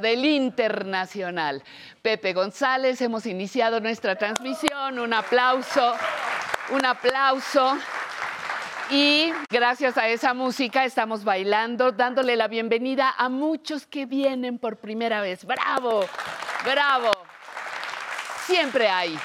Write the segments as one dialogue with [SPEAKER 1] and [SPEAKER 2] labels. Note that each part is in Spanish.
[SPEAKER 1] del
[SPEAKER 2] Internacional. Pepe González, hemos iniciado nuestra transmisión. Un aplauso, un aplauso. Y gracias a esa música estamos bailando, dándole la bienvenida a muchos que vienen por primera vez. ¡Bravo! ¡Bravo! Siempre hay,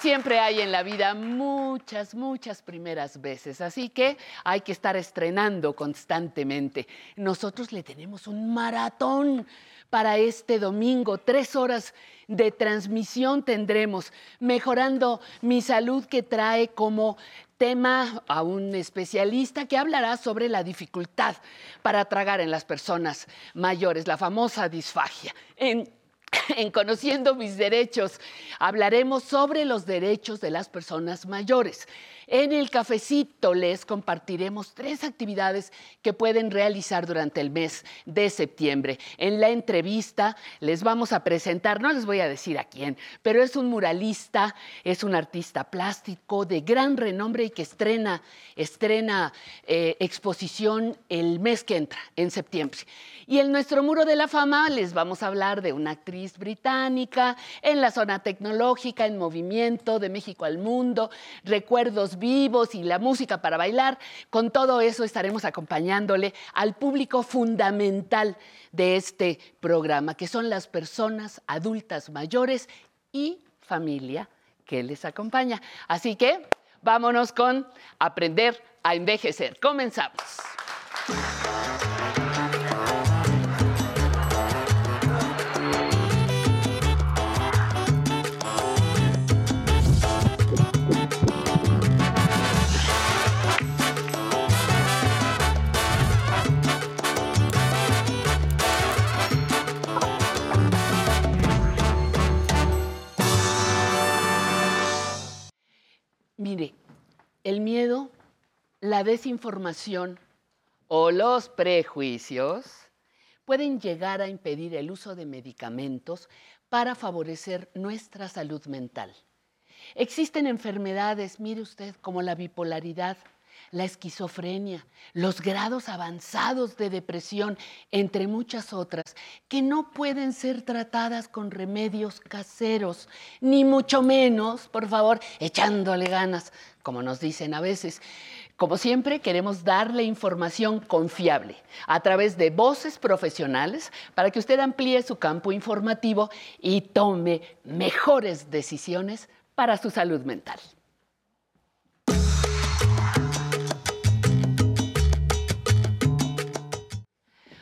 [SPEAKER 2] siempre hay en la vida muchas, muchas primeras veces. Así que hay que estar estrenando constantemente. Nosotros le tenemos un maratón para este domingo. Tres horas de transmisión tendremos, mejorando mi salud que trae como tema a un especialista que hablará sobre la dificultad para tragar en las personas mayores, la famosa disfagia. En en Conociendo mis derechos hablaremos sobre los derechos de las personas mayores. En el cafecito les compartiremos tres actividades que pueden realizar durante el mes de septiembre. En la entrevista les vamos a presentar, no les voy a decir a quién, pero es un muralista, es un artista plástico de gran renombre y que estrena, estrena eh, exposición el mes que entra, en septiembre. Y en nuestro muro de la fama les vamos a hablar de una actriz británica en la zona tecnológica, en movimiento, de México al mundo, recuerdos vivos y la música para bailar. Con todo eso estaremos acompañándole al público fundamental de este programa, que son las personas adultas mayores y familia que les acompaña. Así que vámonos con aprender a envejecer. Comenzamos. La desinformación o los prejuicios pueden llegar a impedir el uso de medicamentos para favorecer nuestra salud mental. Existen enfermedades, mire usted, como la bipolaridad, la esquizofrenia, los grados avanzados de depresión, entre muchas otras, que no pueden ser tratadas con remedios caseros, ni mucho menos, por favor, echándole ganas, como nos dicen a veces. Como siempre, queremos darle información confiable a través de voces profesionales para que usted amplíe su campo informativo y tome mejores decisiones para su salud mental.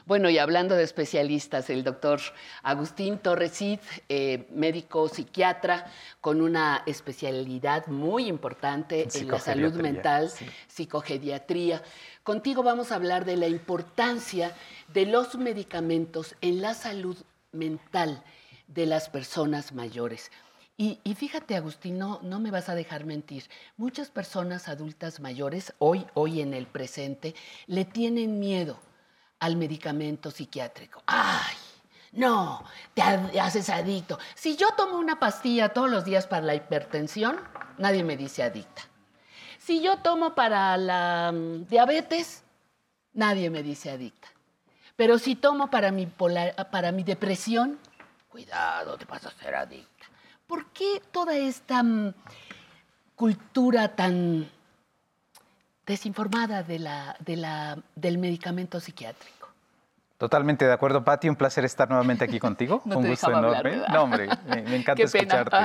[SPEAKER 2] Bueno, y hablando de especialistas, el doctor Agustín Torresid, eh, médico psiquiatra con una especialidad muy importante en la salud mental, psicogediatría. Contigo vamos a hablar de la importancia de los medicamentos en la salud mental de las personas mayores. Y, fíjate, Agustín, no, no, me vas a dejar mentir. Muchas personas adultas mayores, hoy, hoy en el presente, le tienen miedo al medicamento psiquiátrico. ¡Ay! No, te haces adicto. Si yo tomo una pastilla todos los días para la hipertensión, nadie me dice adicta. Si yo tomo para la mm, diabetes, nadie me dice adicta. Pero si tomo para mi, para mi depresión, cuidado, te vas a ser adicta. ¿Por qué toda esta mm, cultura tan desinformada de la, de la, del medicamento psiquiátrico.
[SPEAKER 3] Totalmente de acuerdo, Patti. Un placer estar nuevamente aquí contigo.
[SPEAKER 2] Un gusto enorme.
[SPEAKER 3] no, hombre, me, encanta escucharte.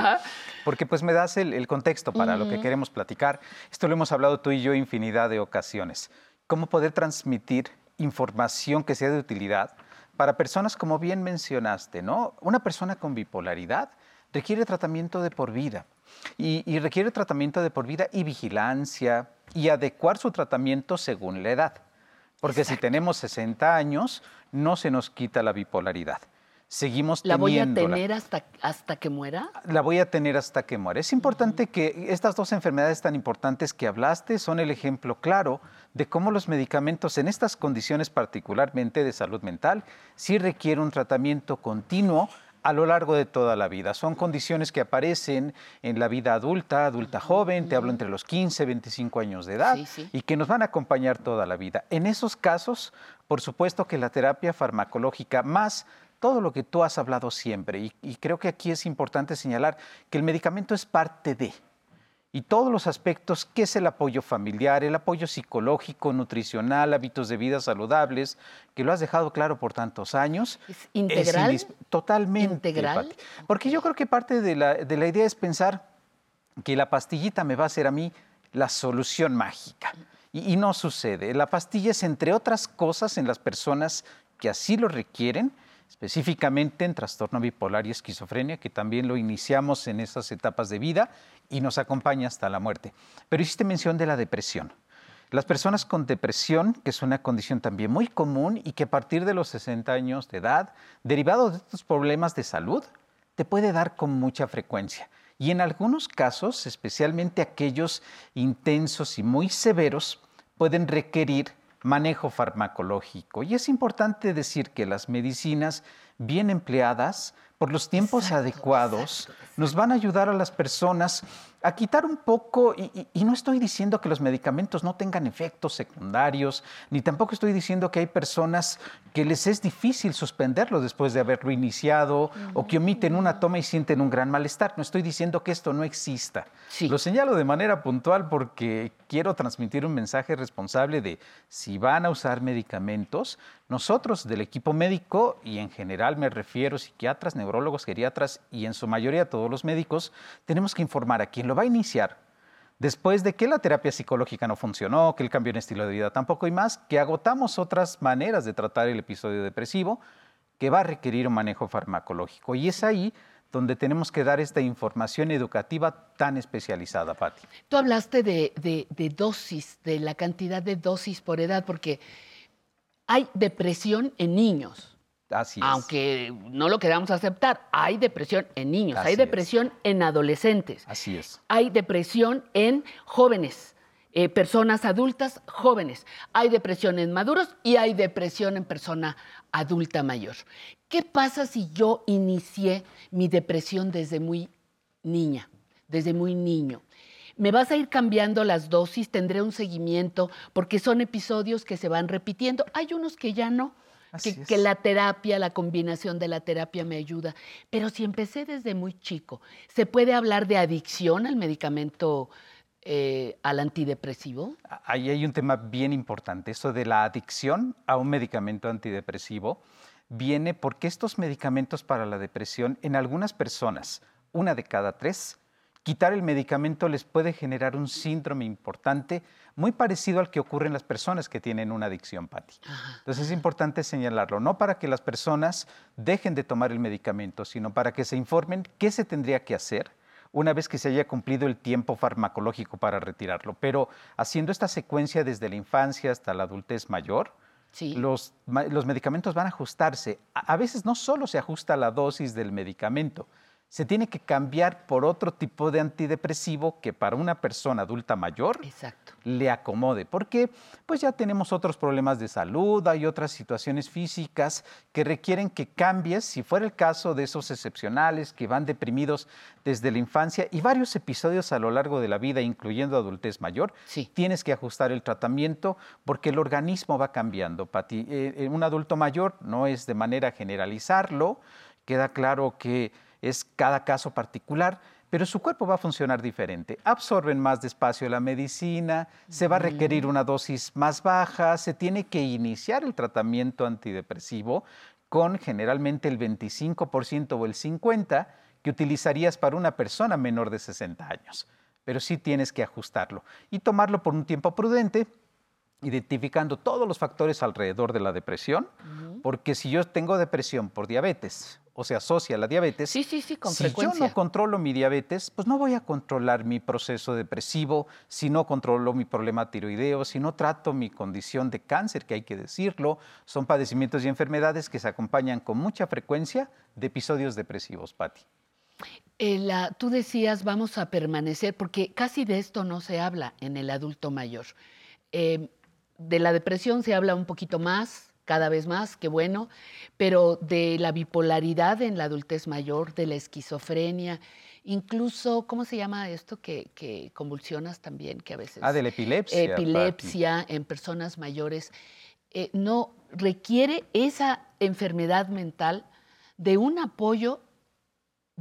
[SPEAKER 3] Porque pues me das el, contexto para lo que queremos platicar. Esto lo hemos hablado tú y yo infinidad de ocasiones. Cómo poder transmitir información que sea de utilidad para personas como bien mencionaste, ¿no? Una persona con bipolaridad requiere tratamiento de por vida y, y requiere tratamiento de por vida y vigilancia, y adecuar su tratamiento según la edad. Porque si tenemos 60 años, no se nos quita la bipolaridad. Seguimos
[SPEAKER 2] ¿La voy a tener hasta, hasta que muera?
[SPEAKER 3] La voy a tener hasta que muera. Es importante que estas dos enfermedades tan importantes que hablaste son el ejemplo claro de cómo los medicamentos en estas condiciones particularmente de salud mental sí requieren un tratamiento continuo a lo largo de toda la vida. Son condiciones que aparecen en la vida adulta, adulta joven, te hablo entre los 15, 25 años de edad, y que nos van a acompañar toda la vida. En esos casos, por supuesto que la terapia farmacológica más todo lo que tú has hablado siempre, y creo que aquí es importante señalar que el medicamento es parte de, y todos los aspectos, que es el apoyo familiar, el apoyo psicológico, nutricional, hábitos de vida saludables, que lo has dejado claro por tantos años.
[SPEAKER 2] ¿Es integral?
[SPEAKER 3] totalmente.
[SPEAKER 2] ¿Integral?
[SPEAKER 3] Porque yo creo que parte de la, de la idea es pensar que la pastillita me va a hacer a mí la solución mágica. Y, y no sucede. La pastilla es, entre otras cosas, en las personas que así lo requieren, específicamente en trastorno bipolar y esquizofrenia, que también lo iniciamos en esas etapas de vida y nos acompaña hasta la muerte. Pero hiciste mención de la depresión. Las personas con depresión, que es una condición también muy común y que a partir de los 60 años de edad, derivado de estos problemas de salud, te puede dar con mucha frecuencia. Y en algunos casos, especialmente aquellos intensos y muy severos, pueden requerir manejo farmacológico. Y es importante decir que las medicinas bien empleadas por los tiempos adecuados nos van a ayudar a las personas a quitar un poco, y, no estoy diciendo que los medicamentos no tengan efectos secundarios, ni tampoco estoy diciendo que hay personas que les es difícil suspenderlo después de haberlo iniciado o que omiten una toma y sienten un gran malestar. No estoy diciendo que esto no exista. Lo señalo de manera puntual porque quiero transmitir un mensaje responsable de si van a usar medicamentos, nosotros del equipo médico, y en general me refiero a psiquiatras, neurólogos, geriatras y en su mayoría todos los médicos, tenemos que informar a quien lo va a iniciar después de que la terapia psicológica no funcionó, que el cambio en estilo de vida tampoco y más, que agotamos otras maneras de tratar el episodio depresivo que va a requerir un manejo farmacológico. Y es ahí donde tenemos que dar esta información educativa tan especializada, Patti.
[SPEAKER 2] Tú hablaste de, de, dosis, de la cantidad de dosis por edad, porque hay depresión en niños.
[SPEAKER 3] Así es.
[SPEAKER 2] Aunque no lo queramos aceptar, hay depresión en niños, hay depresión en adolescentes.
[SPEAKER 3] Así es.
[SPEAKER 2] Hay depresión en jóvenes eh, personas adultas jóvenes. Hay depresión en maduros y hay depresión en persona adulta mayor. ¿Qué pasa si yo inicié mi depresión desde muy niña, desde muy niño? me vas a ir cambiando las dosis, tendré un seguimiento, porque son episodios que se van repitiendo. Hay unos que ya no, que, que, la terapia, la combinación de la terapia me ayuda. Pero si empecé desde muy chico, ¿se puede hablar de adicción al medicamento, eh, al antidepresivo?
[SPEAKER 3] Ahí hay un tema bien importante, eso de la adicción a un medicamento antidepresivo viene porque estos medicamentos para la depresión en algunas personas, una de cada tres, quitar el medicamento les puede generar un síndrome importante, muy parecido al que ocurre en las personas que tienen una adicción, Patti. Entonces es importante señalarlo, no para que las personas dejen de tomar el medicamento, sino para que se informen qué se tendría que hacer una vez que se haya cumplido el tiempo farmacológico para retirarlo. Pero haciendo esta secuencia desde la infancia hasta la adultez mayor, los, los, medicamentos van a ajustarse. a veces no solo se ajusta la dosis del medicamento, se tiene que cambiar por otro tipo de antidepresivo que para una persona adulta mayor le acomode, porque pues ya tenemos otros problemas de salud, hay otras situaciones físicas que requieren que cambies, si fuera el caso de esos excepcionales que van deprimidos desde la infancia y varios episodios a lo largo de la vida, incluyendo adultez mayor, tienes que ajustar el tratamiento porque el organismo va cambiando. Pati. Eh, un adulto mayor no es de manera generalizarlo, queda claro que es cada caso particular, pero su cuerpo va a funcionar diferente. Absorben más despacio la medicina, se va a requerir una dosis más baja, se tiene que iniciar el tratamiento antidepresivo con generalmente el 25% o el 50% que utilizarías para una persona menor de 60 años. Pero sí tienes que ajustarlo y tomarlo por un tiempo prudente, identificando todos los factores alrededor de la depresión, porque si yo tengo depresión por diabetes, o se asocia a la diabetes.
[SPEAKER 2] Sí, sí, sí, con
[SPEAKER 3] si yo no controlo mi diabetes, pues no voy a controlar mi proceso depresivo, si no controlo mi problema tiroideo, si no trato mi condición de cáncer, que hay que decirlo, son padecimientos y enfermedades que se acompañan con mucha frecuencia de episodios depresivos, Patti.
[SPEAKER 2] Eh, tú decías, vamos a permanecer, porque casi de esto no se habla en el adulto mayor. Eh, de la depresión se habla un poquito más, cada vez más, qué bueno, pero de la bipolaridad en la adultez mayor, de la esquizofrenia, incluso, ¿cómo se llama esto que, convulsionas también? Que a veces...
[SPEAKER 3] Ah, de la epilepsia.
[SPEAKER 2] Epilepsia en personas mayores. Eh, no requiere esa enfermedad mental de un apoyo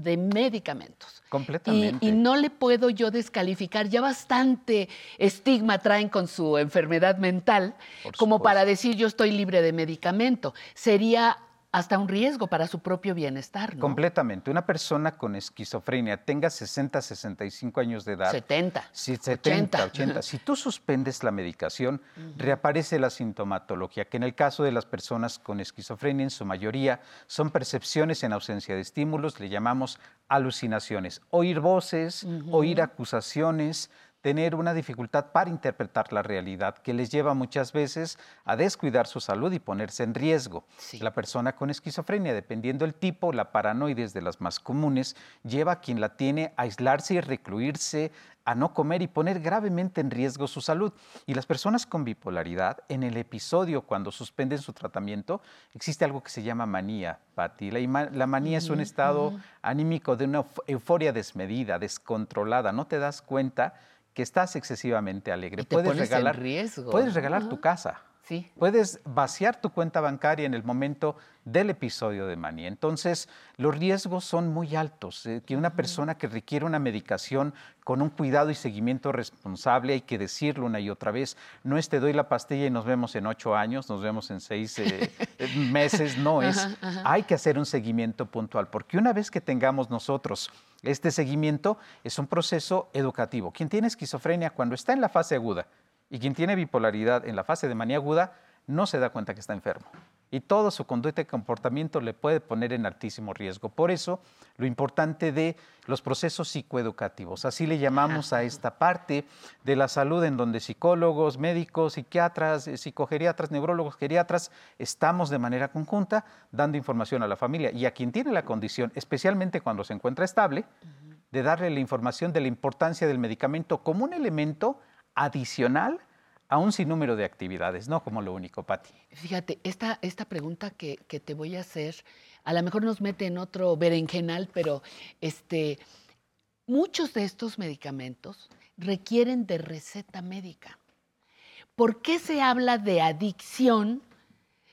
[SPEAKER 2] de medicamentos.
[SPEAKER 3] Completamente.
[SPEAKER 2] Y, no le puedo yo descalificar, ya bastante estigma traen con su enfermedad mental como para decir yo estoy libre de medicamento. Sería hasta un riesgo para su propio bienestar. ¿no?
[SPEAKER 3] Completamente. Una persona con esquizofrenia tenga 60, 65 años de edad.
[SPEAKER 2] 70.
[SPEAKER 3] Si, 70, 80. Si tú suspendes la medicación, reaparece la sintomatología, que en el caso de las personas con esquizofrenia, en su mayoría, son percepciones en ausencia de estímulos, le llamamos alucinaciones. Oír voces, oír acusaciones, tener una dificultad para interpretar la realidad que les lleva muchas veces a descuidar su salud y ponerse en riesgo. La persona con esquizofrenia, dependiendo del tipo, la paranoide de las más comunes, lleva a quien la tiene a aislarse y recluirse, a no comer y poner gravemente en riesgo su salud. Y las personas con bipolaridad, en el episodio cuando suspenden su tratamiento, existe algo que se llama manía, Patti. La, la manía es un estado anímico de una euforia desmedida, descontrolada. No te das cuenta que estás excesivamente alegre.
[SPEAKER 2] puedes regalar riesgo.
[SPEAKER 3] Puedes regalar tu casa.
[SPEAKER 2] Sí.
[SPEAKER 3] Puedes vaciar tu cuenta bancaria en el momento del episodio de manía. Entonces, los riesgos son muy altos. Eh, que una persona que requiere una medicación con un cuidado y seguimiento responsable, hay que decirlo una y otra vez, no es te doy la pastilla y nos vemos en ocho años, nos vemos en seis eh, meses, no es. Hay que hacer un seguimiento puntual, porque una vez que tengamos nosotros este seguimiento es un proceso educativo. Quien tiene esquizofrenia cuando está en la fase aguda y quien tiene bipolaridad en la fase de manía aguda no se da cuenta que está enfermo. Y todo su conducta y comportamiento le puede poner en altísimo riesgo. Por eso, lo importante de los procesos psicoeducativos, así le llamamos a esta parte de la salud en donde psicólogos, médicos, psiquiatras, psicogeriatras, neurólogos, geriatras, estamos de manera conjunta dando información a la familia y a quien tiene la condición, especialmente cuando se encuentra estable, de darle la información de la importancia del medicamento como un elemento adicional a un sinnúmero de actividades, no como lo único, Pati.
[SPEAKER 2] Fíjate, esta, esta pregunta que, que te voy a hacer, a lo mejor nos mete en otro berenjenal, pero este, muchos de estos medicamentos requieren de receta médica. ¿Por qué se habla de adicción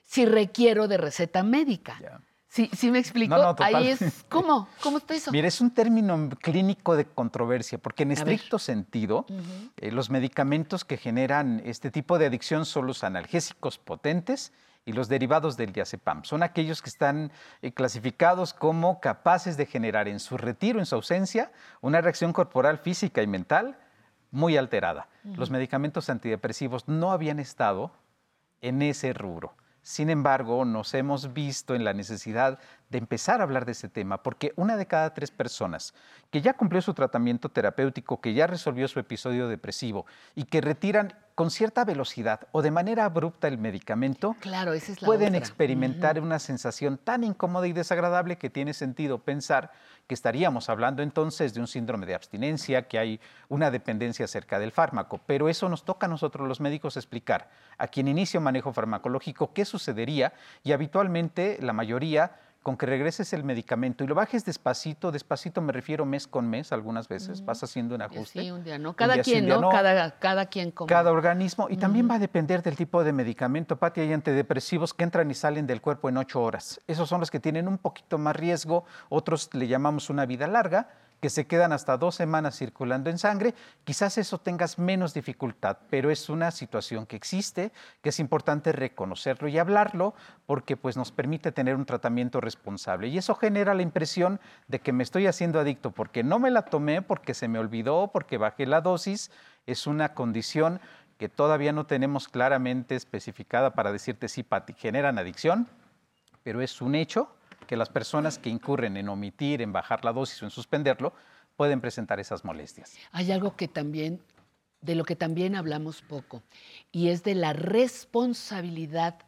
[SPEAKER 2] si requiero de receta médica? ¿Sí, sí me explico?
[SPEAKER 3] No, no,
[SPEAKER 2] Ahí es, ¿cómo? ¿Cómo está eso?
[SPEAKER 3] Mira, es un término clínico de controversia, porque en estricto sentido, eh, los medicamentos que generan este tipo de adicción son los analgésicos potentes y los derivados del diazepam. Son aquellos que están eh, clasificados como capaces de generar en su retiro, en su ausencia, una reacción corporal física y mental muy alterada. Los medicamentos antidepresivos no habían estado en ese rubro. Sin embargo, nos hemos visto en la necesidad de empezar a hablar de ese tema, porque una de cada tres personas que ya cumplió su tratamiento terapéutico, que ya resolvió su episodio depresivo y que retiran con cierta velocidad o de manera abrupta el medicamento,
[SPEAKER 2] Claro, esa es la
[SPEAKER 3] pueden
[SPEAKER 2] otra.
[SPEAKER 3] experimentar una sensación tan incómoda y desagradable que tiene sentido pensar que estaríamos hablando entonces de un síndrome de abstinencia, que hay una dependencia cerca del fármaco. Pero eso nos toca a nosotros los médicos explicar a quien inicia un manejo farmacológico qué sucedería y habitualmente la mayoría con que regreses el medicamento y lo bajes despacito, despacito me refiero mes con mes algunas veces, vas haciendo un ajuste.
[SPEAKER 2] sí, un día no. Cada
[SPEAKER 3] día
[SPEAKER 2] quien, ¿no? Cada, cada quien como.
[SPEAKER 3] cada organismo y también va a depender del tipo de medicamento. Pati, hay antidepresivos que entran y salen del cuerpo en ocho horas. Esos son los que tienen un poquito más riesgo, otros le llamamos una vida larga, que se quedan hasta dos semanas circulando en sangre. Quizás eso tengas menos dificultad, pero es una situación que existe, que es importante reconocerlo y hablarlo, porque pues nos permite tener un tratamiento responsable. Y eso genera la impresión de que me estoy haciendo adicto porque no me la tomé, porque se me olvidó, porque bajé la dosis. Es una condición que todavía no tenemos claramente especificada para decirte si generan adicción, pero es un hecho que las personas que incurren en omitir, en bajar la dosis o en suspenderlo, pueden presentar esas molestias.
[SPEAKER 2] Hay algo que también, de lo que también hablamos poco, y es de la responsabilidad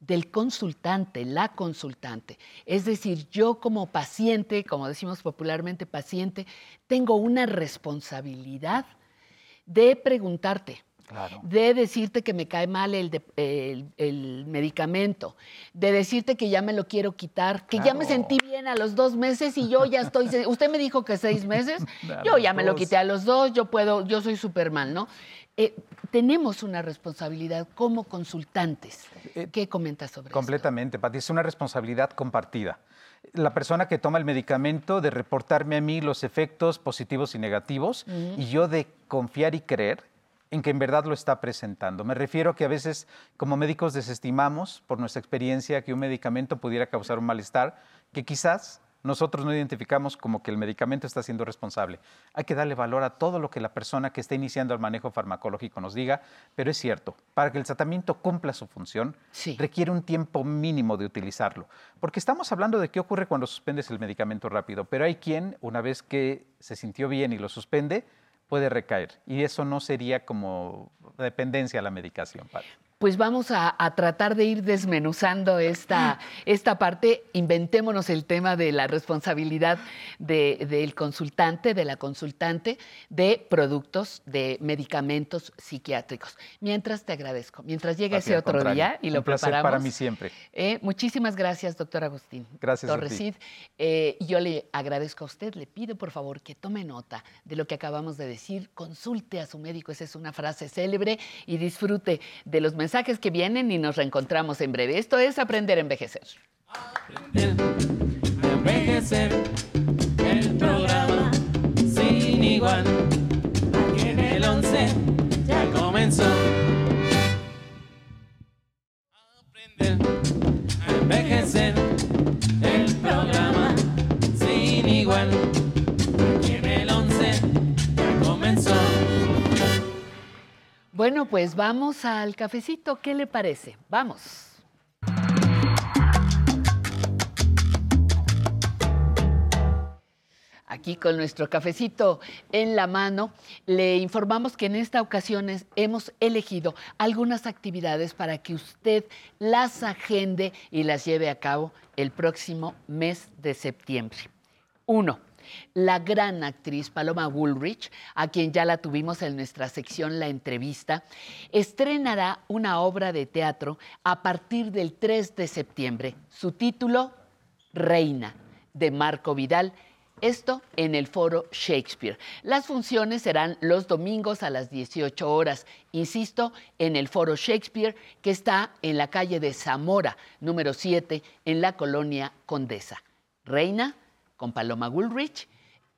[SPEAKER 2] del consultante, la consultante. Es decir, yo como paciente, como decimos popularmente paciente, tengo una responsabilidad de preguntarte,
[SPEAKER 3] Claro.
[SPEAKER 2] de decirte que me cae mal el, de- el- el medicamento, de decirte que ya me lo quiero quitar, que ya me sentí bien a los dos meses y yo ya estoy. Usted me dijo que seis meses, yo ya me lo quité a los dos, yo puedo, yo soy Superman, ¿no? Eh, tenemos una responsabilidad como consultantes.
[SPEAKER 3] Eh,
[SPEAKER 2] ¿Qué comentas sobre esto?
[SPEAKER 3] Completamente, Pati, es una responsabilidad compartida. La persona que toma el medicamento de reportarme a mí los efectos positivos y negativos y yo de confiar y creer en que en verdad lo está presentando. Me refiero a que a veces como médicos desestimamos por nuestra experiencia que un medicamento pudiera causar un malestar que quizás nosotros no identificamos como que el medicamento está siendo responsable. Hay que darle valor a todo lo que la persona que está iniciando el manejo farmacológico nos diga, pero es cierto, para que el tratamiento cumpla su función,
[SPEAKER 2] Sí.
[SPEAKER 3] requiere un tiempo mínimo de utilizarlo. Porque estamos hablando de qué ocurre cuando suspendes el medicamento rápido, pero hay quien, una vez que se sintió bien y lo suspende, puede recaer. Y eso no sería como dependencia a la medicación. Pati.
[SPEAKER 2] Pues vamos a, a tratar de ir desmenuzando esta, esta parte. Inventémonos el tema de la responsabilidad de- del consultante, de la consultante, de productos, de medicamentos psiquiátricos. Mientras te agradezco, mientras llegue ese otro
[SPEAKER 3] contrario,
[SPEAKER 2] día y lo
[SPEAKER 3] un placer
[SPEAKER 2] preparamos.
[SPEAKER 3] para mí siempre.
[SPEAKER 2] Eh, muchísimas gracias, doctor Agustín.
[SPEAKER 3] Gracias a ti.
[SPEAKER 2] Torres Cid. Eh, yo le agradezco a usted, le pido por favor que tome nota de lo que acabamos de decir, consulte a su médico, esa es una frase célebre, y disfrute de los mensajes que vienen y nos reencontramos en breve. Esto es Aprender a Envejecer.
[SPEAKER 4] a envejecer el programa sin igual aquí en el 11 ya comenzó aprender a envejecer el programa sin igual
[SPEAKER 2] Bueno, pues vamos al cafecito, ¿qué le parece? Vamos. Aquí con nuestro cafecito en la mano, le informamos que en esta ocasión hemos elegido algunas actividades para que usted las agende y las lleve a cabo el próximo mes de septiembre. Uno, la gran actriz Paloma Woolrich, a quien ya la tuvimos en nuestra sección La Entrevista, estrenará una obra de teatro a partir del 3 de septiembre. Su título, Reina, de Marco Vidal. Esto en el foro Shakespeare. Las funciones serán los domingos a las 18 horas. Insisto, en el foro Shakespeare, que está en la calle de Zamora, número 7, en la colonia Condesa. Reina, con Paloma Woolrich,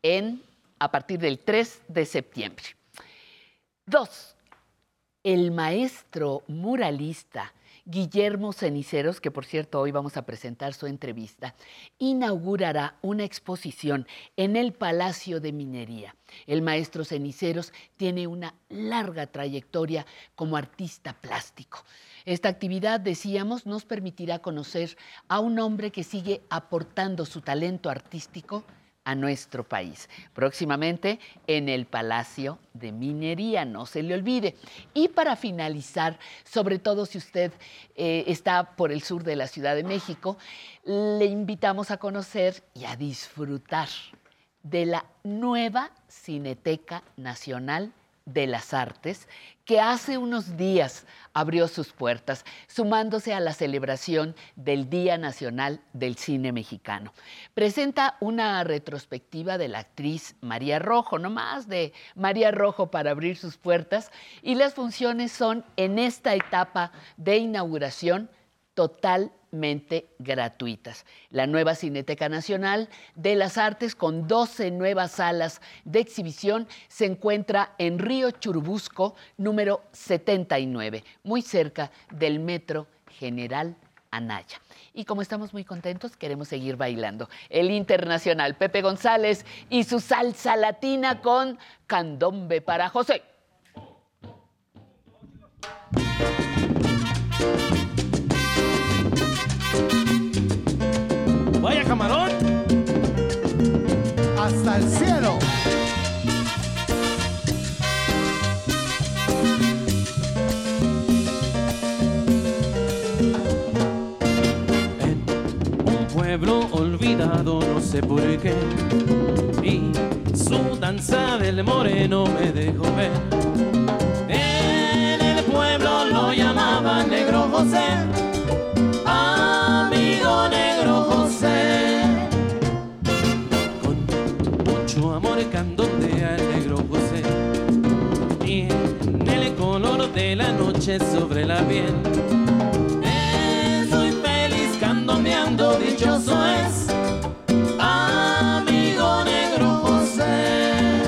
[SPEAKER 2] en, a partir del 3 de septiembre. Dos, el maestro muralista Guillermo Ceniceros, que por cierto hoy vamos a presentar su entrevista, inaugurará una exposición en el Palacio de Minería. El maestro Ceniceros tiene una larga trayectoria como artista plástico. Esta actividad, decíamos, nos permitirá conocer a un hombre que sigue aportando su talento artístico a nuestro país. Próximamente en el Palacio de Minería, no se le olvide. Y para finalizar, sobre todo si usted eh, está por el sur de la Ciudad de México, le invitamos a conocer y a disfrutar de la nueva Cineteca Nacional de las Artes, que hace unos días abrió sus puertas, sumándose a la celebración del Día Nacional del Cine Mexicano. Presenta una retrospectiva de la actriz María Rojo, no más de María Rojo para abrir sus puertas, y las funciones son en esta etapa de inauguración total gratuitas. La nueva Cineteca Nacional de las Artes, con 12 nuevas salas de exhibición, se encuentra en Río Churubusco, número 79, muy cerca del Metro General Anaya. Y como estamos muy contentos, queremos seguir bailando. El internacional Pepe González y su salsa latina con candombe para José.
[SPEAKER 4] Vaya camarón.
[SPEAKER 1] Hasta el cielo.
[SPEAKER 4] En un pueblo olvidado, no sé por qué. Y su danza del moreno me dejó ver. En el pueblo lo llamaban Negro José. Candondea el Negro José. Y en el color de la noche sobre la piel. Estoy feliz candoneando, dichoso es. Amigo Negro José.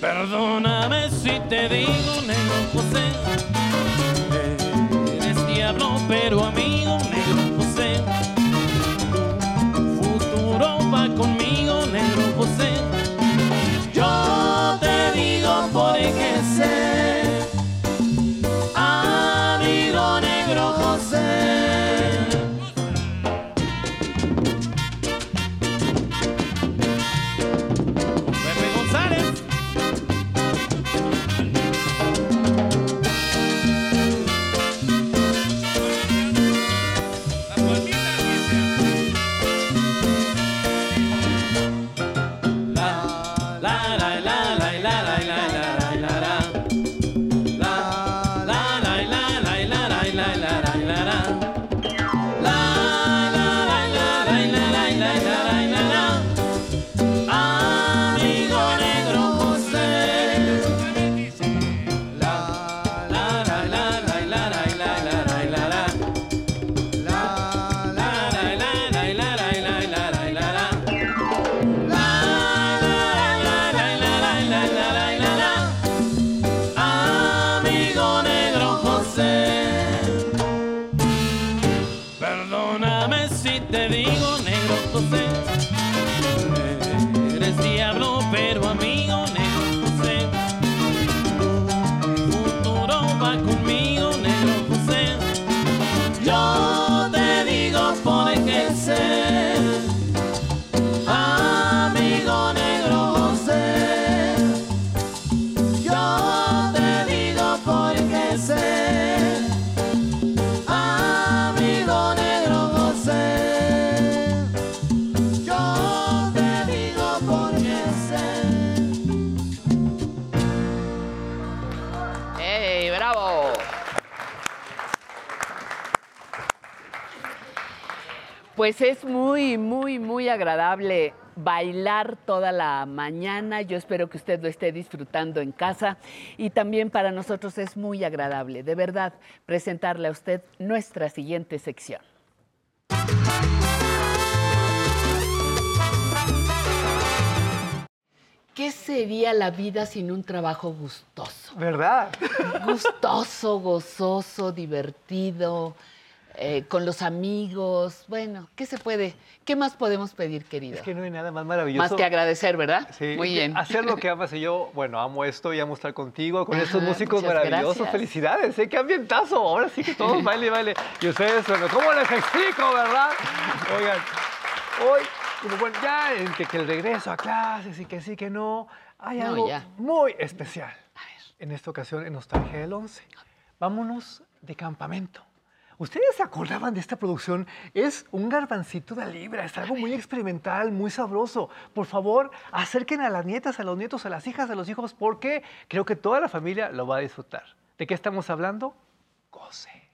[SPEAKER 4] Perdóname si te digo,
[SPEAKER 2] Pues es muy, muy, muy agradable bailar toda la mañana. Yo espero que usted lo esté disfrutando en casa y también para nosotros es muy agradable, de verdad, presentarle a usted nuestra siguiente sección. ¿Qué sería la vida sin un trabajo gustoso?
[SPEAKER 5] ¿Verdad?
[SPEAKER 2] Gustoso, gozoso, divertido, eh, con los amigos. Bueno, ¿qué se puede? ¿Qué más podemos pedir, querido?
[SPEAKER 5] Es que no hay nada más maravilloso.
[SPEAKER 2] Más que agradecer, ¿verdad?
[SPEAKER 5] Sí,
[SPEAKER 2] Muy bien.
[SPEAKER 5] Hacer lo que amas y yo, bueno, amo esto y amo estar contigo con estos músicos maravillosos.
[SPEAKER 2] gracias.
[SPEAKER 5] Felicidades, ¿eh? ¡Qué ambientazo! Ahora sí que todos baile baile. Y ustedes, bueno, ¿cómo les explico, verdad? Oigan, hoy, bueno, ya entre que el regreso a clases y que sí, que no, hay
[SPEAKER 2] No,
[SPEAKER 5] algo
[SPEAKER 2] ya.
[SPEAKER 5] muy especial. En esta ocasión, en Nostalgia del 11. Vámonos de campamento. ¿Ustedes se acordaban de esta producción? Es un garbancito de libra, es algo muy experimental, muy sabroso. Por favor, acerquen a las nietas, a los nietos, a las hijas, a los hijos, porque creo que toda la familia lo va a disfrutar. ¿De qué estamos hablando? Goce.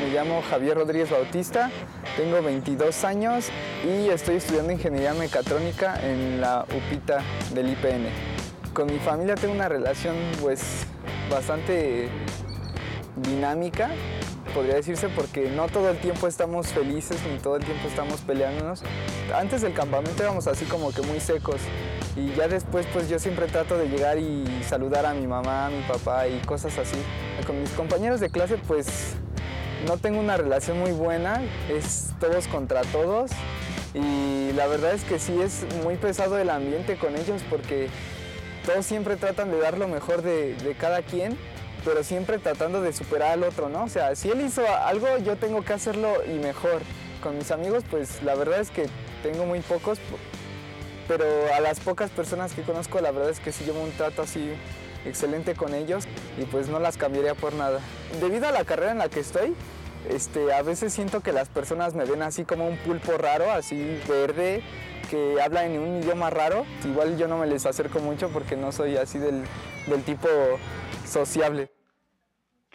[SPEAKER 6] Me llamo Javier Rodríguez Bautista, tengo 22 años y estoy estudiando ingeniería mecatrónica en la UPITA del IPN. Con mi familia tengo una relación pues bastante dinámica, podría decirse, porque no todo el tiempo estamos felices ni todo el tiempo estamos peleándonos. Antes del campamento éramos así como que muy secos y ya después pues yo siempre trato de llegar y saludar a mi mamá, a mi papá y cosas así. Con mis compañeros de clase pues no tengo una relación muy buena, es todos contra todos y la verdad es que sí es muy pesado el ambiente con ellos porque todos siempre tratan de dar lo mejor de, cada quien, pero siempre tratando de superar al otro, ¿no? O sea, si él hizo algo, yo tengo que hacerlo y mejor. Con mis amigos, pues la verdad es que tengo muy pocos, pero a las pocas personas que conozco, la verdad es que sí llevo un trato así excelente con ellos y pues no las cambiaría por nada. Debido a la carrera en la que estoy, este, a veces siento que las personas me ven así como un pulpo raro, así verde, que habla en un idioma raro. Igual yo no me les acerco mucho porque no soy así del, del tipo sociable.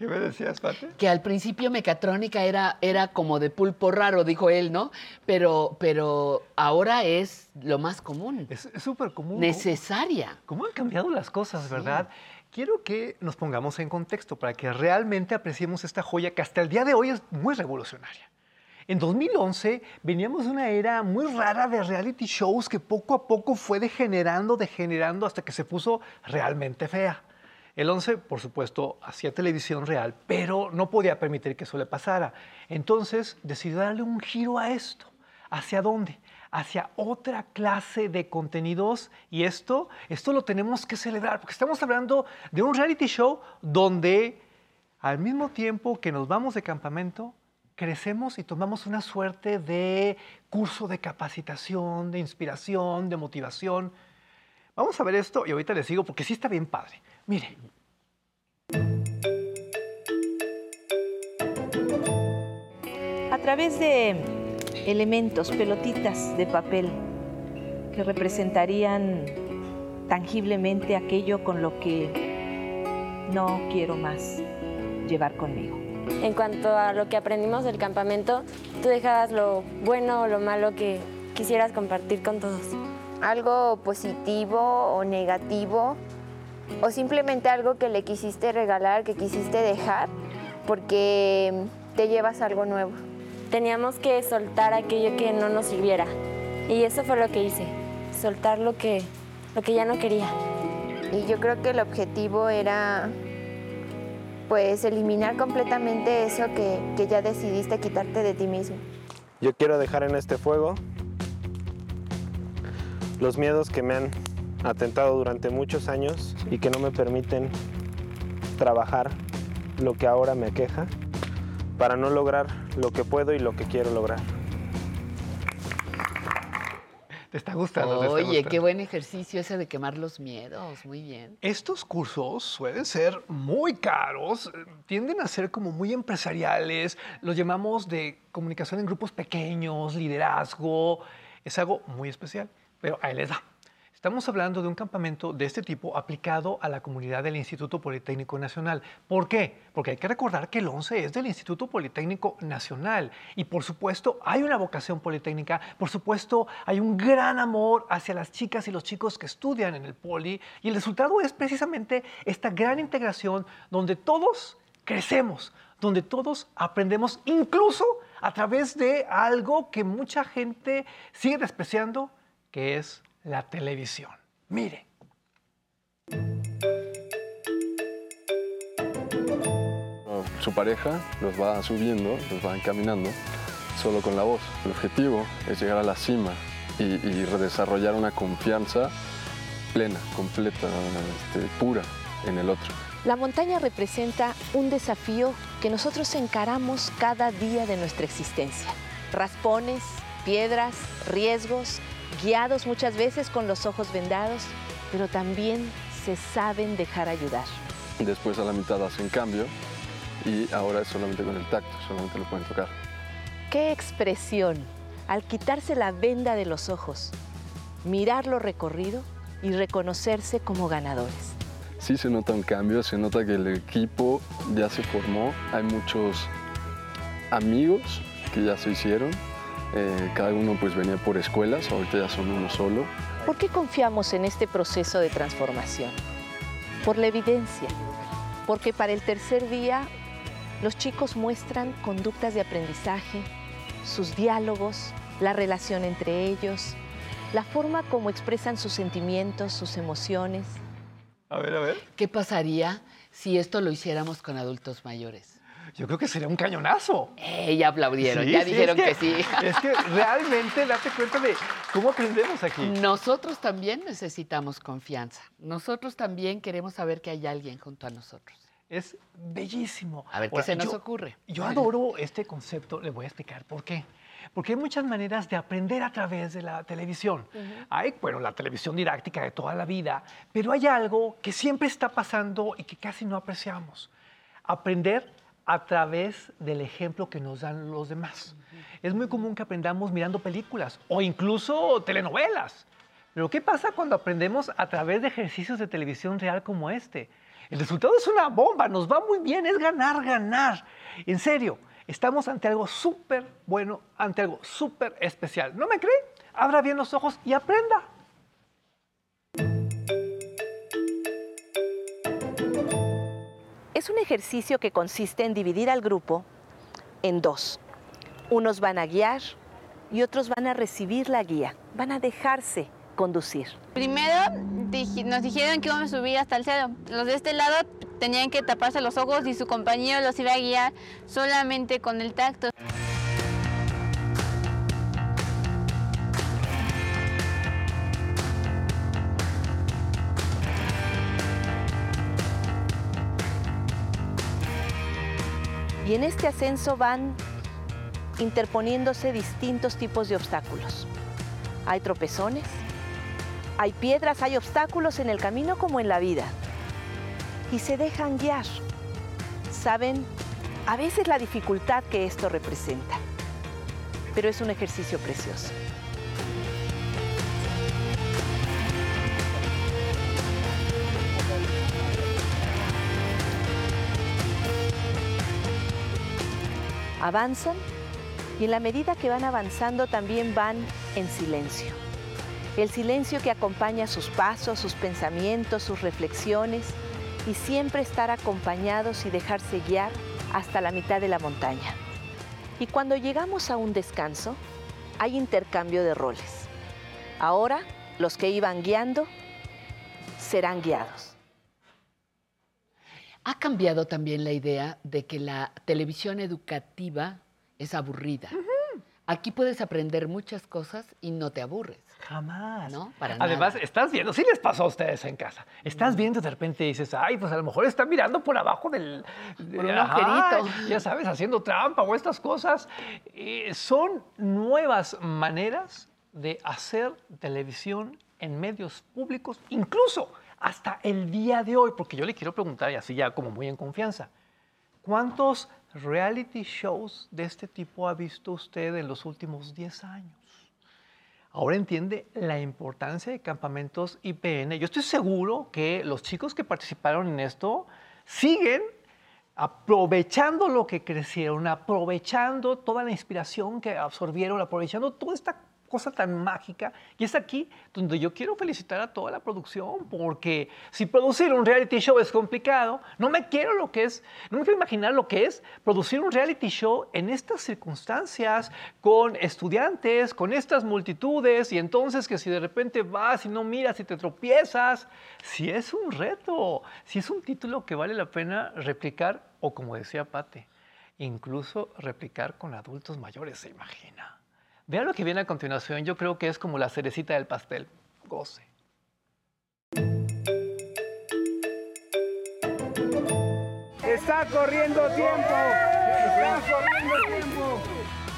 [SPEAKER 5] ¿Qué me decías, Pate?
[SPEAKER 2] Que al principio mecatrónica era, era como de pulpo raro, dijo él, ¿no? Pero, pero ahora es lo más común.
[SPEAKER 5] Es súper común.
[SPEAKER 2] Necesaria.
[SPEAKER 5] ¿Cómo han cambiado las cosas, verdad? Quiero que nos pongamos en contexto para que realmente apreciemos esta joya que hasta el día de hoy es muy revolucionaria. En 2011 veníamos de una era muy rara de reality shows que poco a poco fue degenerando, degenerando hasta que se puso realmente fea. El 11, por supuesto, hacía televisión real, pero no podía permitir que eso le pasara. Entonces decidió darle un giro a esto. ¿Hacia dónde? Hacia otra clase de contenidos y esto, esto lo tenemos que celebrar porque estamos hablando de un reality show donde al mismo tiempo que nos vamos de campamento, crecemos y tomamos una suerte de curso de capacitación, de inspiración, de motivación. Vamos a ver esto y ahorita les sigo porque sí está bien padre. Mire,
[SPEAKER 7] a través de elementos, pelotitas de papel que representarían tangiblemente aquello con lo que no quiero más llevar conmigo.
[SPEAKER 8] En cuanto a lo que aprendimos del campamento, tú dejabas lo bueno o lo malo que quisieras compartir con todos.
[SPEAKER 9] algo positivo o negativo o simplemente algo que le quisiste regalar, que quisiste dejar porque te llevas algo nuevo.
[SPEAKER 8] Teníamos que soltar aquello que no nos sirviera. Y eso fue lo que hice, soltar lo que, lo que ya no quería.
[SPEAKER 9] Y yo creo que el objetivo era pues eliminar completamente eso que, que ya decidiste quitarte de ti mismo.
[SPEAKER 10] Yo quiero dejar en este fuego los miedos que me han atentado durante muchos años y que no me permiten trabajar lo que ahora me aqueja para no lograr lo que puedo y lo que quiero lograr.
[SPEAKER 5] ¿te está gustando? ¿Te está
[SPEAKER 2] Oye,
[SPEAKER 5] gustando?
[SPEAKER 2] qué buen ejercicio ese de quemar los miedos. Muy bien.
[SPEAKER 5] Estos cursos suelen ser muy caros, tienden a ser como muy empresariales, los llamamos de comunicación en grupos pequeños, liderazgo. Es algo muy especial, pero ahí les da. Estamos hablando de un campamento de este tipo aplicado a la comunidad del Instituto Politécnico Nacional. ¿Por qué? Porque hay que recordar que el 11 es del Instituto Politécnico Nacional y por supuesto hay una vocación politécnica, por supuesto hay un gran amor hacia las chicas y los chicos que estudian en el poli y el resultado es precisamente esta gran integración donde todos crecemos, donde todos aprendemos incluso a través de algo que mucha gente sigue despreciando, que es la televisión. Mire.
[SPEAKER 11] Su pareja los va subiendo, los va encaminando solo con la voz. El objetivo es llegar a la cima y, y desarrollar una confianza plena, completa, este, pura en el otro.
[SPEAKER 7] La montaña representa un desafío que nosotros encaramos cada día de nuestra existencia. Raspones, piedras, riesgos, guiados muchas veces con los ojos vendados, pero también se saben dejar ayudar.
[SPEAKER 11] Después a la mitad hacen cambio y ahora es solamente con el tacto, solamente lo pueden tocar.
[SPEAKER 7] ¡Qué expresión! Al quitarse la venda de los ojos, mirar lo recorrido y reconocerse como ganadores.
[SPEAKER 11] Sí se nota un cambio, se nota que el equipo ya se formó, hay muchos amigos que ya se hicieron, eh, cada uno pues venía por escuelas, ahorita ya son uno solo.
[SPEAKER 7] ¿Por qué confiamos en este proceso de transformación? Por la evidencia, porque para el tercer día los chicos muestran conductas de aprendizaje, sus diálogos, la relación entre ellos, la forma como expresan sus sentimientos, sus emociones.
[SPEAKER 5] A ver, a ver.
[SPEAKER 2] ¿Qué pasaría si esto lo hiciéramos con adultos mayores?
[SPEAKER 5] Yo creo que sería un cañonazo.
[SPEAKER 2] Eh, ya aplaudieron,
[SPEAKER 5] Sí,
[SPEAKER 2] ya
[SPEAKER 5] sí,
[SPEAKER 2] dijeron
[SPEAKER 5] es
[SPEAKER 2] que, sí.
[SPEAKER 5] Es que realmente date cuenta de cómo aprendemos aquí.
[SPEAKER 2] Nosotros también necesitamos confianza. Nosotros también queremos saber que hay alguien junto a nosotros.
[SPEAKER 5] Es bellísimo.
[SPEAKER 2] A ver, ¿qué
[SPEAKER 5] Ahora,
[SPEAKER 2] se nos
[SPEAKER 5] yo-
[SPEAKER 2] ocurre?
[SPEAKER 5] Yo adoro este concepto, le voy a explicar por qué. Porque hay muchas maneras de aprender a través de la televisión. Hay, bueno, la televisión didáctica de toda la vida, pero hay algo que siempre está pasando y que casi no apreciamos. Aprender a través del ejemplo que nos dan los demás. Es muy común que aprendamos mirando películas o incluso telenovelas. Pero ¿qué pasa cuando aprendemos a través de ejercicios de televisión real como este? El resultado es una bomba, nos va muy bien, es ganar, ganar. En serio, estamos ante algo súper bueno, ante algo súper especial. ¿No me cree? Abra bien los ojos y aprenda.
[SPEAKER 7] Es un ejercicio que consiste en dividir al grupo en dos. Unos van a guiar y otros van a recibir la guía, van a dejarse conducir.
[SPEAKER 12] Primero nos dijeron que íbamos a subir hasta el cerro. Los de este lado tenían que taparse los ojos y su compañero los iba a guiar solamente con el tacto.
[SPEAKER 7] Y en este ascenso van interponiéndose distintos tipos de obstáculos. Hay tropezones, hay piedras, hay obstáculos en el camino como en la vida. Y se dejan guiar. Saben a veces la dificultad que esto representa, pero es un ejercicio precioso. Avanzan y en la medida que van avanzando también van en silencio. El silencio que acompaña sus pasos, sus pensamientos, sus reflexiones y siempre estar acompañados y dejarse guiar hasta la mitad de la montaña. Y cuando llegamos a un descanso, hay intercambio de roles. Ahora, los que iban guiando serán guiados.
[SPEAKER 2] Ha cambiado también la idea de que la televisión educativa es aburrida. Aquí puedes aprender muchas cosas y no te aburres.
[SPEAKER 5] Jamás.
[SPEAKER 2] ¿No? Para
[SPEAKER 5] Además,
[SPEAKER 2] nada.
[SPEAKER 5] estás viendo, sí les pasó a ustedes en casa. Estás viendo y de repente dices, ay, pues a lo mejor está mirando por abajo del.
[SPEAKER 2] Por un
[SPEAKER 5] Ajá,
[SPEAKER 2] agujerito.
[SPEAKER 5] Ya sabes, haciendo trampa o estas cosas. Eh, son nuevas maneras de hacer televisión en medios públicos, incluso hasta el día de hoy, porque yo le quiero preguntar, y así ya como muy en confianza, ¿cuántos reality shows de este tipo ha visto usted en los últimos 10 años? ahora entiende la importancia de campamentos IPN. Yo estoy seguro que los chicos que participaron en esto siguen aprovechando lo que crecieron, aprovechando toda la inspiración que absorbieron, aprovechando toda esta cosa tan mágica. Y es aquí donde yo quiero felicitar a toda la producción, porque si producir un reality show es complicado, no me quiero lo que es, no me quiero imaginar lo que es producir un reality show en estas circunstancias, con estudiantes, con estas multitudes, y entonces que si de repente vas y no miras y te tropiezas, si es un reto, si es un título que vale la pena replicar, o como decía Pate, incluso replicar con adultos mayores, se imagina. Vean lo que viene a continuación, yo creo que es como la cerecita del pastel. Goce.
[SPEAKER 1] Está corriendo tiempo. Está corriendo tiempo.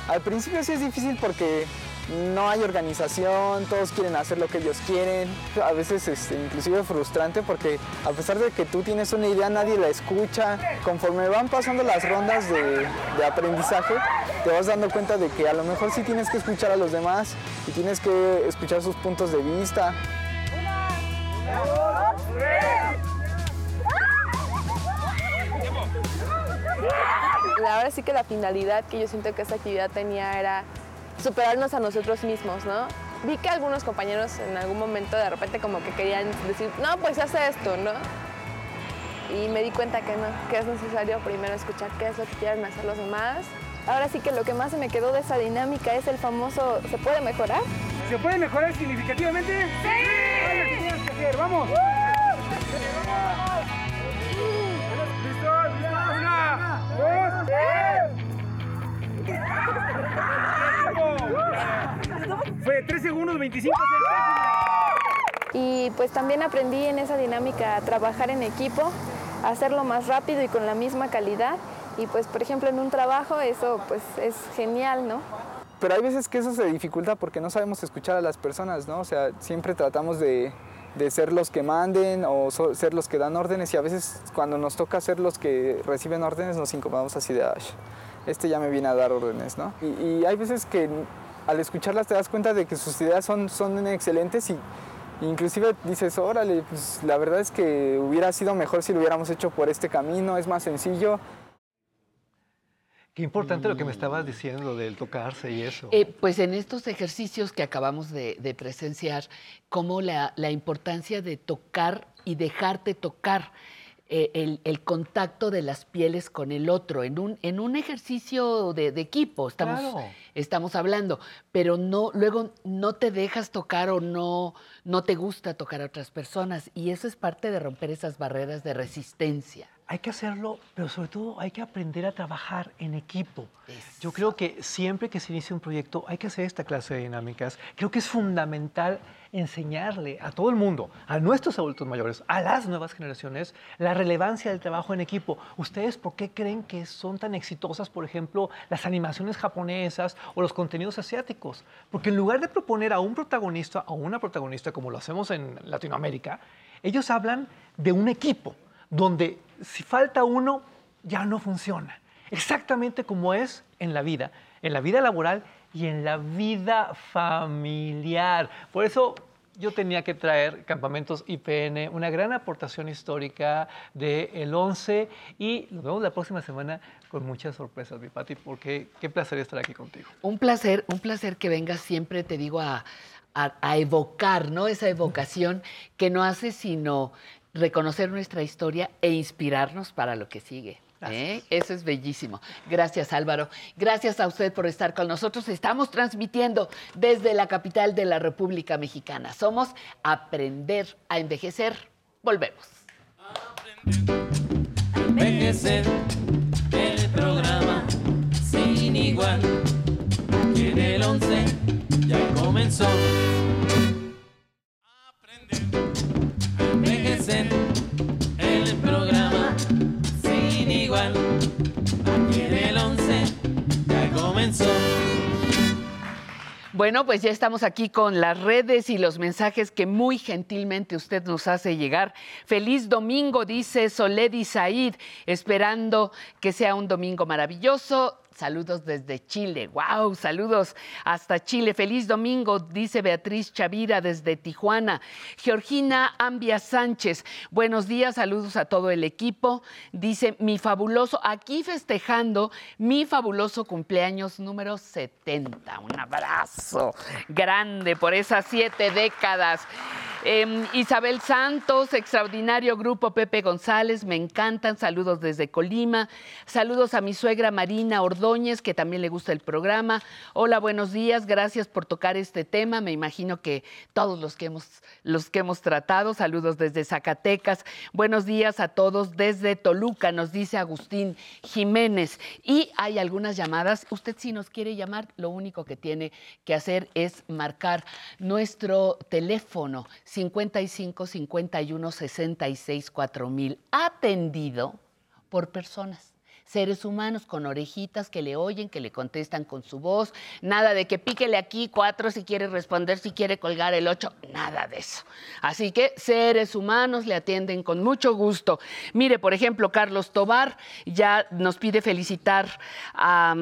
[SPEAKER 6] Al principio sí es difícil porque no hay organización, todos quieren hacer lo que ellos quieren. A veces este, inclusive frustrante porque a pesar de que tú tienes una idea, nadie la escucha. Conforme van pasando las rondas de, aprendizaje, te vas dando cuenta de que a lo mejor sí tienes que escuchar a los demás y tienes que escuchar sus puntos de vista.
[SPEAKER 13] Ahora sí que la finalidad que yo siento que esta actividad tenía era superarnos a nosotros mismos, ¿no? Vi que algunos compañeros en algún momento de repente como que querían decir, no, pues hace esto, ¿no? Y me di cuenta que no, que es necesario primero escuchar qué es lo que quieren hacer los demás. Ahora sí que lo que más se me quedó de esa dinámica es el famoso ¿se puede mejorar?
[SPEAKER 1] ¿Se puede mejorar significativamente? ¡Sí! Vale, ¿qué tienes que hacer? ¡Vamos! ¿Listos? ¿Listos? Una, dos, tres. Fue 3 segundos 25
[SPEAKER 13] Y pues también aprendí en esa dinámica a trabajar en equipo, a hacerlo más rápido y con la misma calidad. Y pues por ejemplo en un trabajo eso pues es genial, ¿no?
[SPEAKER 6] Pero hay veces que eso se dificulta porque no sabemos escuchar a las personas, ¿no? O sea, siempre tratamos de, de ser los que manden o so- ser los que dan órdenes y a veces cuando nos toca ser los que reciben órdenes nos incomodamos así de, "Ay, este ya me viene a dar órdenes, ¿no? Y, y hay veces que al escucharlas te das cuenta de que sus ideas son, son excelentes y inclusive dices, órale, pues la verdad es que hubiera sido mejor si lo hubiéramos hecho por este camino, es más sencillo.
[SPEAKER 5] Qué importante lo que me estabas diciendo del tocarse y eso.
[SPEAKER 2] Eh, pues en estos ejercicios que acabamos de, de presenciar, como la, la importancia de tocar y dejarte tocar eh, el, el contacto de las pieles con el otro, en un, en un ejercicio de, de equipo, estamos,
[SPEAKER 5] Claro.
[SPEAKER 2] estamos hablando, pero no, luego no te dejas tocar o no, no te gusta tocar a otras personas, y eso es parte de romper esas barreras de resistencia.
[SPEAKER 5] Hay que hacerlo, pero sobre todo hay que aprender a trabajar en equipo. Yo creo que siempre que se inicia un proyecto hay que hacer esta clase de dinámicas. Creo que es fundamental enseñarle a todo el mundo, a nuestros adultos mayores, a las nuevas generaciones, la relevancia del trabajo en equipo. ¿Ustedes por qué creen que son tan exitosas, por ejemplo, las animaciones japonesas o los contenidos asiáticos? Porque en lugar de proponer a un protagonista o una protagonista como lo hacemos en Latinoamérica, ellos hablan de un equipo donde si falta uno, ya no funciona. Exactamente como es en la vida, en la vida laboral y en la vida familiar. Por eso yo tenía que traer Campamentos IPN, una gran aportación histórica del 11 y nos vemos la próxima semana con muchas sorpresas, mi Pati, porque qué placer estar aquí contigo.
[SPEAKER 2] Un placer, un placer que vengas siempre, te digo, a- a evocar, ¿no? Esa evocación que no hace sino reconocer nuestra historia e inspirarnos para lo que sigue. ¿Eh? Eso es bellísimo. Gracias, Álvaro. Gracias a usted por estar con nosotros. Estamos transmitiendo desde la capital de la República Mexicana. Somos Aprender a Envejecer. Volvemos.
[SPEAKER 4] Envejecer, el programa sin igual. En el 11 ya comenzó. Aprender a envejecer,
[SPEAKER 2] Bueno, pues ya estamos aquí con las redes y los mensajes que muy gentilmente usted nos hace llegar. Feliz domingo, dice Soledi Said, esperando que sea un domingo maravilloso. Saludos desde Chile. ¡Wow! Saludos hasta Chile. Feliz domingo, dice Beatriz Chavira desde Tijuana. Georgina Ambia Sánchez, buenos días, saludos a todo el equipo. Dice mi fabuloso, aquí festejando mi fabuloso cumpleaños número 70. Un abrazo grande por esas siete décadas. Em, Isabel Santos, extraordinario grupo Pepe González, me encantan. Saludos desde Colima. Saludos a mi suegra Marina Ordóñez, que también le gusta el programa. Hola, buenos días. Gracias por tocar este tema. Me imagino que todos los que hemos, los que hemos tratado. Saludos desde Zacatecas. Buenos días a todos desde Toluca, nos dice Agustín Jiménez. Y hay algunas llamadas. Usted si nos quiere llamar, lo único que tiene que hacer es marcar nuestro teléfono 55 51 66 4000, atendido por personas. Seres humanos con orejitas que le oyen, que le contestan con su voz. Nada de que píquele aquí cuatro si quiere responder, si quiere colgar el ocho. Nada de eso. Así que seres humanos le atienden con mucho gusto. Mire, por ejemplo, Carlos Tobar ya nos pide felicitar, a,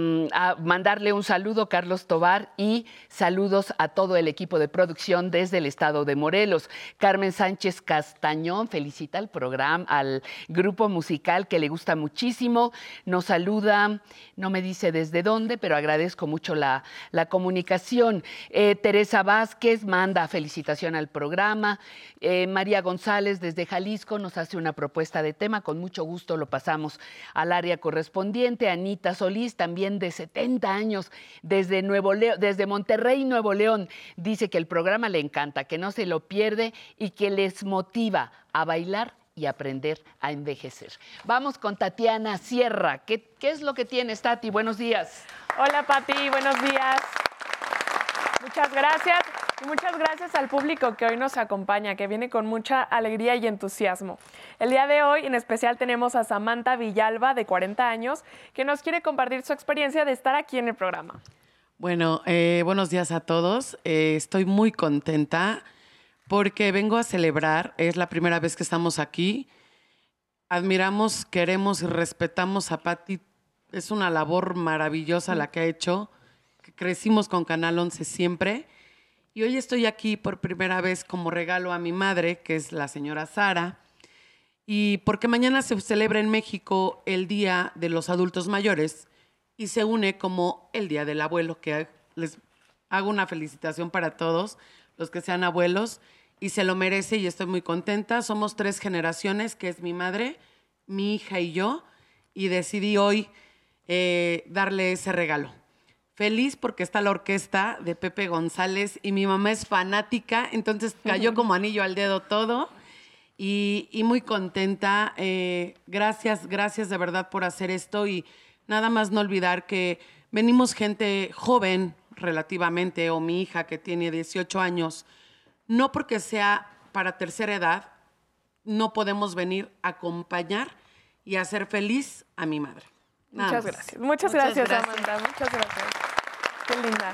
[SPEAKER 2] mandarle un saludo, Carlos Tobar, y saludos a todo el equipo de producción desde el estado de Morelos. Carmen Sánchez Castañón felicita al programa, al grupo musical que le gusta muchísimo. Nos saluda, no me dice desde dónde, pero agradezco mucho la, la comunicación. Eh, Teresa Vázquez manda felicitación al programa. Eh, María González desde Jalisco nos hace una propuesta de tema. Con mucho gusto lo pasamos al área correspondiente. Anita Solís, también de 70 años, desde, Nuevo León, desde Monterrey, Nuevo León, dice que el programa le encanta, que no se lo pierde y que les motiva a bailar y aprender a envejecer. Vamos con Tatiana Sierra. ¿Qué, qué es lo que tienes, Tati? Buenos días.
[SPEAKER 14] Hola, Pati. Buenos días. Muchas gracias. Y muchas gracias al público que hoy nos acompaña, que viene con mucha alegría y entusiasmo. El día de hoy, en especial, tenemos a Samantha Villalba, de 40 años, que nos quiere compartir su experiencia de estar aquí en el programa.
[SPEAKER 15] Bueno, eh, buenos días a todos. Eh, estoy muy contenta porque vengo a celebrar, es la primera vez que estamos aquí. Admiramos, queremos y respetamos a Patti. Es una labor maravillosa la que ha hecho. Crecimos con Canal 11 siempre. Y hoy estoy aquí por primera vez como regalo a mi madre, que es la señora Sara. Y porque mañana se celebra en México el Día de los Adultos Mayores y se une como el Día del Abuelo, que les hago una felicitación para todos los que sean abuelos y se lo merece y estoy muy contenta. Somos tres generaciones, que es mi madre, mi hija y yo, y decidí hoy eh, darle ese regalo. Feliz porque está la orquesta de Pepe González y mi mamá es fanática, entonces cayó como anillo al dedo todo. Y, y muy contenta. eh, gracias, gracias de verdad por hacer esto y nada más no olvidar que venimos gente joven relativamente, o mi hija que tiene 18 años, no porque sea para tercera edad, no podemos venir a acompañar y hacer feliz a mi madre. Nada
[SPEAKER 14] Muchas
[SPEAKER 15] más.
[SPEAKER 14] gracias. Muchas, gracias, Samantha. Muchas gracias. Qué linda.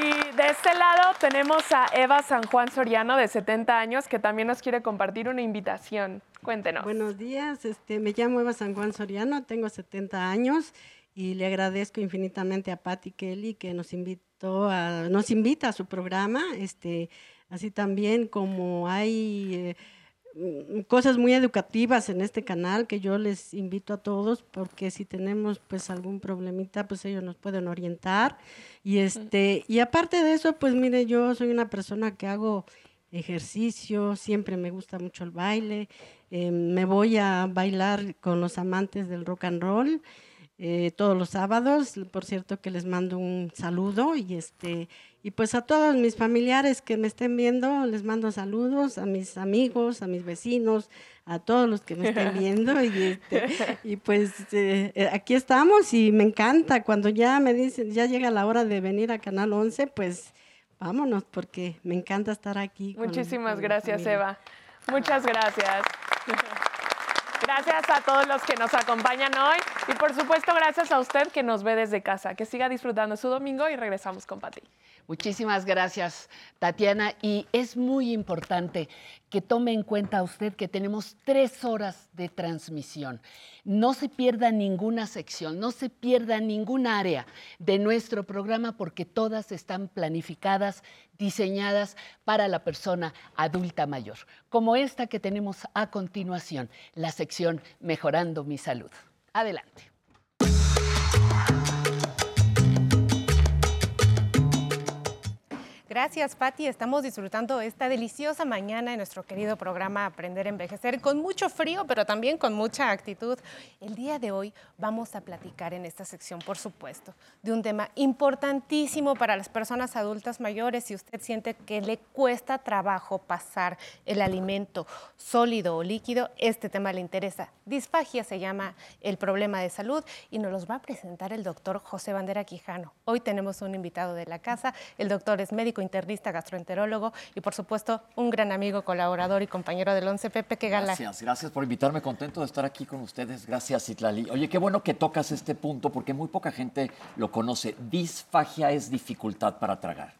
[SPEAKER 14] Y de este lado tenemos a Eva San Juan Soriano, de 70 años, que también nos quiere compartir una invitación. Cuéntenos.
[SPEAKER 16] Buenos días, este, me llamo Eva San Juan Soriano, tengo 70 años y le agradezco infinitamente a Patti Kelly que nos invitó a, nos invita a su programa, este, así también como hay eh, mm, cosas muy educativas en este canal que yo les invito a todos porque si tenemos pues algún problemita pues ellos nos pueden orientar. Y este y aparte de eso pues mire yo soy una persona que hago ejercicio siempre me gusta mucho el baile eh, me voy a bailar con los amantes del rock and roll eh, todos los sábados. Por cierto que les mando un saludo y este y pues a todos mis familiares que me estén viendo, les mando saludos, a mis amigos, a mis vecinos, a todos los que me estén viendo. Y, este, y pues eh, eh, aquí estamos y me encanta cuando ya me dicen, ya llega la hora de venir a Canal 11, pues vámonos porque me encanta estar aquí.
[SPEAKER 14] Muchísimas
[SPEAKER 16] con
[SPEAKER 14] gracias. Eva. Muchas gracias. Gracias a todos los que nos acompañan hoy y por supuesto gracias a usted que nos ve desde casa. Que siga disfrutando su domingo y regresamos con Pati.
[SPEAKER 2] Muchísimas gracias, Tatiana. Y es muy importante que tome en cuenta usted que tenemos tres horas de transmisión. No se pierda ninguna sección, no se pierda ningún área de nuestro programa porque todas están planificadas, diseñadas para la persona adulta mayor, como esta que tenemos a continuación, la sección Mejorando mi salud. Adelante.
[SPEAKER 17] Gracias, Patti. Estamos disfrutando esta deliciosa mañana en nuestro querido programa Aprender a Envejecer, con mucho frío, pero también con mucha actitud. El día de hoy vamos a platicar en esta sección, por supuesto, de un tema importantísimo para las personas adultas mayores. Si usted siente que le cuesta trabajo pasar el alimento sólido o líquido, este tema le interesa. Disfagia se llama el problema de salud y nos los va a presentar el doctor José Bandera Quijano. Hoy tenemos un invitado de la casa. El doctor es médico internista, gastroenterólogo y, por supuesto, un gran amigo, colaborador y compañero del 11 Pepe, que gala.
[SPEAKER 18] Gracias, gracias por invitarme. Contento de estar aquí con ustedes. Gracias, Itlali. Oye, qué bueno que tocas este punto porque muy poca gente lo conoce. Disfagia es dificultad para tragar.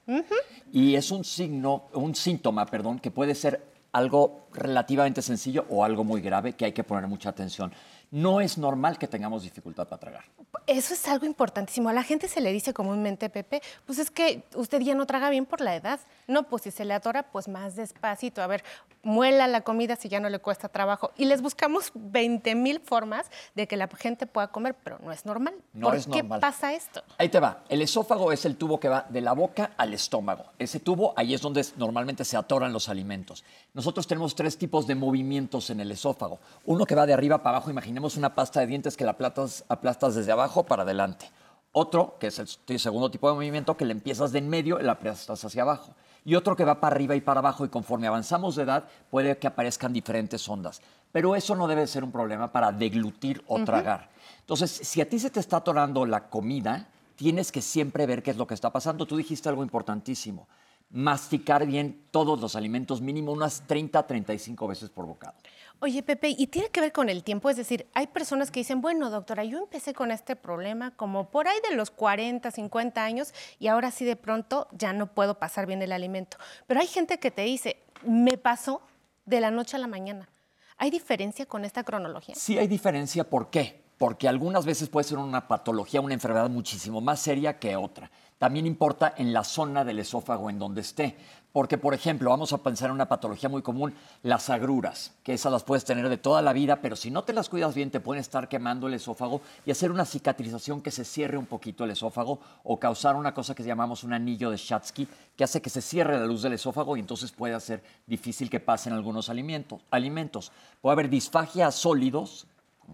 [SPEAKER 18] Y es un signo, un síntoma, perdón, que puede ser algo relativamente sencillo o algo muy grave que hay que poner mucha atención. No es normal que tengamos dificultad para tragar.
[SPEAKER 17] Eso es algo importantísimo. A la gente se le dice comúnmente, Pepe, pues es que usted ya no traga bien por la edad. No, pues si se le atora, pues más despacito. A ver, muela la comida si ya no le cuesta trabajo. Y les buscamos 20 mil formas de que la gente pueda comer, pero no es normal.
[SPEAKER 18] No
[SPEAKER 17] ¿Por
[SPEAKER 18] es
[SPEAKER 17] qué
[SPEAKER 18] normal.
[SPEAKER 17] pasa esto?
[SPEAKER 18] Ahí te va. El esófago es el tubo que va de la boca al estómago. Ese tubo, ahí es donde normalmente se atoran los alimentos. Nosotros tenemos tres tipos de movimientos en el esófago. Uno que va de arriba para abajo, imaginemos una pasta de dientes que la aplastas, aplastas desde abajo para adelante. Otro, que es el segundo tipo de movimiento, que le empiezas de en medio y la aplastas hacia abajo. Y otro que va para arriba y para abajo y conforme avanzamos de edad puede que aparezcan diferentes ondas. Pero eso no debe ser un problema para deglutir o tragar. Entonces, si a ti se te está atorando la comida, tienes que siempre ver qué es lo que está pasando. Tú dijiste algo importantísimo. Masticar bien todos los alimentos, mínimo unas 30 a 35 veces por bocado.
[SPEAKER 17] Oye, Pepe, y tiene que ver con el tiempo, es decir, hay personas que dicen, bueno, doctora, yo empecé con este problema como por ahí de los 40, 50 años y ahora sí de pronto ya no puedo pasar bien el alimento. Pero hay gente que te dice, me pasó de la noche a la mañana. ¿Hay diferencia con esta cronología?
[SPEAKER 18] Sí hay diferencia, ¿por qué? Porque algunas veces puede ser una patología, una enfermedad muchísimo más seria que otra. También importa en la zona del esófago en donde esté. Porque, por ejemplo, vamos a pensar en una patología muy común, las agruras, que esas las puedes tener de toda la vida, pero si no te las cuidas bien, te pueden estar quemando el esófago y hacer una cicatrización que se cierre un poquito el esófago o causar una cosa que llamamos un anillo de Shatsky, que hace que se cierre la luz del esófago y entonces puede hacer difícil que pasen algunos alimentos. alimentos. Puede haber disfagia a sólidos,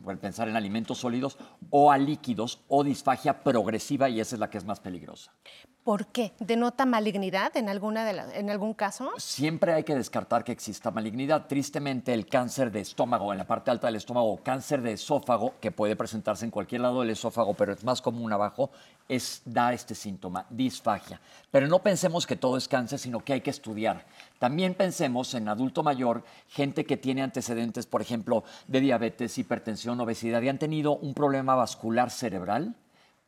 [SPEAKER 18] pueden pensar en alimentos sólidos, o a líquidos, o disfagia progresiva, y esa es la que es más peligrosa.
[SPEAKER 17] ¿Por qué? ¿Denota malignidad en, alguna de en algún caso?
[SPEAKER 18] Siempre hay que descartar que exista malignidad. Tristemente, el cáncer de estómago, en la parte alta del estómago, cáncer de esófago, que puede presentarse en cualquier lado del esófago, pero es más común abajo, es, da este síntoma, disfagia. Pero no pensemos que todo es cáncer, sino que hay que estudiar. También pensemos en adulto mayor, gente que tiene antecedentes, por ejemplo, de diabetes, hipertensión, obesidad, y han tenido un problema vascular cerebral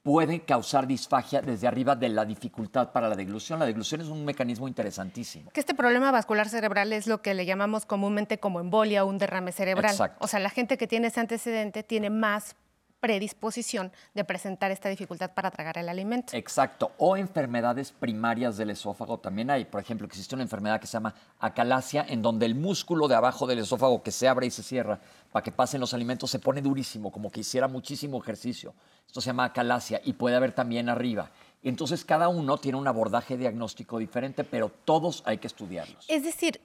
[SPEAKER 18] puede causar disfagia desde arriba de la dificultad para la deglución. La deglución es un mecanismo interesantísimo.
[SPEAKER 17] Que este problema vascular cerebral es lo que le llamamos comúnmente como embolia o un derrame cerebral.
[SPEAKER 18] Exacto.
[SPEAKER 17] O sea, la gente que tiene ese antecedente tiene más predisposición de presentar esta dificultad para tragar el alimento.
[SPEAKER 18] Exacto. O enfermedades primarias del esófago también hay. Por ejemplo, existe una enfermedad que se llama acalasia, en donde el músculo de abajo del esófago que se abre y se cierra para que pasen los alimentos se pone durísimo, como que hiciera muchísimo ejercicio. Esto se llama acalasia y puede haber también arriba. Entonces, cada uno tiene un abordaje diagnóstico diferente, pero todos hay que estudiarlos.
[SPEAKER 17] Es decir,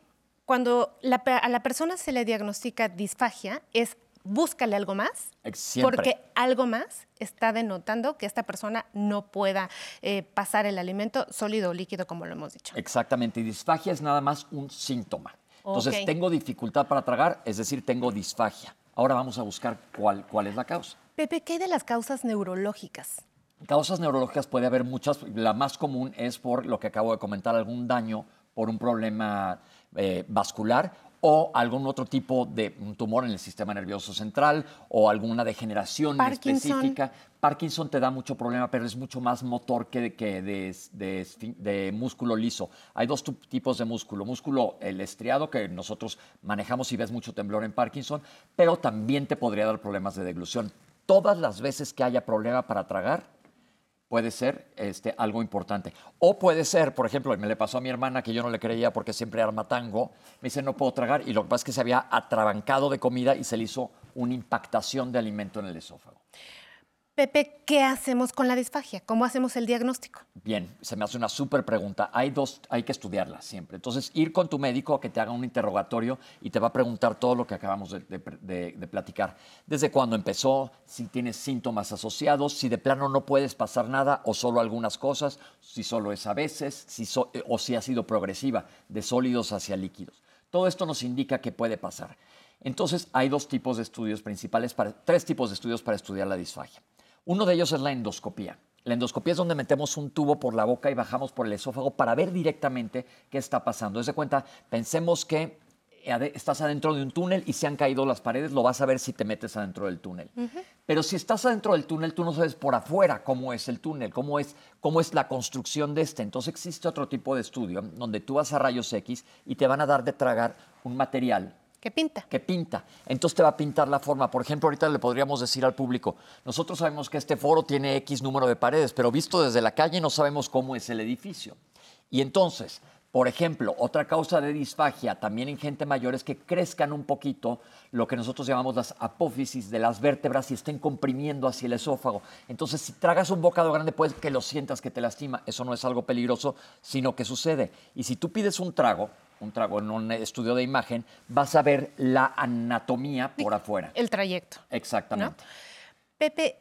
[SPEAKER 17] cuando la a la persona se le diagnostica disfagia, es búscale algo más,
[SPEAKER 18] Siempre.
[SPEAKER 17] porque algo más está denotando que esta persona no pueda eh, pasar el alimento sólido o líquido, como lo hemos dicho.
[SPEAKER 18] Exactamente, y disfagia es nada más un síntoma. Entonces, tengo dificultad para tragar, es decir, tengo disfagia. Ahora vamos a buscar cuál, cuál es la causa.
[SPEAKER 17] Pepe, ¿qué hay de las causas neurológicas?
[SPEAKER 18] Causas neurológicas puede haber muchas. La más común es por lo que acabo de comentar, algún daño por un problema eh, vascular o algún otro tipo de tumor en el sistema nervioso central o alguna degeneración
[SPEAKER 17] Parkinson.
[SPEAKER 18] específica. Parkinson te da mucho problema, pero es mucho más motor que de, que de, de de músculo liso. Hay dos tipos de músculo. Músculo, el estriado, que nosotros manejamos y ves mucho temblor en Parkinson, pero también te podría dar problemas de deglución. Todas las veces que haya problema para tragar, puede ser este, algo importante. O puede ser, por ejemplo, me le pasó a mi hermana que yo no le creía porque siempre arma tango, me dice no puedo tragar y lo que pasa es que se había atrabancado de comida y se le hizo una impactación de alimento en el esófago.
[SPEAKER 17] Pepe, ¿qué hacemos con la disfagia? ¿Cómo hacemos el diagnóstico?
[SPEAKER 18] Bien, se me hace una súper pregunta. Hay dos, hay que estudiarla siempre. Entonces, ir con tu médico a que te haga un interrogatorio y te va a preguntar todo lo que acabamos de, platicar. Desde cuándo empezó, si tienes síntomas asociados, si de plano no puedes pasar nada o solo algunas cosas, si solo es a veces, si so- eh, o si ha sido progresiva, de sólidos hacia líquidos. Todo esto nos indica que puede pasar. Entonces, hay dos tipos de estudios principales, para, tres tipos de estudios para estudiar la disfagia. Uno de ellos es la endoscopía. La endoscopía es donde metemos un tubo por la boca y bajamos por el esófago para ver directamente qué está pasando. Es de cuenta, pensemos que estás adentro de un túnel y se han caído las paredes, lo vas a ver si te metes adentro del túnel. Pero si estás adentro del túnel, tú no sabes por afuera cómo es el túnel, cómo es, cómo es la construcción de este. Entonces existe otro tipo de estudio donde tú vas a rayos X y te van a dar de tragar un material
[SPEAKER 17] ¿Qué pinta?
[SPEAKER 18] que pinta. Entonces te va a pintar la forma. Por ejemplo, ahorita le podríamos decir al público, nosotros sabemos que este foro tiene X número de paredes, pero visto desde la calle no sabemos cómo es el edificio. Y entonces, por ejemplo, otra causa de disfagia también en gente mayor es que crezcan un poquito lo que nosotros llamamos las apófisis de las vértebras y estén comprimiendo hacia el esófago. Entonces, si tragas un bocado grande, puedes que lo sientas que te lastima. Eso no es algo peligroso, sino que sucede. Y si tú pides un trago, un trago en un estudio de imagen, vas a ver la anatomía por afuera.
[SPEAKER 17] El trayecto.
[SPEAKER 18] Exactamente.
[SPEAKER 17] Pepe,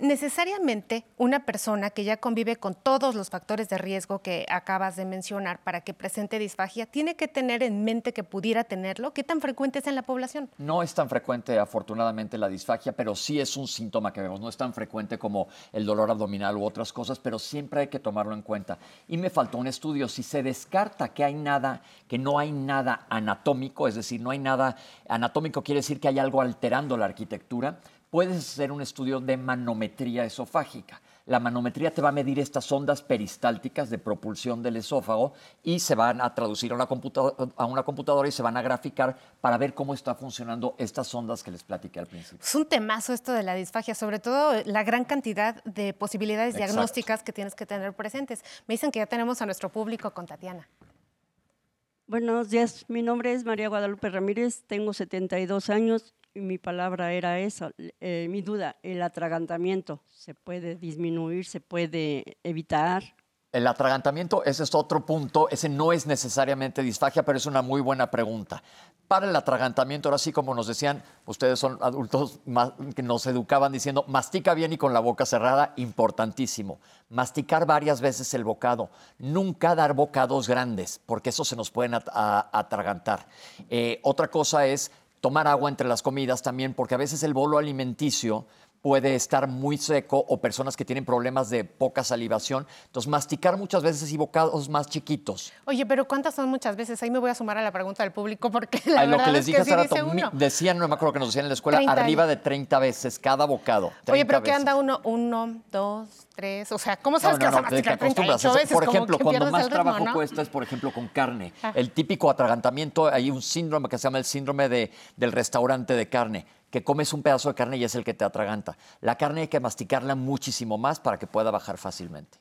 [SPEAKER 17] necesariamente una persona que ya convive con todos los factores de riesgo que acabas de mencionar para que presente disfagia, tiene que tener en mente que pudiera tenerlo. ¿Qué tan frecuente es en la población?
[SPEAKER 18] No es tan frecuente, afortunadamente, la disfagia, pero sí es un síntoma que vemos. No es tan frecuente como el dolor abdominal u otras cosas, pero siempre hay que tomarlo en cuenta. Y me faltó un estudio. Si se descarta que hay nada, que no hay nada anatómico, es decir, no hay nada anatómico, quiere decir que hay algo alterando la arquitectura, puedes hacer un estudio de manometría esofágica. La manometría te va a medir estas ondas peristálticas de propulsión del esófago y se van a traducir a una, computa- a una computadora y se van a graficar para ver cómo está funcionando estas ondas que les platiqué al principio.
[SPEAKER 17] Es un temazo esto de la disfagia, sobre todo la gran cantidad de posibilidades
[SPEAKER 18] Exacto.
[SPEAKER 17] diagnósticas que tienes que tener presentes. Me dicen que ya tenemos a nuestro público con Tatiana.
[SPEAKER 19] Buenos días, mi nombre es María Guadalupe Ramírez, tengo 72 años y mi palabra era esa, eh, mi duda, el atragantamiento, ¿se puede disminuir, se puede evitar?
[SPEAKER 18] El atragantamiento, ese es otro punto, ese no es necesariamente disfagia, pero es una muy buena pregunta. Para el atragantamiento, ahora sí, como nos decían, ustedes son adultos que nos educaban diciendo, mastica bien y con la boca cerrada, importantísimo. Masticar varias veces el bocado, nunca dar bocados grandes, porque eso se nos pueden atragantar. Eh, otra cosa es tomar agua entre las comidas también, porque a veces el bolo alimenticio puede estar muy seco o personas que tienen problemas de poca salivación. Entonces, masticar muchas veces y bocados más chiquitos.
[SPEAKER 17] Oye, pero ¿cuántas son muchas veces? Ahí me voy a sumar a la pregunta del público porque la
[SPEAKER 18] A lo
[SPEAKER 17] verdad
[SPEAKER 18] que les
[SPEAKER 17] es
[SPEAKER 18] dije
[SPEAKER 17] que
[SPEAKER 18] hace
[SPEAKER 17] sí
[SPEAKER 18] rato,
[SPEAKER 17] uno.
[SPEAKER 18] decían, no me acuerdo que nos decían en la escuela,
[SPEAKER 17] 30
[SPEAKER 18] arriba de 30 veces cada bocado.
[SPEAKER 17] Oye,
[SPEAKER 18] 30
[SPEAKER 17] pero ¿qué anda uno? Uno, dos, tres. O sea, ¿cómo
[SPEAKER 18] No,
[SPEAKER 17] sabes que
[SPEAKER 18] no,
[SPEAKER 17] vas a
[SPEAKER 18] no,
[SPEAKER 17] masticar
[SPEAKER 18] acostumbras.
[SPEAKER 17] 38
[SPEAKER 18] Eso,
[SPEAKER 17] veces?
[SPEAKER 18] Por ejemplo,
[SPEAKER 17] que
[SPEAKER 18] cuando más
[SPEAKER 17] ritmo,
[SPEAKER 18] trabajo
[SPEAKER 17] ¿no?
[SPEAKER 18] cuesta es, por ejemplo, con carne.
[SPEAKER 17] Ah.
[SPEAKER 18] El típico atragantamiento, hay un síndrome que se llama el síndrome de- del restaurante de carne, que comes un pedazo de carne y es el que te atraganta. La carne hay que masticarla muchísimo más para que pueda bajar fácilmente.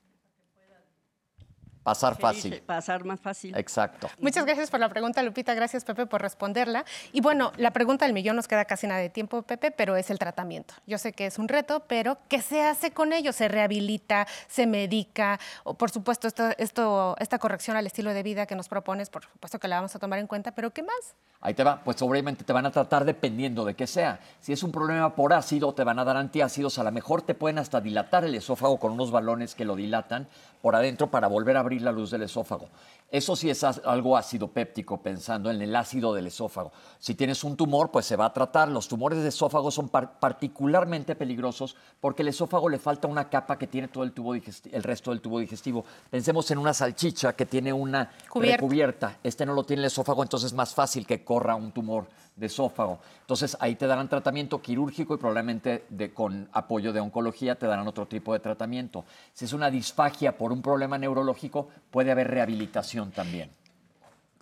[SPEAKER 18] Pasar fácil.
[SPEAKER 19] Pasar más fácil.
[SPEAKER 18] Exacto.
[SPEAKER 17] Muchas gracias por la pregunta, Lupita. Gracias, Pepe, por responderla. Y bueno, la pregunta del millón nos queda casi nada de tiempo, Pepe, pero es el tratamiento. Yo sé que es un reto, pero ¿qué se hace con ello? ¿Se rehabilita? ¿Se medica? O, por supuesto, esto, esto, esta corrección al estilo de vida que nos propones, por supuesto que la vamos a tomar en cuenta, pero ¿qué más?
[SPEAKER 18] Ahí te va, pues obviamente te van a tratar dependiendo de qué sea. Si es un problema por ácido, te van a dar antiácidos, a lo mejor te pueden hasta dilatar el esófago con unos balones que lo dilatan por adentro para volver a abrir la luz del esófago. Eso sí es algo ácido péptico, pensando en el ácido del esófago. Si tienes un tumor, pues se va a tratar. Los tumores de esófago son par- particularmente peligrosos porque el esófago le falta una capa que tiene todo el, tubo el resto del tubo digestivo. Pensemos en una salchicha que tiene una
[SPEAKER 17] Cubierta.
[SPEAKER 18] recubierta. Este no lo tiene el esófago, entonces es más fácil que corra un tumor de esófago. Entonces ahí te darán tratamiento quirúrgico y probablemente de- con apoyo de oncología te darán otro tipo de tratamiento. Si es una disfagia por un problema neurológico, puede haber rehabilitación también.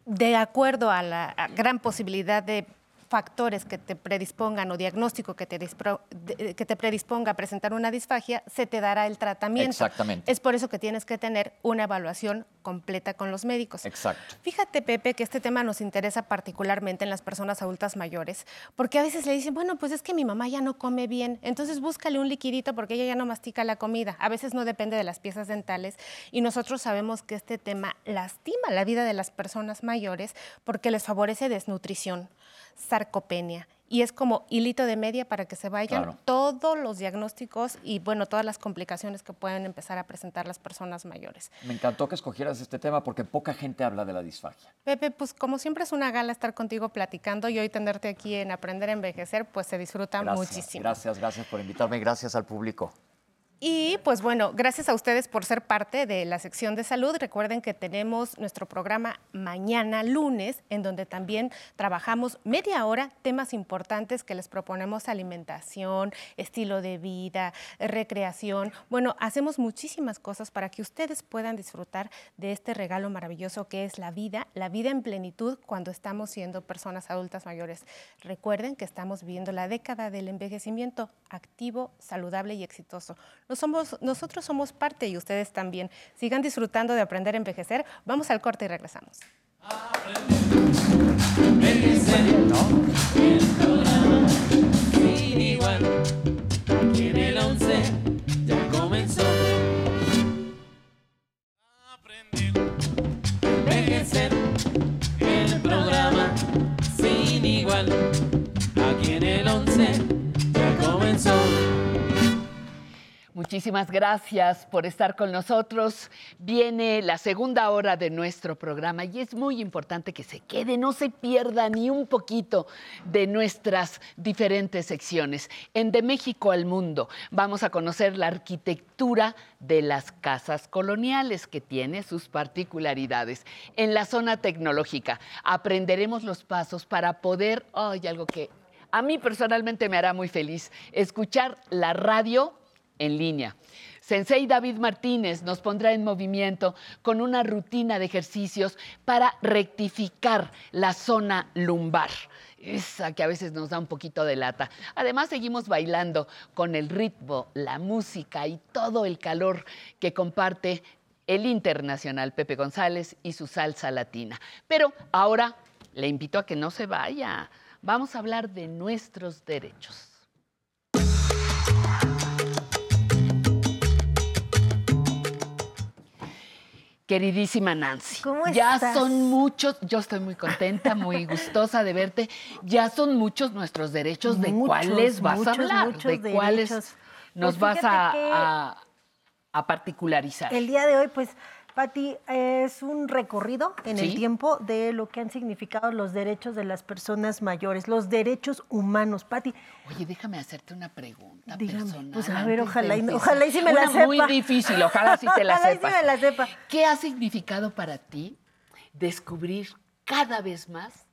[SPEAKER 17] de acuerdo a la gran posibilidad de factores que te predispongan o diagnóstico que te, de- que te predisponga a presentar una disfagia, se te dará el tratamiento.
[SPEAKER 18] Exactamente.
[SPEAKER 17] Es por eso que tienes que tener una evaluación completa con los médicos.
[SPEAKER 18] Exacto.
[SPEAKER 17] Fíjate, Pepe, que este tema nos interesa particularmente en las personas adultas mayores, porque a veces le dicen, bueno, pues es que mi mamá ya no come bien, entonces búscale un liquidito porque ella ya no mastica la comida. A veces no depende de las piezas dentales y nosotros sabemos que este tema lastima la vida de las personas mayores porque les favorece desnutrición, sarcopenia. Y es como hilito de media para que se vayan
[SPEAKER 18] Claro.
[SPEAKER 17] todos los diagnósticos y, bueno, todas las complicaciones que pueden empezar a presentar las personas mayores.
[SPEAKER 18] Me encantó que escogieras este tema porque poca gente habla de la disfagia.
[SPEAKER 17] Pepe, pues como siempre es una gala estar contigo platicando y hoy tenerte aquí en Aprender a Envejecer, pues se disfruta
[SPEAKER 18] Gracias,
[SPEAKER 17] muchísimo.
[SPEAKER 18] gracias, gracias por invitarme. Gracias al público.
[SPEAKER 17] Y pues bueno, gracias a ustedes por ser parte de la sección de salud. Recuerden que tenemos nuestro programa mañana lunes, en donde también trabajamos media hora temas importantes que les proponemos alimentación, estilo de vida, recreación. Bueno, hacemos muchísimas cosas para que ustedes puedan disfrutar de este regalo maravilloso que es la vida, la vida en plenitud cuando estamos siendo personas adultas mayores. Recuerden que estamos viviendo la década del envejecimiento activo, saludable y exitoso. No somos, nosotros somos parte y ustedes también. Sigan disfrutando de aprender a envejecer. Vamos al corte y regresamos.
[SPEAKER 4] El programa sin igual. Aquí en el 11
[SPEAKER 2] Muchísimas gracias por estar con nosotros. Viene la segunda hora de nuestro programa y es muy importante que se quede, no se pierda ni un poquito de nuestras diferentes secciones. En De México al Mundo vamos a conocer la arquitectura de las casas coloniales que tiene sus particularidades. En la zona tecnológica aprenderemos los pasos para poder, ay, algo que a mí personalmente me hará muy feliz, escuchar la radio en línea. Sensei David Martínez nos pondrá en movimiento con una rutina de ejercicios para rectificar la zona lumbar. Esa que a veces nos da un poquito de lata. Además, seguimos bailando con el ritmo, la música y todo el calor que comparte el internacional Pepe González y su salsa latina. Pero ahora le invito a que no se vaya. Vamos a hablar de nuestros derechos. Queridísima Nancy,
[SPEAKER 20] ¿Cómo
[SPEAKER 2] ya
[SPEAKER 20] estás?
[SPEAKER 2] son muchos, yo estoy muy contenta, muy gustosa de verte, ya son muchos nuestros derechos, ¿de cuáles vas
[SPEAKER 20] muchos,
[SPEAKER 2] a hablar? ¿De cuáles nos
[SPEAKER 20] Pues
[SPEAKER 2] vas a- a particularizar?
[SPEAKER 20] El día de hoy, pues, Pati, es un recorrido en el tiempo de lo que han significado los derechos de las personas mayores, los derechos humanos. Pati,
[SPEAKER 2] Oye, déjame hacerte una pregunta
[SPEAKER 20] Dígame,
[SPEAKER 2] personal.
[SPEAKER 20] pues, a ver, ojalá y-
[SPEAKER 2] empezar.
[SPEAKER 20] ojalá y sí me la
[SPEAKER 2] Una muy
[SPEAKER 20] sepa.
[SPEAKER 2] difícil, ojalá sí te la
[SPEAKER 20] Ojalá y
[SPEAKER 2] sepas.
[SPEAKER 20] me la sepa.
[SPEAKER 2] ¿Qué ha significado para ti descubrir cada vez más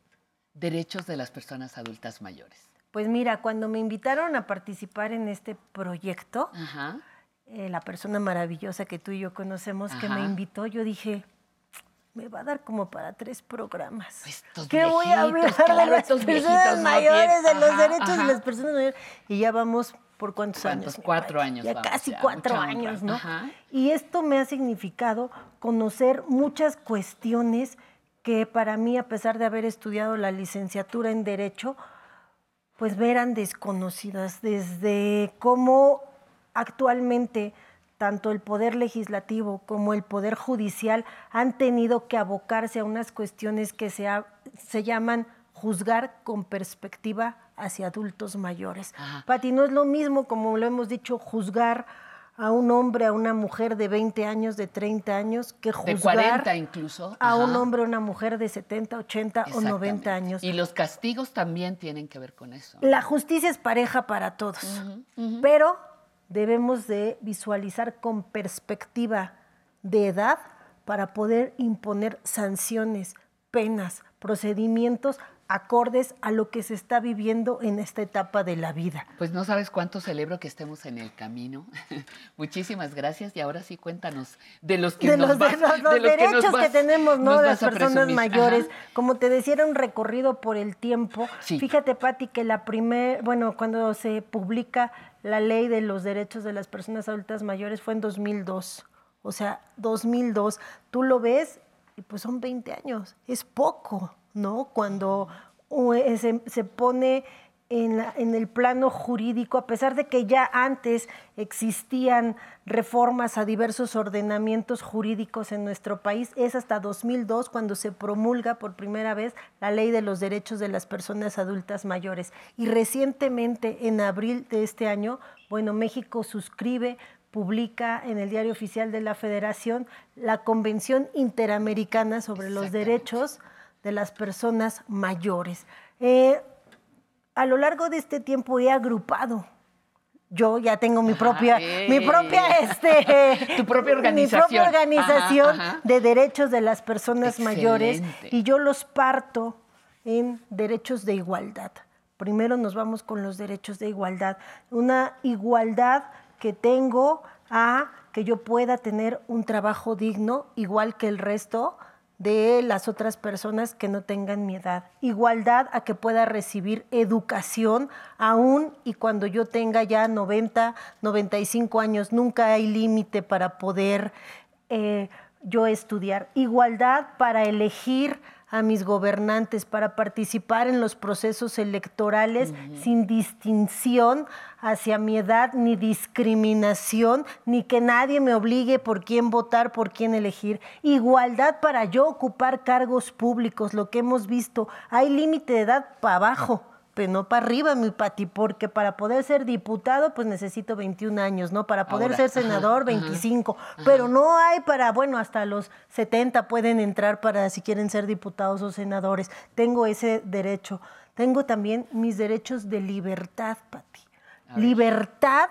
[SPEAKER 2] derechos de las personas adultas mayores?
[SPEAKER 20] pues mira, cuando me invitaron a participar en este proyecto,
[SPEAKER 2] Ajá.
[SPEAKER 20] Eh, la persona maravillosa que tú y yo conocemos que me invitó, yo dije, me va a dar como para tres programas.
[SPEAKER 2] Estos
[SPEAKER 20] ¿Qué voy a hablar
[SPEAKER 2] claro,
[SPEAKER 20] de las personas
[SPEAKER 2] no
[SPEAKER 20] mayores, de los
[SPEAKER 2] ajá,
[SPEAKER 20] derechos de las personas mayores? Y ya vamos por cuántos,
[SPEAKER 2] ¿Cuántos?
[SPEAKER 20] años.
[SPEAKER 2] Cuatro años
[SPEAKER 20] Ya
[SPEAKER 2] vamos,
[SPEAKER 20] casi
[SPEAKER 2] ya,
[SPEAKER 20] cuatro años, ¿no?
[SPEAKER 2] Ajá.
[SPEAKER 20] Y esto me ha significado conocer muchas cuestiones que para mí, a pesar de haber estudiado la licenciatura en Derecho, pues me eran desconocidas, desde cómo actualmente tanto el Poder Legislativo como el Poder Judicial han tenido que abocarse a unas cuestiones que se, ha- se llaman juzgar con perspectiva hacia adultos mayores. Pati, no es lo mismo, como lo hemos dicho, juzgar a un hombre, a una mujer de 20 años, de 30 años, que
[SPEAKER 2] De
[SPEAKER 20] juzgar
[SPEAKER 2] 40 incluso.
[SPEAKER 20] a un
[SPEAKER 2] Ajá.
[SPEAKER 20] hombre o una mujer de 70, 80 o 90 años.
[SPEAKER 2] Y los castigos también tienen que ver con eso.
[SPEAKER 20] La justicia es pareja para todos, pero debemos de visualizar con perspectiva de edad para poder imponer sanciones, penas, procedimientos acordes a lo que se está viviendo en esta etapa de la vida.
[SPEAKER 2] Pues no sabes cuánto celebro que estemos en el camino. Muchísimas gracias y ahora sí cuéntanos de los que
[SPEAKER 20] de
[SPEAKER 2] nos
[SPEAKER 20] los, de
[SPEAKER 2] vas-
[SPEAKER 20] los- los
[SPEAKER 2] de los que nos
[SPEAKER 20] derechos que, tenemos, ¿no?
[SPEAKER 2] nos
[SPEAKER 20] Las personas
[SPEAKER 2] presumir.
[SPEAKER 20] mayores.
[SPEAKER 2] Ajá.
[SPEAKER 20] Como te decía, era un recorrido por el tiempo.
[SPEAKER 2] Sí.
[SPEAKER 20] Fíjate, Patti, que la primer, bueno, cuando se publica la ley de los derechos de las personas adultas mayores fue en 2002. O sea, 2002. Tú lo ves y pues son 20 años. Es poco, ¿no? Cuando eh, se, se pone en, la- en el plano jurídico, a pesar de que ya antes existían reformas a diversos ordenamientos jurídicos en nuestro país, es hasta 2002 cuando se promulga por primera vez la ley de los derechos de las personas adultas mayores. Y recientemente, en abril de este año, bueno, México suscribe publica en el Diario Oficial de la Federación la Convención Interamericana sobre los Derechos de las Personas Mayores. Eh, a lo largo de este tiempo he agrupado. Yo ya tengo mi propia,
[SPEAKER 2] eh.
[SPEAKER 20] mi propia, este,
[SPEAKER 2] Tu propia
[SPEAKER 20] mi propia
[SPEAKER 2] organización.
[SPEAKER 20] organización
[SPEAKER 2] Ajá, ajá.
[SPEAKER 20] de derechos de las personas mayores y yo los parto en derechos de igualdad. Primero nos vamos con los derechos de igualdad. Una igualdad que tengo a que yo pueda tener un trabajo digno igual que el resto de las otras personas que no tengan mi edad. Igualdad a que pueda recibir educación aún y cuando yo tenga ya 90, 95 años. Nunca hay límite para poder eh, yo estudiar. Igualdad para elegir a mis gobernantes, para participar en los procesos electorales sin distinción hacia mi edad, ni discriminación, ni que nadie me obligue por quién votar, por quién elegir. Igualdad para yo ocupar cargos públicos, lo que hemos visto. Hay límite de edad para abajo pero no para arriba, mi Pati, porque para poder ser diputado, pues necesito 21 años, ¿no? Para poder
[SPEAKER 2] Ahora,
[SPEAKER 20] ser senador,
[SPEAKER 2] ajá,
[SPEAKER 20] 25. Pero no hay para, bueno, hasta los 70 pueden entrar para si quieren ser diputados o senadores. Tengo ese derecho. Tengo también mis derechos de libertad, Pati. Libertad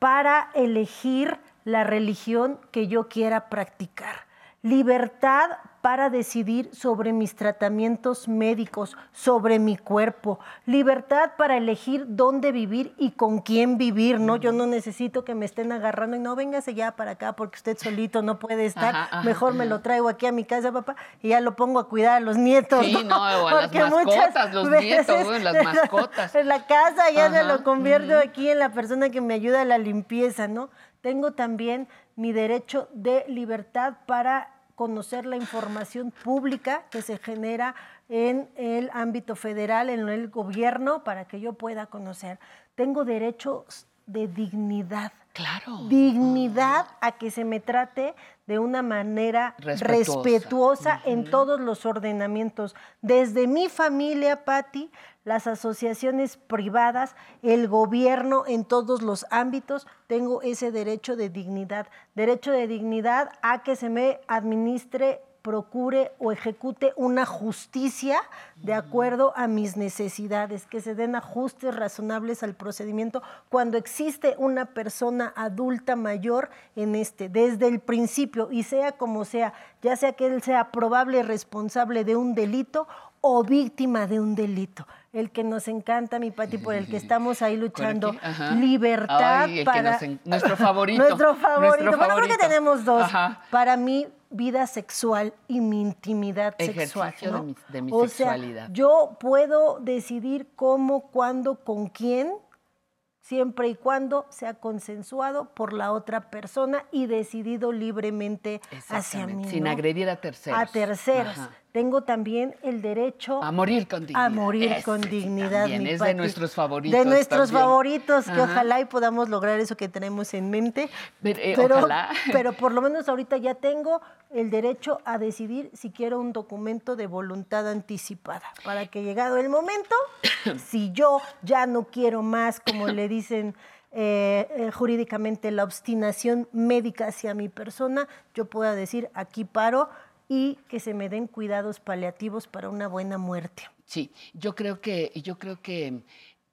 [SPEAKER 20] para elegir la religión que yo quiera practicar. Libertad para decidir sobre mis tratamientos médicos, sobre mi cuerpo. Libertad para elegir dónde vivir y con quién vivir, ¿no? Yo no necesito que me estén agarrando y no, véngase ya para acá porque usted solito no puede estar.
[SPEAKER 2] Ajá, ajá,
[SPEAKER 20] Mejor me lo traigo aquí a mi casa, papá, y ya lo pongo a cuidar a los nietos.
[SPEAKER 2] Sí, no, o a las
[SPEAKER 20] Porque
[SPEAKER 2] mascotas, los nietos, bueno, las mascotas.
[SPEAKER 20] En la casa ya se lo convierto aquí en la persona que me ayuda a la limpieza, ¿no? Tengo también mi derecho de libertad para conocer la información pública que se genera en el ámbito federal, en el gobierno, para que yo pueda conocer. Tengo derechos de dignidad.
[SPEAKER 2] Claro.
[SPEAKER 20] Dignidad a que se me trate de una manera
[SPEAKER 2] Respetuosa.
[SPEAKER 20] respetuosa en todos los ordenamientos. Desde mi familia, Patti, las asociaciones privadas, el gobierno en todos los ámbitos, tengo ese derecho de dignidad. Derecho de dignidad a que se me administre procure o ejecute una justicia de acuerdo a mis necesidades, que se den ajustes razonables al procedimiento cuando existe una persona adulta mayor en este, desde el principio, y sea como sea, ya sea que él sea probable responsable de un delito o víctima de un delito. El que nos encanta, mi Pati, por el que estamos ahí luchando. Libertad
[SPEAKER 2] Ay, el que
[SPEAKER 20] para...
[SPEAKER 2] nos en- nuestro favorito.
[SPEAKER 20] nuestro favorito.
[SPEAKER 2] Nuestro
[SPEAKER 20] Bueno, creo que tenemos dos.
[SPEAKER 2] Ajá.
[SPEAKER 20] Para mí, vida sexual y mi intimidad
[SPEAKER 2] Ejercicio
[SPEAKER 20] sexual.
[SPEAKER 2] de
[SPEAKER 20] ¿no?
[SPEAKER 2] mi- de mi
[SPEAKER 20] o
[SPEAKER 2] sexualidad.
[SPEAKER 20] Sea, yo puedo decidir cómo, cuándo, con quién, siempre y cuando sea consensuado por la otra persona y decidido libremente hacia mí.
[SPEAKER 2] Sin
[SPEAKER 20] ¿no?
[SPEAKER 2] agredir a terceros.
[SPEAKER 20] A terceros.
[SPEAKER 2] Ajá.
[SPEAKER 20] Tengo también el derecho
[SPEAKER 2] A morir con dignidad.
[SPEAKER 20] a morir
[SPEAKER 2] Ese
[SPEAKER 20] con dignidad.
[SPEAKER 2] también
[SPEAKER 20] mi
[SPEAKER 2] es de nuestros favoritos
[SPEAKER 20] De nuestros
[SPEAKER 2] también.
[SPEAKER 20] favoritos, que
[SPEAKER 2] Ajá.
[SPEAKER 20] ojalá y podamos lograr eso que tenemos en mente.
[SPEAKER 2] Pero, eh,
[SPEAKER 20] pero,
[SPEAKER 2] ojalá.
[SPEAKER 20] pero por lo menos ahorita ya tengo el derecho a decidir si quiero un documento de voluntad anticipada. Para que llegado el momento, si yo ya no quiero más, como le dicen eh, eh, jurídicamente la obstinación médica hacia mi persona, yo pueda decir aquí paro y que se me den cuidados paliativos para una buena muerte.
[SPEAKER 2] Sí, yo creo que, yo creo que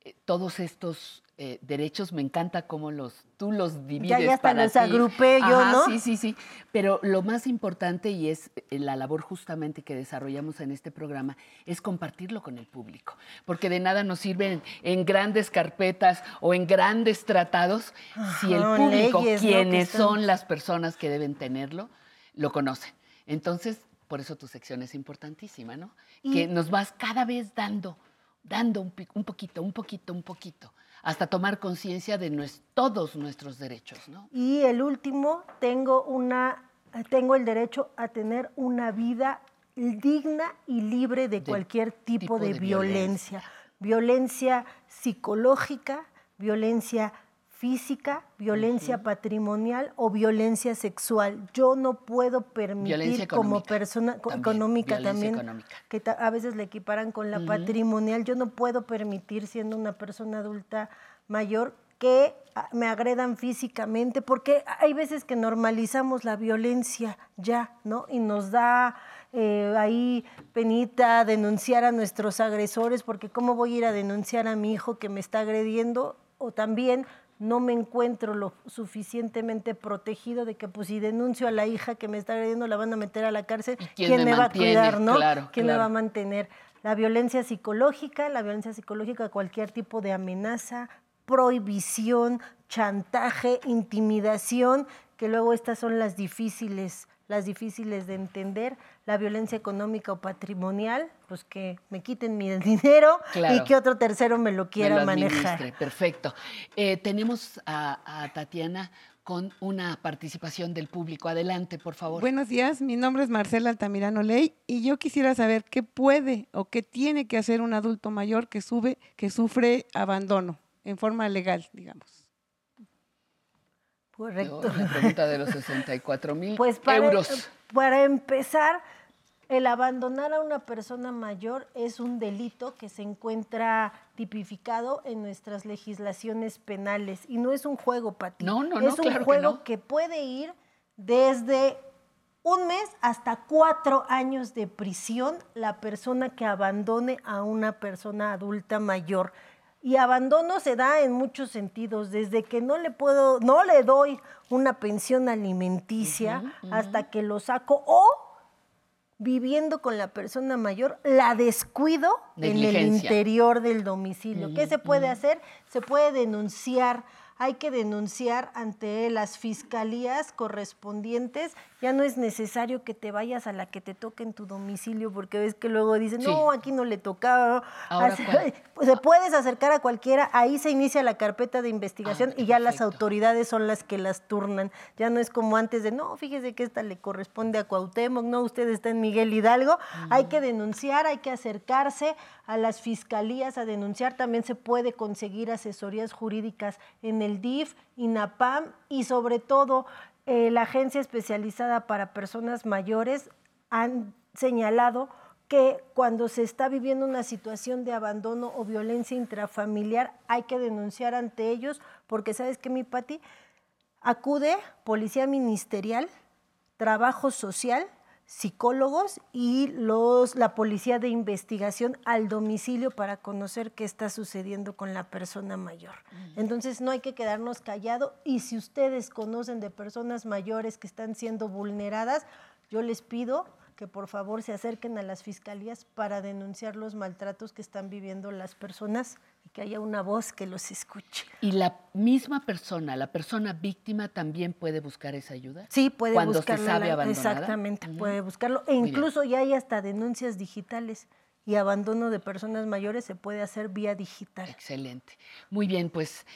[SPEAKER 2] eh, todos estos eh, derechos me encanta cómo los tú los divides
[SPEAKER 20] ya hasta
[SPEAKER 2] para
[SPEAKER 20] los
[SPEAKER 2] ti.
[SPEAKER 20] agrupé yo,
[SPEAKER 2] Ajá,
[SPEAKER 20] ¿no?
[SPEAKER 2] Sí, sí, sí. Pero lo más importante y es eh, la labor justamente que desarrollamos en este programa es compartirlo con el público, porque de nada nos sirven en grandes carpetas o en grandes tratados si el público, quienes son las personas que deben tenerlo, lo conocen. Entonces, por eso tu sección es importantísima, ¿no?
[SPEAKER 20] Y-
[SPEAKER 2] Que nos vas cada vez dando, dando un, poquito, un poquito, un poquito, hasta tomar conciencia de todos nuestros derechos, ¿no?
[SPEAKER 20] Y el último, tengo, una, tengo el derecho a tener una vida digna y libre de, cualquier tipo,
[SPEAKER 2] tipo
[SPEAKER 20] de,
[SPEAKER 2] de
[SPEAKER 20] violencia. Violencia psicológica, violencia física, violencia patrimonial o violencia sexual. Yo no puedo permitir como persona
[SPEAKER 2] también,
[SPEAKER 20] económica también,
[SPEAKER 2] económica.
[SPEAKER 20] que ta- a veces le equiparan con la patrimonial. Yo no puedo permitir, siendo una persona adulta mayor, que ah, me agredan físicamente, porque hay veces que normalizamos la violencia ya, ¿no? Y nos da eh, ahí penita denunciar a nuestros agresores, porque ¿cómo voy a ir a denunciar a mi hijo que me está agrediendo? O también no me encuentro lo suficientemente protegido de que pues si denuncio a la hija que me está agrediendo la van a meter a la cárcel,
[SPEAKER 2] quién
[SPEAKER 20] ¿quién
[SPEAKER 2] me
[SPEAKER 20] me, va a cuidar, no?
[SPEAKER 2] Claro,
[SPEAKER 20] ¿Quién me va a mantener? La violencia psicológica, la violencia psicológica, cualquier tipo de amenaza, prohibición, chantaje, intimidación, que luego estas son las difíciles, las difíciles de entender, la violencia económica o patrimonial, pues que me quiten mi dinero
[SPEAKER 2] Claro.
[SPEAKER 20] y que otro tercero me lo
[SPEAKER 2] Me
[SPEAKER 20] quiera
[SPEAKER 2] lo
[SPEAKER 20] manejar.
[SPEAKER 2] Perfecto. Eh, tenemos a, a Tatiana con una participación del público. Adelante, por favor.
[SPEAKER 21] Buenos días, mi nombre es Marcela Altamirano Ley y yo quisiera saber qué puede o qué tiene que hacer un adulto mayor que, sube, que sufre abandono en forma legal, digamos.
[SPEAKER 20] Correcto.
[SPEAKER 2] La pregunta de los 64 mil
[SPEAKER 20] Pues
[SPEAKER 2] euros.
[SPEAKER 20] para empezar, el abandonar a una persona mayor es un delito que se encuentra tipificado en nuestras legislaciones penales y no es un juego, Pati.
[SPEAKER 2] No, no, no,
[SPEAKER 20] Es un
[SPEAKER 2] claro que
[SPEAKER 20] juego
[SPEAKER 2] no.
[SPEAKER 20] que puede ir desde un mes hasta cuatro años de prisión la persona que abandone a una persona adulta mayor. Y abandono se da en muchos sentidos, desde que no le puedo, no le doy una pensión alimenticia hasta que lo saco o viviendo con la persona mayor, la descuido en el interior del domicilio. ¿Qué se puede hacer? Se puede denunciar, hay que denunciar ante las fiscalías correspondientes. Ya no es necesario que te vayas a la que te toque en tu domicilio, porque ves que luego dicen,
[SPEAKER 2] Sí.
[SPEAKER 20] no, aquí no le tocaba. pues, se puedes acercar a cualquiera, ahí se inicia la carpeta de investigación y ya las autoridades son las que las turnan. Ya no es como antes de, no, fíjese que esta le corresponde a Cuauhtémoc, no, usted está en Miguel Hidalgo. Hay que denunciar, hay que acercarse a las fiscalías a denunciar. También se puede conseguir asesorías jurídicas en el DIF, INAPAM y sobre todo eh, la Agencia Especializada para Personas Mayores han señalado que cuando se está viviendo una situación de abandono o violencia intrafamiliar hay que denunciar ante ellos porque sabes que mi Pati acude policía ministerial, trabajo social, psicólogos y los la policía de investigación al domicilio para conocer qué está sucediendo con la persona mayor. Entonces no hay que quedarnos callados y si ustedes conocen de personas mayores que están siendo vulneradas, yo les pido que por favor se acerquen a las fiscalías para denunciar los maltratos que están viviendo las personas que haya una voz que los escuche.
[SPEAKER 2] ¿Y la misma persona, la persona víctima, también puede buscar esa ayuda?
[SPEAKER 20] Sí, puede
[SPEAKER 2] Cuando
[SPEAKER 20] buscarlo.
[SPEAKER 2] se sabe abandonada.
[SPEAKER 20] Exactamente, puede buscarlo. E incluso ya hay hasta denuncias digitales y abandono de personas mayores se puede hacer vía digital.
[SPEAKER 2] Excelente. Muy bien, pues,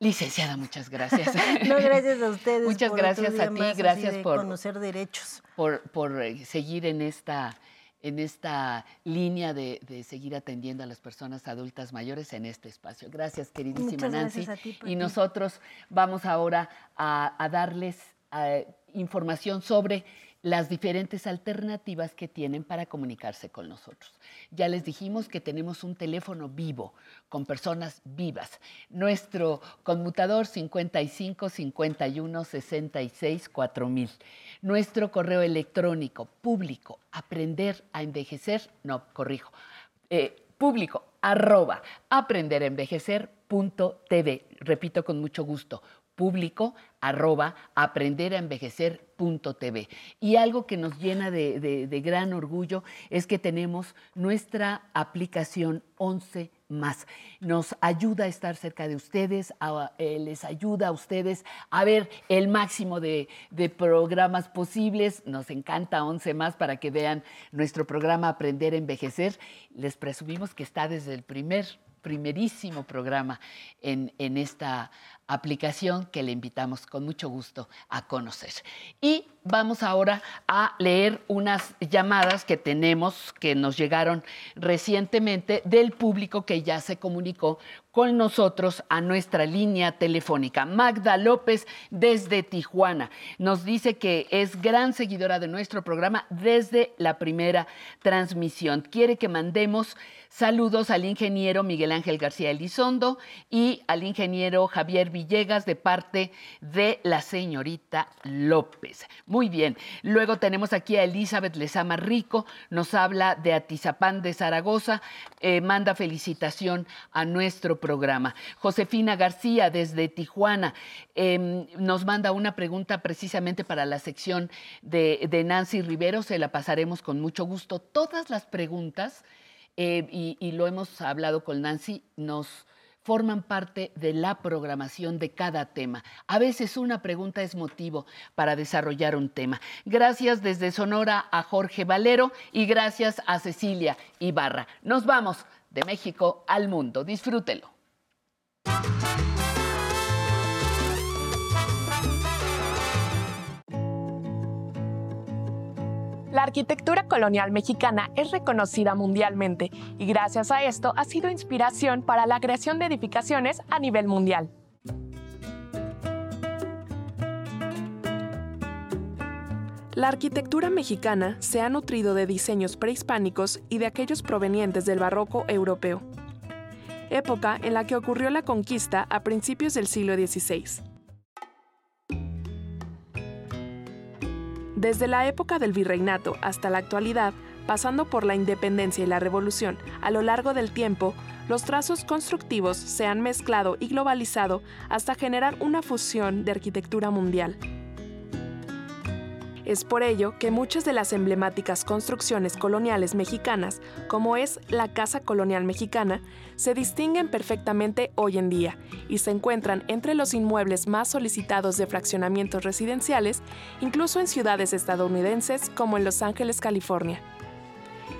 [SPEAKER 2] licenciada, muchas gracias.
[SPEAKER 20] No, gracias a ustedes.
[SPEAKER 2] Muchas
[SPEAKER 20] por
[SPEAKER 2] gracias a ti, gracias por
[SPEAKER 20] conocer derechos.
[SPEAKER 2] por, por, eh, seguir en esta, en esta línea de, de seguir atendiendo a las personas adultas mayores en este espacio. Gracias, queridísima
[SPEAKER 20] Muchas
[SPEAKER 2] Nancy.
[SPEAKER 20] gracias a ti,
[SPEAKER 2] y nosotros vamos ahora a, a darles eh, información sobre las diferentes alternativas que tienen para comunicarse con nosotros. Ya les dijimos que tenemos un teléfono vivo con personas vivas. Nuestro conmutador 55 51 66 4000. Nuestro correo electrónico público aprender a envejecer, no, corrijo, eh, público arroba aprenderenvejecer.tv. Repito con mucho gusto, público arroba aprenderenvejecer.tv. Y algo que nos llena de, gran orgullo es que tenemos nuestra aplicación 11 más. Nos ayuda a estar cerca de ustedes, eh, les ayuda a ustedes a ver el máximo de, de, programas posibles. Nos encanta 11 más para que vean nuestro programa Aprender a Envejecer. Les presumimos que está desde el primer primerísimo programa en, en, esta aplicación que le invitamos con mucho gusto a conocer. Y vamos ahora a leer unas llamadas que tenemos, que nos llegaron recientemente del público que ya se comunicó con nosotros a nuestra línea telefónica. Magda López desde Tijuana nos dice que es gran seguidora de nuestro programa desde la primera transmisión. Quiere que mandemos saludos al ingeniero Miguel Ángel García Elizondo y al ingeniero Javier Villegas de parte de la señorita López. Muy bien. Luego tenemos aquí a Elizabeth Lezama Rico, nos habla de Atizapán de Zaragoza, eh, manda felicitación a nuestro programa. Josefina García desde Tijuana eh, nos manda una pregunta precisamente para la sección de, Nancy Rivero, se la pasaremos con mucho gusto. Todas las preguntas, eh, y lo hemos hablado con Nancy, nos forman parte de la programación de cada tema. A veces una pregunta es motivo para desarrollar un tema. Gracias desde Sonora a Jorge Valero y gracias a Cecilia Ibarra. Nos vamos de México al mundo. Disfrútelo.
[SPEAKER 14] La arquitectura colonial mexicana es reconocida mundialmente y gracias a esto ha sido inspiración para la creación de edificaciones a nivel mundial. La arquitectura mexicana se ha nutrido de diseños prehispánicos y de aquellos provenientes del barroco europeo, época en la que ocurrió la conquista a principios del siglo XVI. Desde la época del virreinato hasta la actualidad, pasando por la independencia y la revolución, a lo largo del tiempo, los trazos constructivos se han mezclado y globalizado hasta generar una fusión de arquitectura mundial. Es por ello que muchas de las emblemáticas construcciones coloniales mexicanas, como es la Casa Colonial Mexicana, se distinguen perfectamente hoy en día y se encuentran entre los inmuebles más solicitados de fraccionamientos residenciales, incluso en ciudades estadounidenses como en Los Ángeles, California.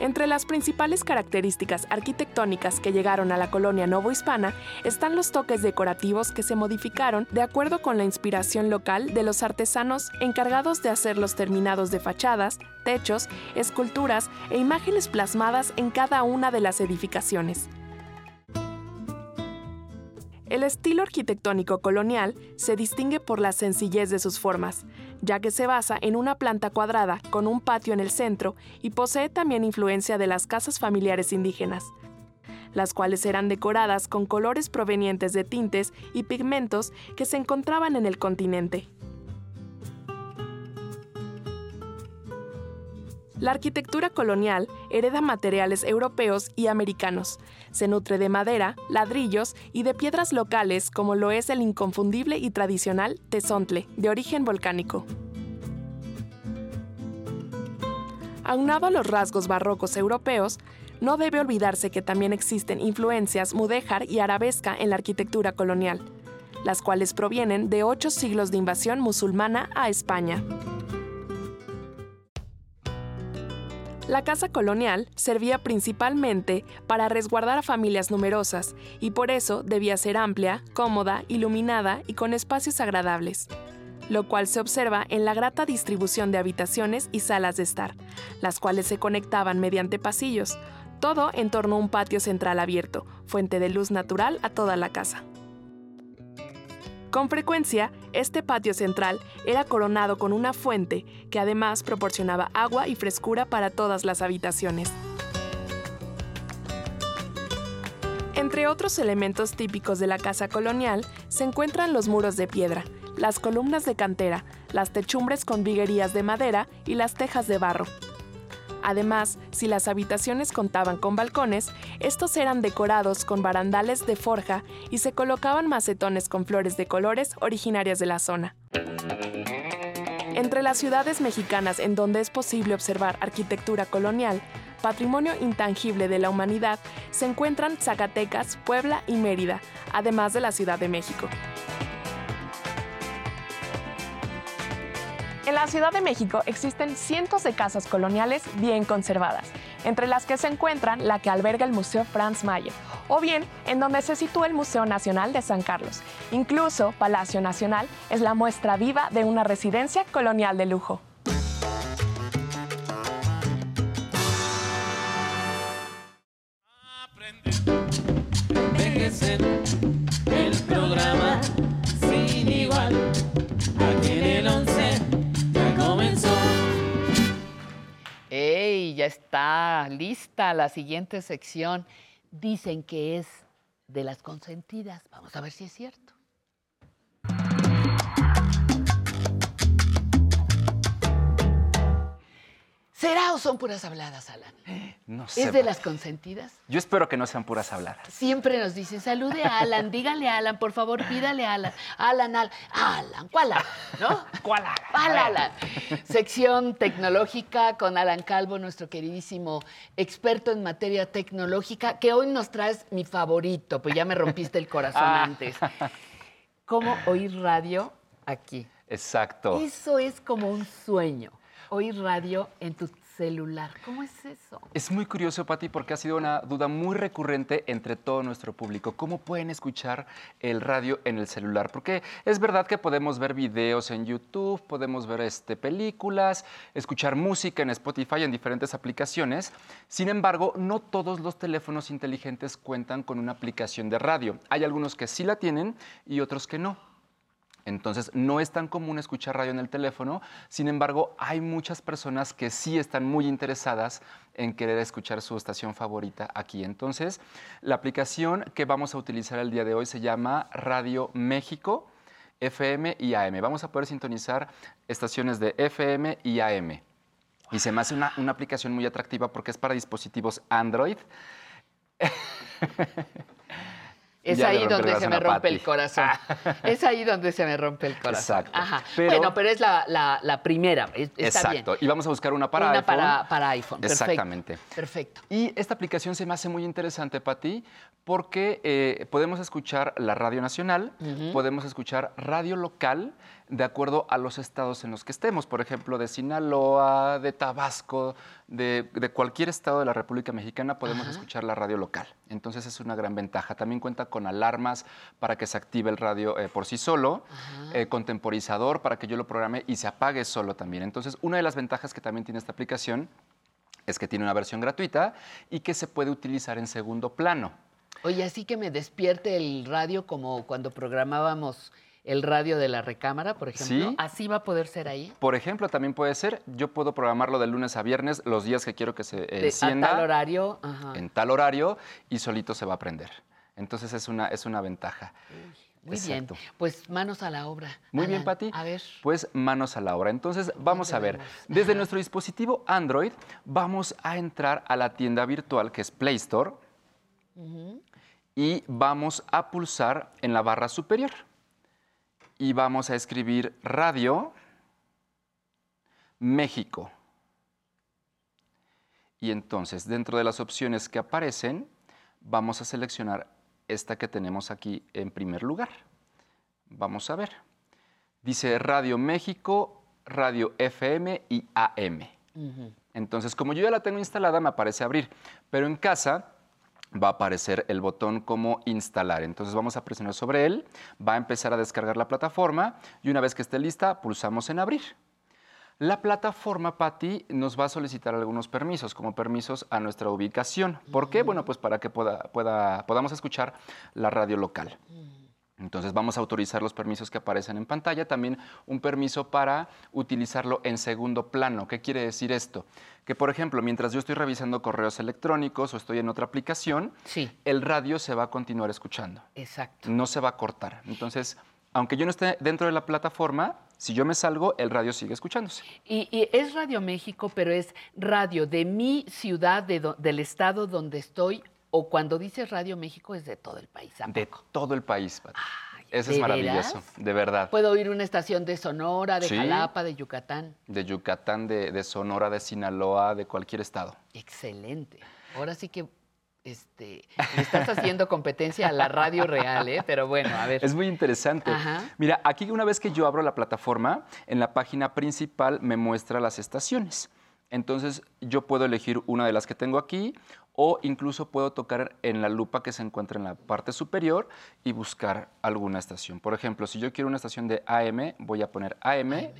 [SPEAKER 14] Entre las principales características arquitectónicas que llegaron a la colonia novohispana están los toques decorativos que se modificaron de acuerdo con la inspiración local de los artesanos encargados de hacer los terminados de fachadas, techos, esculturas e imágenes plasmadas en cada una de las edificaciones. El estilo arquitectónico colonial se distingue por la sencillez de sus formas, ya que se basa en una planta cuadrada con un patio en el centro y posee también influencia de las casas familiares indígenas, las cuales eran decoradas con colores provenientes de tintes y pigmentos que se encontraban en el continente. La arquitectura colonial hereda materiales europeos y americanos. Se nutre de madera, ladrillos y de piedras locales como lo es el inconfundible y tradicional tezontle, de origen volcánico. Aunado a los rasgos barrocos europeos, no debe olvidarse que también existen influencias mudéjar y arabesca en la arquitectura colonial, las cuales provienen de ocho siglos de invasión musulmana a España. La casa colonial servía principalmente para resguardar a familias numerosas y por eso debía ser amplia, cómoda, iluminada y con espacios agradables, lo cual se observa en la grata distribución de habitaciones y salas de estar, las cuales se conectaban mediante pasillos, todo en torno a un patio central abierto, fuente de luz natural a toda la casa. Con frecuencia, este patio central era coronado con una fuente que además proporcionaba agua y frescura para todas las habitaciones. Entre otros elementos típicos de la casa colonial se encuentran los muros de piedra, las columnas de cantera, las techumbres con viguerías de madera y las tejas de barro. Además, si las habitaciones contaban con balcones, estos eran decorados con barandales de forja y se colocaban macetones con flores de colores originarias de la zona. Entre las ciudades mexicanas en donde es posible observar arquitectura colonial, patrimonio intangible de la humanidad, se encuentran Zacatecas, Puebla y Mérida, además de la Ciudad de México. En la Ciudad de México existen cientos de casas coloniales bien conservadas, entre las que se encuentran la que alberga el Museo Franz Mayer, o bien en donde se sitúa el Museo Nacional de San Carlos. Incluso Palacio Nacional es la muestra viva de una residencia colonial de lujo.
[SPEAKER 4] Envejecer, Ya
[SPEAKER 2] está lista la siguiente sección. Dicen que es de las consentidas. Vamos a ver si es cierto. ¿Será o son puras habladas, Alan?
[SPEAKER 22] No sé.
[SPEAKER 2] ¿Es de las consentidas?
[SPEAKER 22] Yo espero que no sean puras habladas.
[SPEAKER 2] Siempre nos dicen, salude a Alan, dígale a Alan, por favor, pídale a Alan. Alan, Alan, Alan, ¿cuál Alan? ¿No?
[SPEAKER 22] ¿Cuál Alan?
[SPEAKER 2] ¿Cuál Alan? Sección tecnológica con Alan Calvo, nuestro queridísimo experto en materia tecnológica, que hoy nos traes mi favorito, pues ya me rompiste el corazón
[SPEAKER 22] Ah.
[SPEAKER 2] antes. ¿Cómo oír radio aquí?
[SPEAKER 22] Exacto.
[SPEAKER 2] Eso es como un sueño, oír radio en tu celular. ¿Cómo es eso?
[SPEAKER 22] Es muy curioso, Pati, porque ha sido una duda muy recurrente entre todo nuestro público. ¿Cómo pueden escuchar el radio en el celular? Porque es verdad que podemos ver videos en YouTube, podemos ver este, películas, escuchar música en Spotify, en diferentes aplicaciones. Sin embargo, no todos los teléfonos inteligentes cuentan con una aplicación de radio. Hay algunos que sí la tienen y otros que no. Entonces, no es tan común escuchar radio en el teléfono, sin embargo, hay muchas personas que sí están muy interesadas en querer escuchar su estación favorita aquí. Entonces, la aplicación que vamos a utilizar el día de hoy se llama Radio México, FM y AM. Vamos a poder sintonizar estaciones de FM y AM. Y se me hace una, una aplicación muy atractiva porque es para dispositivos Android.
[SPEAKER 2] Es
[SPEAKER 22] Ya
[SPEAKER 2] ahí donde se me rompe el corazón. es ahí donde se me rompe el corazón.
[SPEAKER 22] Exacto.
[SPEAKER 2] Ajá.
[SPEAKER 22] Pero-
[SPEAKER 2] bueno, pero es la, la- la primera. es- Está
[SPEAKER 22] Exacto.
[SPEAKER 2] bien.
[SPEAKER 22] Y vamos a buscar una para
[SPEAKER 2] Una
[SPEAKER 22] iPhone.
[SPEAKER 2] para- para iPhone, perfecto.
[SPEAKER 22] Exactamente.
[SPEAKER 2] Perfecto.
[SPEAKER 22] Y esta aplicación se me hace muy interesante, Pati, porque eh, podemos escuchar la radio nacional, podemos escuchar radio local de acuerdo a los estados en los que estemos. Por ejemplo, de Sinaloa, de Tabasco, de, de cualquier estado de la República Mexicana podemos
[SPEAKER 2] Ajá.
[SPEAKER 22] escuchar la radio local. Entonces es una gran ventaja. También cuenta con alarmas para que se active el radio eh, por sí solo, eh, con temporizador para que yo lo programe y se apague solo también. Entonces, una de las ventajas que también tiene esta aplicación es que tiene una versión gratuita y que se puede utilizar en segundo plano.
[SPEAKER 2] Oye, así que me despierte el radio como cuando programábamos el radio de la recámara, por ejemplo.
[SPEAKER 22] Sí.
[SPEAKER 2] Así va a poder ser ahí.
[SPEAKER 22] Por ejemplo, también puede ser, yo puedo programarlo de lunes a viernes, los días que quiero que se
[SPEAKER 2] De-
[SPEAKER 22] encienda.
[SPEAKER 2] a tal horario. Ajá.
[SPEAKER 22] En tal horario y solito se va a prender. Entonces es una, es una ventaja.
[SPEAKER 2] Muy
[SPEAKER 22] Exacto.
[SPEAKER 2] bien. Pues manos a la obra.
[SPEAKER 22] Muy bien. Pati.
[SPEAKER 2] A ver.
[SPEAKER 22] Pues manos a la obra. Entonces, vamos a ver. Desde nuestro dispositivo Android, vamos a entrar a la tienda virtual que es Play Store y vamos a pulsar en la barra superior. Y vamos a escribir Radio México. Y entonces, dentro de las opciones que aparecen, vamos a seleccionar esta que tenemos aquí en primer lugar. Vamos a ver. Dice Radio México, Radio FM y AM. Entonces, como yo ya la tengo instalada, me aparece abrir, pero en casa va a aparecer el botón como instalar. Entonces vamos a presionar sobre él, va a empezar a descargar la plataforma y una vez que esté lista, pulsamos en abrir. La plataforma, Patti, nos va a solicitar algunos permisos, como permisos a nuestra ubicación. ¿Por qué? Bueno, pues para que pueda- pueda- podamos escuchar la radio local. Entonces vamos a autorizar los permisos que aparecen en pantalla, también un permiso para utilizarlo en segundo plano. ¿Qué quiere decir esto? Que por ejemplo, mientras yo estoy revisando correos electrónicos o estoy en otra aplicación, el radio se va a continuar escuchando.
[SPEAKER 2] Exacto.
[SPEAKER 22] No se va a cortar. Entonces, aunque yo no esté dentro de la plataforma, si yo me salgo, el radio sigue escuchándose.
[SPEAKER 2] Y, y es Radio México, pero es radio de mi ciudad, de do- del estado donde estoy, o cuando dices Radio México es de todo el país. ¿a
[SPEAKER 22] De todo el país, Pati. Eso
[SPEAKER 2] ¿de
[SPEAKER 22] es maravilloso,
[SPEAKER 2] veras?
[SPEAKER 22] de verdad.
[SPEAKER 2] Puedo oír una estación de Sonora, de
[SPEAKER 22] Sí.
[SPEAKER 2] Jalapa, de Yucatán.
[SPEAKER 22] De Yucatán, de, de Sonora, de Sinaloa, de cualquier estado.
[SPEAKER 2] Excelente. Ahora sí que este, le estás haciendo competencia a la radio real, ¿eh? Pero bueno, a ver.
[SPEAKER 22] Es muy interesante.
[SPEAKER 2] Ajá.
[SPEAKER 22] Mira, aquí una vez que yo abro la plataforma, en la página principal me muestra las estaciones. Entonces yo puedo elegir una de las que tengo aquí o incluso puedo tocar en la lupa que se encuentra en la parte superior y buscar alguna estación. Por ejemplo, si yo quiero una estación de AM, voy a poner AM,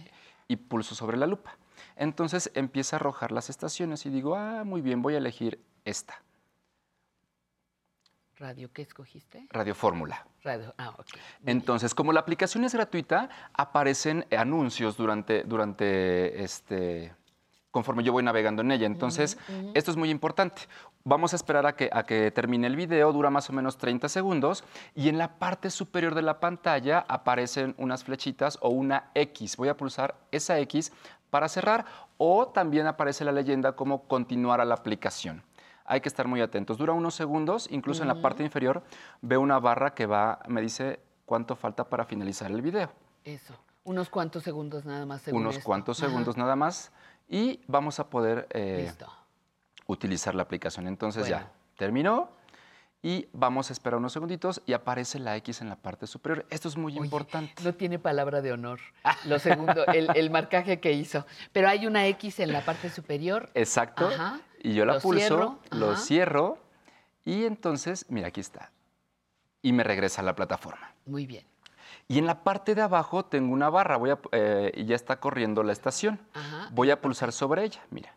[SPEAKER 22] y pulso sobre la lupa. Entonces empieza a arrojar las estaciones y digo, ah, muy bien, voy a elegir esta,
[SPEAKER 2] Radio, ¿qué escogiste?
[SPEAKER 22] Radio Fórmula.
[SPEAKER 2] Radio, ah, ok.
[SPEAKER 22] Entonces, como la aplicación es gratuita, aparecen anuncios durante, durante este, conforme yo voy navegando en ella. Entonces, esto es muy importante. Vamos a esperar a que, a que termine el video, dura más o menos 30 segundos, y en la parte superior de la pantalla aparecen unas flechitas o una X. Voy a pulsar esa X para cerrar, o también aparece la leyenda como continuar a la aplicación. Hay que estar muy atentos. Dura unos segundos, incluso en la parte inferior veo una barra que va, me dice cuánto falta para finalizar el video.
[SPEAKER 2] Eso. Unos cuantos segundos nada más. según
[SPEAKER 22] Unos
[SPEAKER 2] esto.
[SPEAKER 22] cuantos
[SPEAKER 2] Ajá.
[SPEAKER 22] segundos nada más y vamos a poder eh,
[SPEAKER 2] Listo.
[SPEAKER 22] Utilizar la aplicación. Entonces ya terminó y vamos a esperar unos segunditos y aparece la X en la parte superior. Esto es muy importante.
[SPEAKER 2] No tiene palabra de honor. Lo segundo, el, el marcaje que hizo. Pero hay una X en la parte superior.
[SPEAKER 22] Exacto.
[SPEAKER 2] Ajá.
[SPEAKER 22] Y yo la
[SPEAKER 2] Lo
[SPEAKER 22] pulso,
[SPEAKER 2] cierro,
[SPEAKER 22] lo cierro y entonces, mira, aquí está. Y me regresa a la plataforma.
[SPEAKER 2] Muy bien.
[SPEAKER 22] Y en la parte de abajo tengo una barra, voy a, eh, y ya está corriendo la estación.
[SPEAKER 2] Ajá.
[SPEAKER 22] Voy a pulsar sobre ella, mira.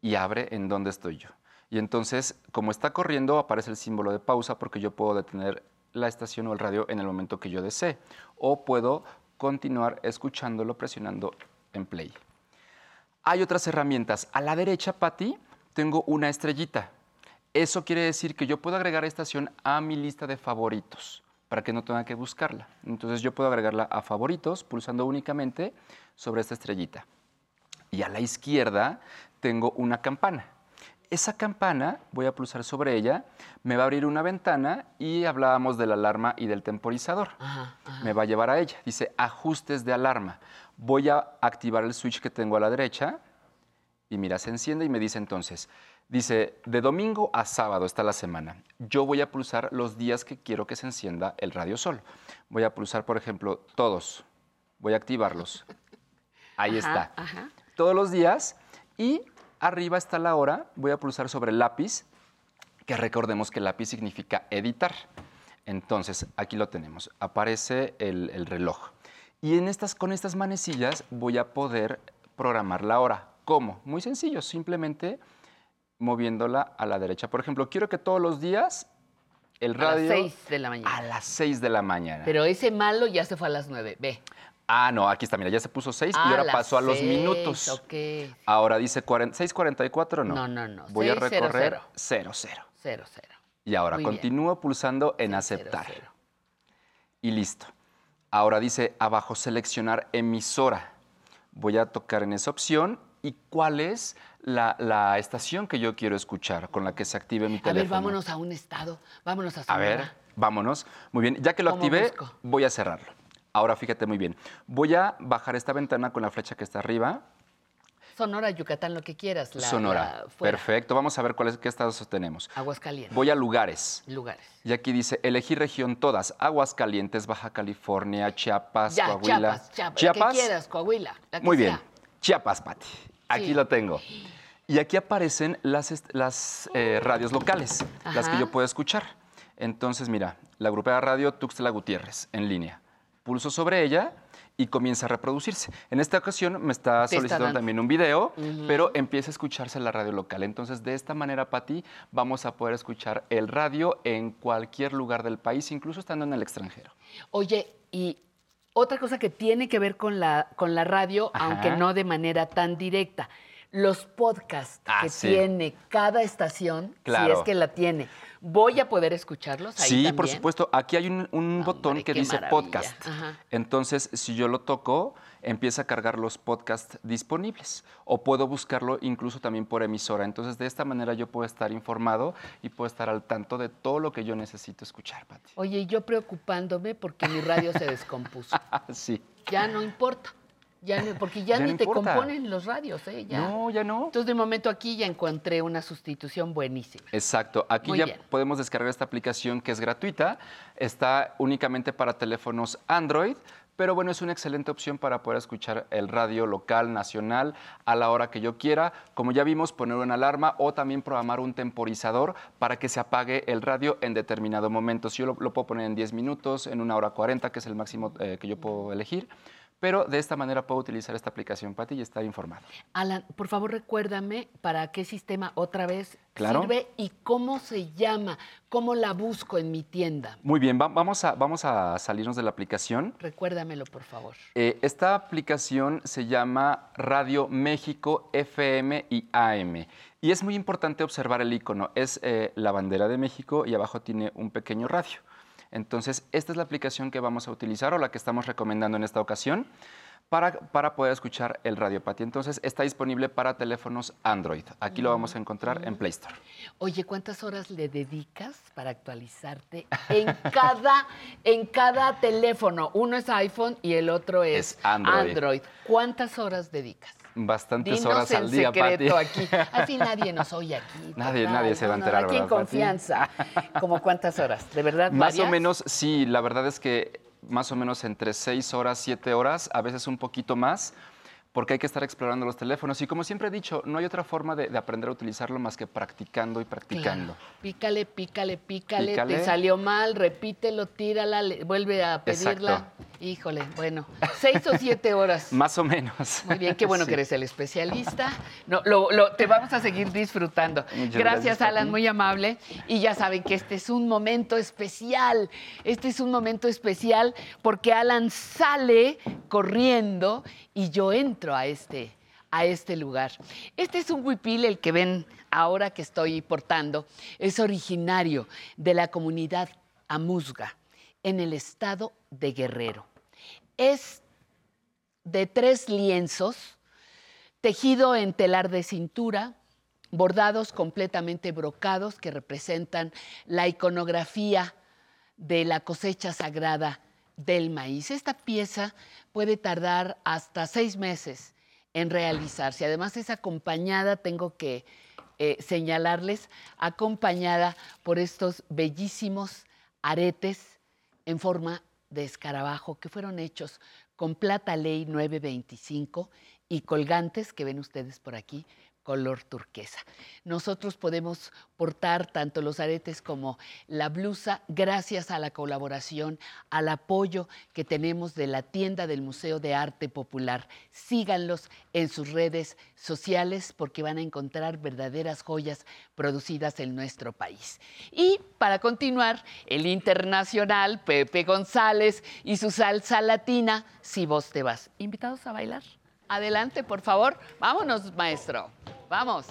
[SPEAKER 22] Y abre en donde estoy yo. Y entonces, como está corriendo, aparece el símbolo de pausa porque yo puedo detener la estación o el radio en el momento que yo desee. O puedo continuar escuchándolo presionando en play. Hay otras herramientas. A la derecha, Patti, tengo una estrellita. Eso quiere decir que yo puedo agregar estación a mi lista de favoritos para que no tenga que buscarla. Entonces yo puedo agregarla a favoritos pulsando únicamente sobre esta estrellita. Y a la izquierda tengo una campana. Esa campana, voy a pulsar sobre ella, me va a abrir una ventana y hablábamos de la alarma y del temporizador.
[SPEAKER 2] Ajá, ajá.
[SPEAKER 22] Me va a llevar a ella. Dice ajustes de alarma. Voy a activar el switch que tengo a la derecha y mira, se enciende y me dice entonces, dice, de domingo a sábado está la semana. Yo voy a pulsar los días que quiero que se encienda el radio solo. Voy a pulsar, por ejemplo, todos. Voy a activarlos. Ahí
[SPEAKER 2] Ajá,
[SPEAKER 22] está. Todos los días. Y arriba está la hora. Voy a pulsar sobre el lápiz, que recordemos que lápiz significa editar. Entonces, aquí lo tenemos. Aparece el, el reloj. Y en estas, con estas manecillas voy a poder programar la hora. ¿Cómo? Muy sencillo, simplemente moviéndola a la derecha. Por ejemplo, quiero que todos los días el
[SPEAKER 2] A las
[SPEAKER 22] radio...
[SPEAKER 2] 6 de la mañana.
[SPEAKER 22] A las 6 de la mañana.
[SPEAKER 2] Pero ese malo ya se fue a las 9. Ve.
[SPEAKER 22] Ah, no, aquí está, mira, ya se puso 6 y
[SPEAKER 2] Ah,
[SPEAKER 22] ahora pasó a los
[SPEAKER 2] seis,
[SPEAKER 22] minutos. Ahora dice 40 6.44, no.
[SPEAKER 2] No, no, no.
[SPEAKER 22] Voy a
[SPEAKER 2] 600.
[SPEAKER 22] recorrer 0, 0.
[SPEAKER 2] 0, 0.
[SPEAKER 22] Y ahora
[SPEAKER 2] Muy bien.
[SPEAKER 22] continúo pulsando en aceptar. Y listo. Ahora dice abajo seleccionar emisora. Voy a tocar en esa opción y cuál es la, la estación que yo quiero escuchar con la que se active mi
[SPEAKER 2] A
[SPEAKER 22] teléfono.
[SPEAKER 2] ver, vámonos a un estado. Vámonos a
[SPEAKER 22] A
[SPEAKER 2] Sonora.
[SPEAKER 22] ver, vámonos. Muy bien, ya que lo
[SPEAKER 2] ¿Cómo
[SPEAKER 22] activé,
[SPEAKER 2] busco?
[SPEAKER 22] voy a cerrarlo. Ahora fíjate muy bien. Voy a bajar esta ventana con la flecha que está arriba.
[SPEAKER 2] Sonora, Yucatán, lo que quieras. La,
[SPEAKER 22] Sonora.
[SPEAKER 2] la.
[SPEAKER 22] Perfecto. Vamos a ver cuáles qué estados tenemos.
[SPEAKER 2] Aguascalientes.
[SPEAKER 22] Voy a lugares.
[SPEAKER 2] Lugares.
[SPEAKER 22] Y aquí dice elegir región todas. Aguascalientes, Baja California, Chiapas,
[SPEAKER 2] Ya,
[SPEAKER 22] Coahuila.
[SPEAKER 2] Chiapas, Chiapas. La que quieras, Coahuila. la que
[SPEAKER 22] Muy
[SPEAKER 2] sea.
[SPEAKER 22] bien. Chiapas, Pati. Aquí
[SPEAKER 2] Sí.
[SPEAKER 22] lo tengo. Y aquí aparecen las, las eh, radios locales, las que yo puedo escuchar. Entonces, mira, la agrupada radio Tuxtla Gutiérrez en línea. Pulso sobre ella y comienza a reproducirse. En esta ocasión me está
[SPEAKER 2] Te
[SPEAKER 22] solicitando también un video, pero empieza a escucharse la radio local. Entonces, de esta manera, Pati, vamos a poder escuchar el radio en cualquier lugar del país, incluso estando en el extranjero.
[SPEAKER 2] Oye, y otra cosa que tiene que ver con la, con la radio,
[SPEAKER 22] Ajá.
[SPEAKER 2] aunque no de manera tan directa, los podcasts
[SPEAKER 22] Ah,
[SPEAKER 2] que
[SPEAKER 22] sí.
[SPEAKER 2] tiene cada estación, si es que la tiene, ¿voy a poder escucharlos ahí
[SPEAKER 22] Sí,
[SPEAKER 2] también?
[SPEAKER 22] por supuesto. Aquí hay un, un botón que dice
[SPEAKER 2] maravilla.
[SPEAKER 22] podcast.
[SPEAKER 2] Ajá.
[SPEAKER 22] Entonces, si yo lo toco, empieza a cargar los podcasts disponibles. O puedo buscarlo incluso también por emisora. Entonces, de esta manera yo puedo estar informado y puedo estar al tanto de todo lo que yo necesito escuchar, Pati.
[SPEAKER 2] Oye, y yo preocupándome porque mi radio se descompuso.
[SPEAKER 22] sí.
[SPEAKER 2] Ya no importa. Ya no- porque ya,
[SPEAKER 22] Ya
[SPEAKER 2] ni
[SPEAKER 22] no
[SPEAKER 2] te
[SPEAKER 22] importa.
[SPEAKER 2] componen los radios, ¿eh? Ya.
[SPEAKER 22] No, ya no.
[SPEAKER 2] Entonces, de momento aquí ya encontré una sustitución buenísima.
[SPEAKER 22] Exacto. Aquí
[SPEAKER 2] Muy
[SPEAKER 22] ya
[SPEAKER 2] bien.
[SPEAKER 22] podemos descargar esta aplicación que es gratuita. Está únicamente para teléfonos Android. Pero bueno, es una excelente opción para poder escuchar el radio local, nacional, a la hora que yo quiera. Como ya vimos, poner una alarma o también programar un temporizador para que se apague el radio en determinado momento. Si yo lo, lo puedo poner en 10 minutos, en una hora 40, que es el máximo eh, que yo puedo elegir. Pero de esta manera puedo utilizar esta aplicación, Pati, y estar informado.
[SPEAKER 2] Alan, por favor recuérdame para qué sistema otra vez
[SPEAKER 22] Claro.
[SPEAKER 2] sirve y cómo se llama, cómo la busco en mi tienda.
[SPEAKER 22] Muy bien, va- vamos, a, vamos a salirnos de la aplicación.
[SPEAKER 2] Recuérdamelo, por favor.
[SPEAKER 22] Eh, esta aplicación se llama Radio México FM y AM. Y es muy importante observar el icono. Es eh, la bandera de México y abajo tiene un pequeño radio. Entonces, esta es la aplicación que vamos a utilizar o la que estamos recomendando en esta ocasión para, para poder escuchar el Radio Pati. Entonces, está disponible para teléfonos Android. Aquí lo vamos a encontrar en Play Store.
[SPEAKER 2] Oye, ¿cuántas horas le dedicas para actualizarte en cada, en cada teléfono? Uno es iPhone y el otro es,
[SPEAKER 22] Es Android.
[SPEAKER 2] ¿Cuántas horas dedicas?
[SPEAKER 22] Bastantes
[SPEAKER 2] Dinos
[SPEAKER 22] horas al día, Pati.
[SPEAKER 2] secreto aquí. Al fin nadie nos oye aquí.
[SPEAKER 22] Nadie, nadie se va a enterar,
[SPEAKER 2] Aquí en
[SPEAKER 22] ¿verdad, Pati?
[SPEAKER 2] confianza. ¿Cómo cuántas horas? ¿De verdad
[SPEAKER 22] Más o menos, sí, la verdad es que más o menos entre seis horas, siete horas, a veces un poquito más, porque hay que estar explorando los teléfonos. Y como siempre he dicho, no hay otra forma de, de aprender a utilizarlo más que practicando y practicando.
[SPEAKER 2] Claro. Pícale, pícale, pícale,
[SPEAKER 22] Pícale.
[SPEAKER 2] te salió mal, repítelo, tírala, vuelve a pedirla.
[SPEAKER 22] Exacto.
[SPEAKER 2] Híjole, bueno, seis o siete horas.
[SPEAKER 22] Más o menos.
[SPEAKER 2] Muy bien, qué bueno
[SPEAKER 22] Sí.
[SPEAKER 2] que eres el especialista. No, lo, lo- te vamos a seguir disfrutando.
[SPEAKER 22] Muchas
[SPEAKER 2] gracias,
[SPEAKER 22] gracias,
[SPEAKER 2] Alan, muy amable. Y ya saben que este es un momento especial. Este es un momento especial porque Alan sale corriendo y yo entro a este, a este lugar. Este es un huipil, el que ven ahora que estoy portando. Es originario de la comunidad Amuzga, en el estado de Guerrero. Es de tres lienzos, tejido en telar de cintura, bordados completamente brocados que representan la iconografía de la cosecha sagrada del maíz. Esta pieza puede tardar hasta seis meses en realizarse. Además es acompañada, tengo que eh, señalarles, acompañada por estos bellísimos aretes en forma de escarabajo que fueron hechos con plata ley 925 y colgantes que ven ustedes por aquí color turquesa. Nosotros podemos portar tanto los aretes como la blusa gracias a la colaboración, al apoyo que tenemos de la tienda del Museo de Arte Popular. Síganlos en sus redes sociales porque van a encontrar verdaderas joyas producidas en nuestro país. Y para continuar, el internacional Pepe González y su salsa latina, Si vos te vas. ¿Invitados a bailar? Adelante, por favor. Vámonos, maestro. Vamos.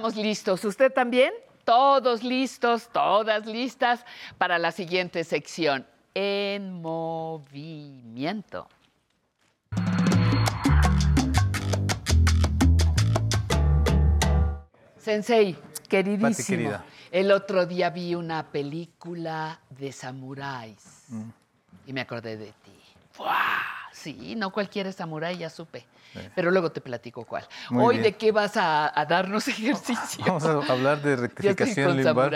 [SPEAKER 2] Estamos listos. ¿Usted también? Todos listos, todas listas para la siguiente sección. En movimiento. Sensei, queridísimo.
[SPEAKER 23] querida.
[SPEAKER 2] El otro día vi una película de samuráis
[SPEAKER 23] Mm.
[SPEAKER 2] y me acordé de ti. Sí, no cualquier samurái, ya supe. Pero luego te platico cuál.
[SPEAKER 23] Muy
[SPEAKER 2] Hoy,
[SPEAKER 23] bien.
[SPEAKER 2] ¿de qué vas a, a darnos ejercicio?
[SPEAKER 23] Vamos a hablar de rectificación
[SPEAKER 2] con
[SPEAKER 23] lumbar,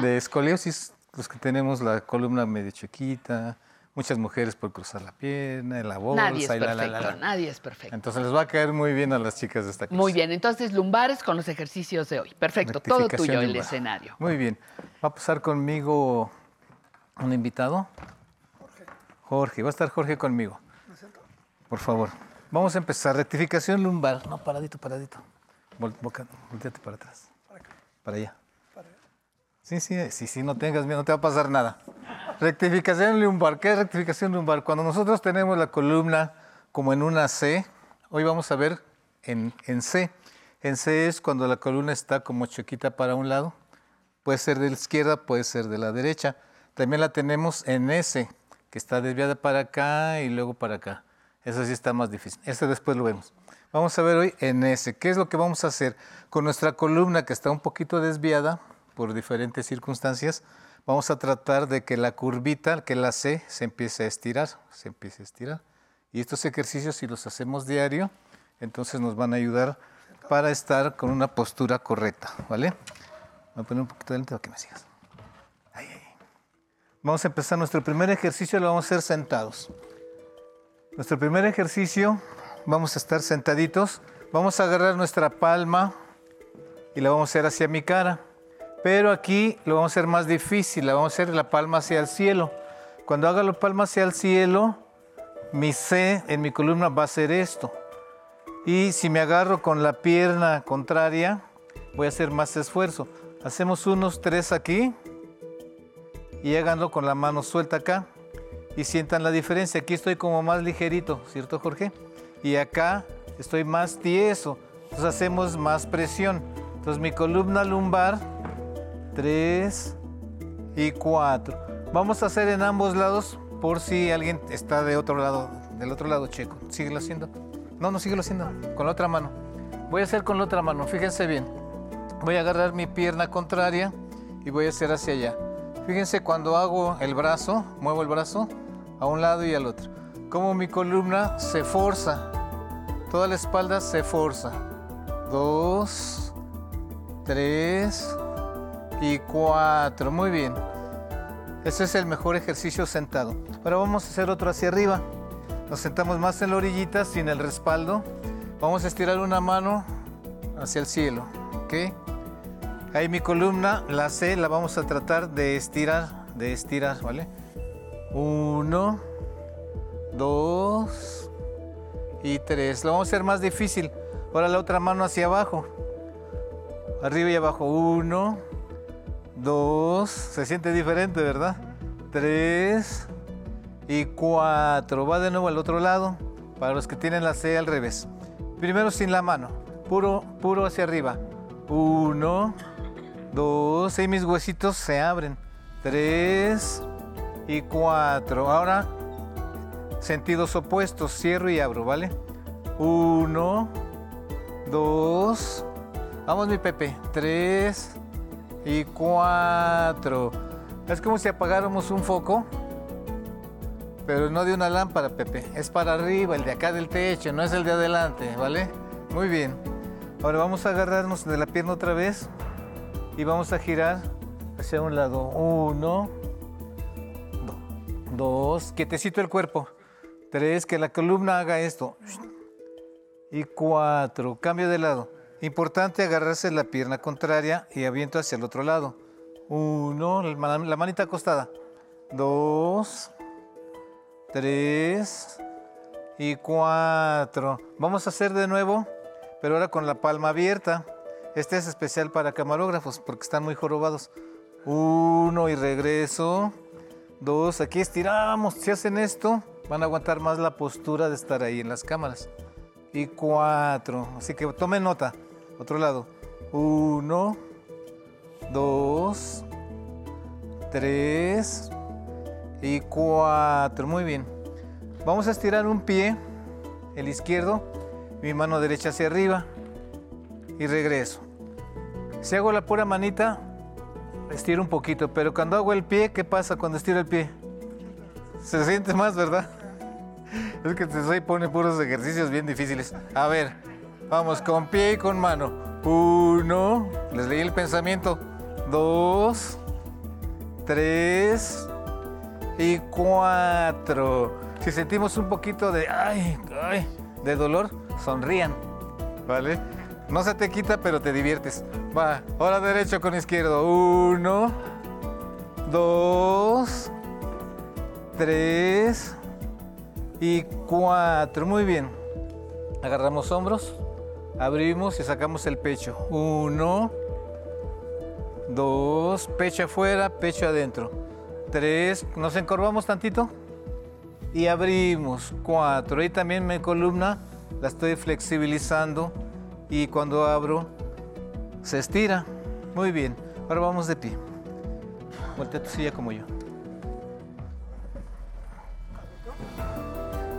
[SPEAKER 23] de escoliosis, los que tenemos la columna medio chiquita, muchas mujeres por cruzar la pierna, la bolsa
[SPEAKER 2] Nadie es
[SPEAKER 23] y la, la,
[SPEAKER 2] perfecto,
[SPEAKER 23] la, la.
[SPEAKER 2] nadie es perfecto.
[SPEAKER 23] Entonces les va a caer muy bien a las chicas de esta clase.
[SPEAKER 2] Muy bien, entonces lumbares con los ejercicios de hoy. Perfecto, todo tuyo el
[SPEAKER 23] lumbar.
[SPEAKER 2] escenario.
[SPEAKER 23] Muy bien. Va a pasar conmigo un invitado. Jorge, va a estar Jorge conmigo. Por favor. Vamos a empezar. Rectificación lumbar. No, paradito, paradito. Vol- boca- volteate para atrás. Para allá. Sí, sí, sí, sí, no tengas miedo, no te va a pasar nada. Rectificación lumbar. ¿Qué es rectificación lumbar? Cuando nosotros tenemos la columna como en una C, hoy vamos a ver en, en C. En C es cuando la columna está como chiquita para un lado. Puede ser de la izquierda, puede ser de la derecha. También la tenemos en S, que está desviada para acá y luego para acá. Eso sí está más difícil. Este después lo vemos. Vamos a ver hoy en S. ¿Qué es lo que vamos a hacer? Con nuestra columna que está un poquito desviada por diferentes circunstancias, vamos a tratar de que la curvita, que la C, se empiece a estirar, se empiece a estirar. Y estos ejercicios, si los hacemos diario, entonces nos van a ayudar para estar con una postura correcta, ¿vale? Voy a poner un poquito adelante para que me sigas. Ahí, ahí. Vamos a empezar nuestro primer ejercicio, lo vamos a hacer sentados. Nuestro primer ejercicio, vamos a estar sentaditos, vamos a agarrar nuestra palma y la vamos a hacer hacia mi cara. Pero aquí lo vamos a hacer más difícil, la vamos a hacer la palma hacia el cielo. Cuando haga la palma hacia el cielo, mi C en mi columna va a ser esto. Y si me agarro con la pierna contraria, voy a hacer más esfuerzo. Hacemos unos tres aquí y háganlo con la mano suelta acá y sientan la diferencia. Aquí estoy como más ligerito, ¿cierto Jorge? Y acá estoy más tieso. Entonces hacemos más presión. Entonces mi columna lumbar, tres y cuatro. Vamos a hacer en ambos lados por si alguien está de otro lado, del otro lado checo. Síguelo haciendo. No, no, síguelo haciendo. Con la otra mano. Voy a hacer con la otra mano, fíjense bien. Voy a agarrar mi pierna contraria y voy a hacer hacia allá. Fíjense cuando hago el brazo, muevo el brazo a un lado y al otro. Como mi columna se forza. Toda la espalda se forza. Dos, tres y cuatro. Muy bien. Ese es el mejor ejercicio sentado. Ahora vamos a hacer otro hacia arriba. Nos sentamos más en la orillita sin el respaldo. Vamos a estirar una mano hacia el cielo. ¿Ok? Ahí mi columna, la C, la vamos a tratar de estirar, de estirar, ¿vale? Uno, dos y tres. Lo vamos a hacer más difícil. Ahora la otra mano hacia abajo. Arriba y abajo. Uno, dos. Se siente diferente, ¿verdad? Tres y cuatro. Va de nuevo al otro lado. Para los que tienen la C al revés. Primero sin la mano. Puro, puro hacia arriba. Uno, dos. Ahí mis huesitos se abren. Tres y cuatro. Ahora sentidos opuestos. Cierro y abro, ¿vale? Uno, dos. Vamos, mi Pepe. Tres y cuatro. Es como si apagáramos un foco, pero no de una lámpara, Pepe. Es para arriba, el de acá del techo, no es el de adelante, ¿vale? Muy bien. Ahora vamos a agarrarnos de la pierna otra vez y vamos a girar hacia un lado. Uno, do- dos, quietecito el cuerpo. Tres, que la columna haga esto. Y cuatro, cambio de lado. Importante agarrarse la pierna contraria y aviento hacia el otro lado. Uno, la manita acostada. Dos, tres y cuatro. Vamos a hacer de nuevo, pero ahora con la palma abierta. Este es especial para camarógrafos porque están muy jorobados. Uno y regreso. Dos, aquí estiramos. Si hacen esto, van a aguantar más la postura de estar ahí en las cámaras. Y cuatro. Así que tomen nota. Otro lado. Uno, dos, tres y cuatro. Muy bien. Vamos a estirar un pie, el izquierdo, mi mano derecha hacia arriba y regreso. Si hago la pura manita, estiro un poquito, pero cuando hago el pie, ¿qué pasa cuando estiro el pie? Se siente más, ¿verdad? Es que te soy pone puros ejercicios bien difíciles. A ver, vamos con pie y con mano. Uno, les leí el pensamiento. Dos, tres y cuatro. Si sentimos un poquito de, ay, de dolor, sonrían, ¿vale? No se te quita, pero te diviertes. Va, ahora derecho con izquierdo. Uno, dos, tres y cuatro. Muy bien. Agarramos hombros, abrimos y sacamos el pecho. Uno, dos, pecho afuera, pecho adentro. Tres, nos encorvamos tantito y abrimos. Cuatro. Ahí también mi columna la estoy flexibilizando y cuando abro se estira. Muy bien. Ahora vamos de pie. Voltea tu silla como yo.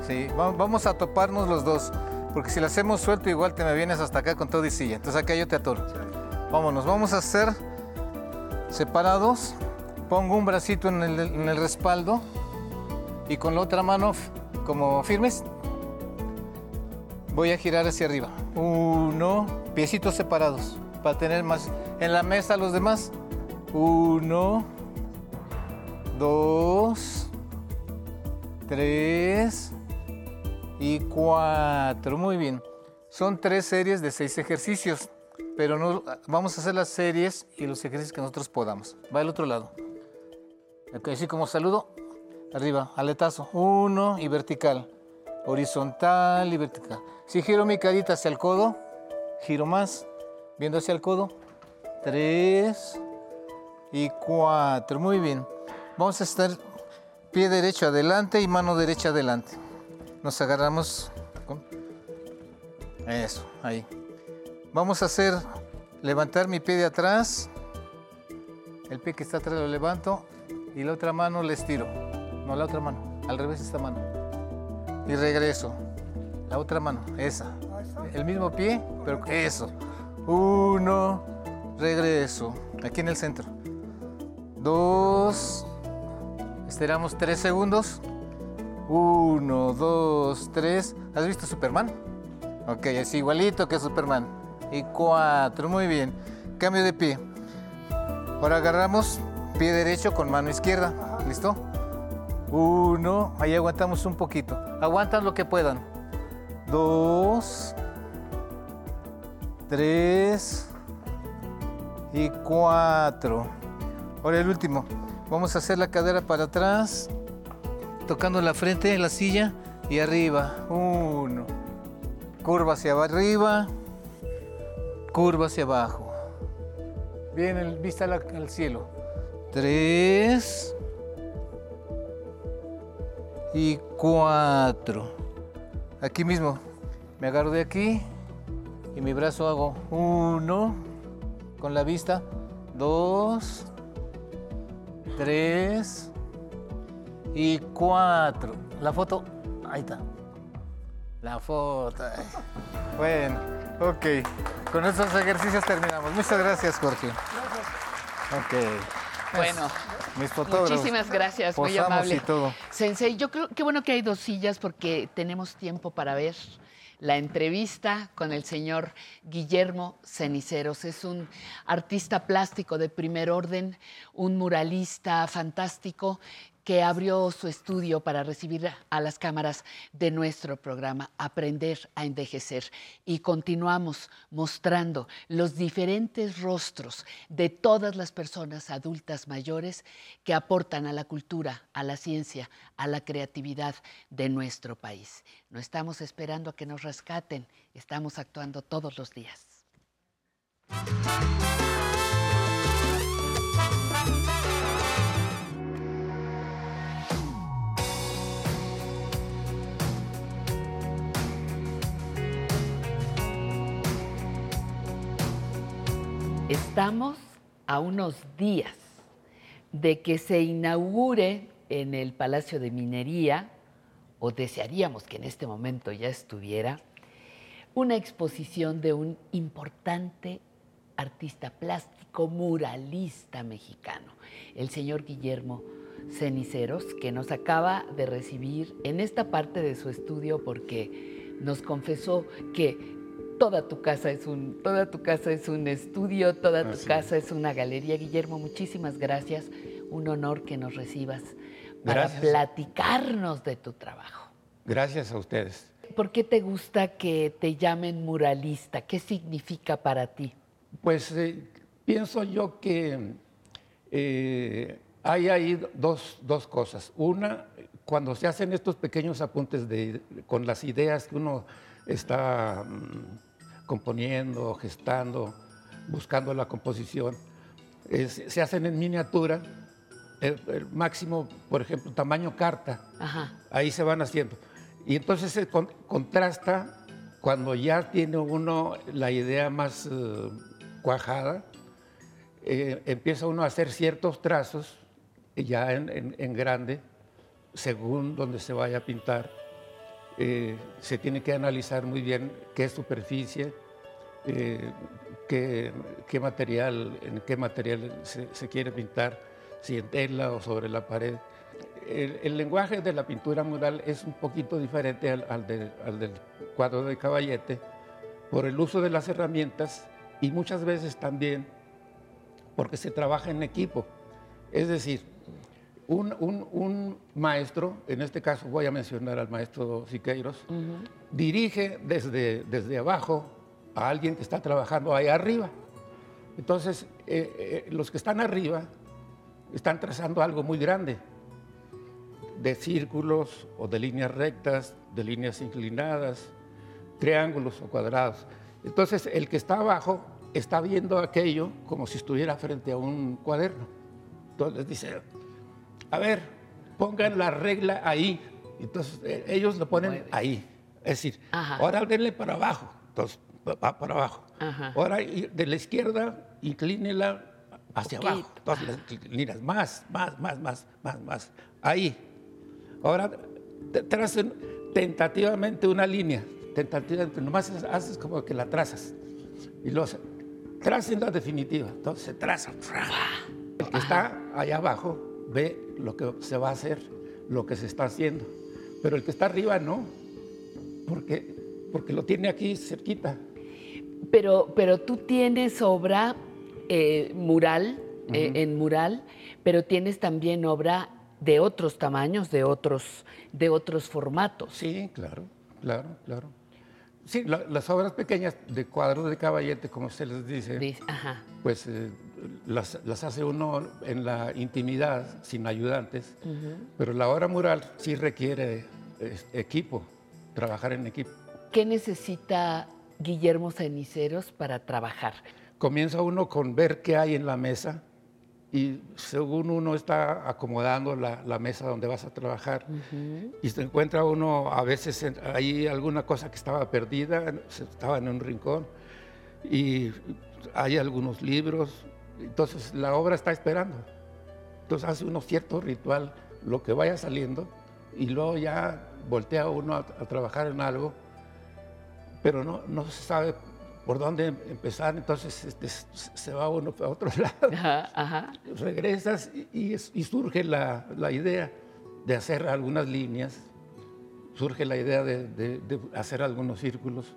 [SPEAKER 23] Sí, va- vamos a toparnos los dos. Porque si lo hacemos suelto, igual te me vienes hasta acá con todo y silla. Entonces acá yo te atoro. Vámonos, vamos a hacer separados. Pongo un bracito en el, en el respaldo y con la otra mano como firmes. Voy a girar hacia arriba. Uno, piecitos separados para tener más. En la mesa los demás. Uno, dos, tres y cuatro. Muy bien. Son tres series de seis ejercicios, pero no, vamos a hacer las series y los ejercicios que nosotros podamos. Va al otro lado. Así como saludo, arriba, aletazo. Uno y vertical. Horizontal y vertical. Si giro mi carita hacia el codo, giro más, viendo hacia el codo. Tres y cuatro. Muy bien. Vamos a estar pie derecho adelante y mano derecha adelante. Nos agarramos con... Eso, ahí. Vamos a hacer, levantar mi pie de atrás. El pie que está atrás lo levanto y la otra mano le estiro. No, la otra mano. Al revés esta mano. Y regreso. La otra mano, esa. El mismo pie, pero eso. Uno, regreso. Aquí en el centro. Dos. Estiramos tres segundos. Uno, dos, tres. ¿Has visto Superman? Ok, es igualito que Superman. Y cuatro, muy bien. Cambio de pie. Ahora agarramos pie derecho con mano izquierda. ¿Listo? Uno, ahí aguantamos un poquito. Aguantan lo que puedan. Dos, tres y cuatro. Ahora el último. Vamos a hacer la cadera para atrás, tocando la frente en la silla y arriba. Uno. Curva hacia arriba, curva hacia abajo. Bien, el- vista al, al cielo. Tres y cuatro. Aquí mismo. Me agarro de aquí y mi brazo hago uno con la vista, dos, tres y cuatro. La foto, ahí está. La foto. Bueno, ok. Con estos ejercicios terminamos. Muchas gracias, Jorge. Ok.
[SPEAKER 2] Bueno,
[SPEAKER 23] Mis fotógrafos.
[SPEAKER 2] Muchísimas gracias, muy amable.
[SPEAKER 23] y todo.
[SPEAKER 2] Sensei, yo creo que bueno que hay dos sillas porque tenemos tiempo para ver la entrevista con el señor Guillermo Ceniceros. Es un artista plástico de primer orden, un muralista fantástico que abrió su estudio para recibir a las cámaras de nuestro programa Aprender a Envejecer. Y continuamos mostrando los diferentes rostros de todas las personas adultas mayores que aportan a la cultura, a la ciencia, a la creatividad de nuestro país. No estamos esperando a que nos rescaten, estamos actuando todos los días. Estamos a unos días de que se inaugure en el Palacio de Minería, o desearíamos que en este momento ya estuviera, una exposición de un importante artista plástico muralista mexicano, el señor Guillermo Ceniceros, que nos acaba de recibir en esta parte de su estudio porque nos confesó que toda tu casa es un, toda tu casa es un estudio, toda tu
[SPEAKER 24] Así
[SPEAKER 2] casa es una galería. Guillermo, muchísimas gracias. Un honor que nos recibas para
[SPEAKER 24] Gracias.
[SPEAKER 2] platicarnos de tu trabajo.
[SPEAKER 24] Gracias a ustedes.
[SPEAKER 2] ¿Por qué te gusta que te llamen muralista? ¿Qué significa para ti?
[SPEAKER 24] Pues eh, pienso yo que eh, hay ahí dos, dos cosas. Una, cuando se hacen estos pequeños apuntes de, con las ideas que uno está mm, componiendo, gestando, buscando la composición, es- se hacen en miniatura, el, el máximo, por ejemplo, tamaño carta.
[SPEAKER 2] Ajá.
[SPEAKER 24] ahí se van haciendo. Y entonces se con- contrasta cuando ya tiene uno la idea más eh, cuajada, eh, empieza uno a hacer ciertos trazos ya en, en- en grande, según donde se vaya a pintar. Eh, se tiene que analizar muy bien qué superficie, eh, qué, material, en qué material se, quiere pintar, si en tela o sobre la pared. El, lenguaje de la pintura mural es un poquito diferente al del cuadro de caballete por el uso de las herramientas y muchas veces también porque se trabaja en equipo. Es decir, un, un- un maestro, en este caso voy a mencionar al maestro Siqueiros, dirige desde, desde abajo a alguien que está trabajando ahí arriba. Entonces, eh, eh, los que están arriba están trazando algo muy grande, de círculos o de líneas rectas, de líneas inclinadas, triángulos o cuadrados. Entonces, el que está abajo está viendo aquello como si estuviera frente a un cuaderno. Entonces dice, a ver, pongan la regla ahí. Entonces, eh, ellos lo ponen ahí. Es decir,
[SPEAKER 2] Ajá.
[SPEAKER 24] ahora denle para abajo. Entonces, va para abajo.
[SPEAKER 2] Ajá.
[SPEAKER 24] Ahora de la izquierda, inclínela hacia
[SPEAKER 2] Poquito.
[SPEAKER 24] abajo. Entonces, las inclinas más, más, más, más, más, más. Ahí. Ahora tracen tentativamente una línea. Tentativamente, nomás haces- como que la trazas. Y luego tracen la definitiva. Entonces se traza. El que está allá abajo ve lo que se va a hacer, lo que se está haciendo. Pero el que está arriba no. Porque, porque lo tiene aquí cerquita.
[SPEAKER 2] Pero, pero tú tienes obra eh, mural, eh, en mural, pero tienes también obra de otros tamaños, de otros, de otros formatos.
[SPEAKER 24] Sí, claro, claro, claro. Sí, la- las obras pequeñas de cuadros de caballete, como se les dice,
[SPEAKER 2] ajá.
[SPEAKER 24] pues eh, las, las hace uno en la intimidad, sin ayudantes, pero la obra mural sí requiere eh, equipo, trabajar en equipo.
[SPEAKER 2] ¿Qué necesita Guillermo Ceniceros para trabajar?
[SPEAKER 24] Comienza uno con ver qué hay en la mesa y según uno está acomodando la, la mesa donde vas a trabajar y se encuentra uno a veces en- hay alguna cosa que estaba perdida, estaba en un rincón y hay algunos libros, entonces la obra está esperando. Entonces hace uno cierto ritual, lo que vaya saliendo y luego ya voltea uno a, a trabajar en algo, pero no, no se sabe por dónde empezar, entonces este, se va uno para otro lado.
[SPEAKER 2] Ajá, ajá.
[SPEAKER 24] Regresas y, surge la, la idea de hacer algunas líneas, surge la idea de, de- de hacer algunos círculos,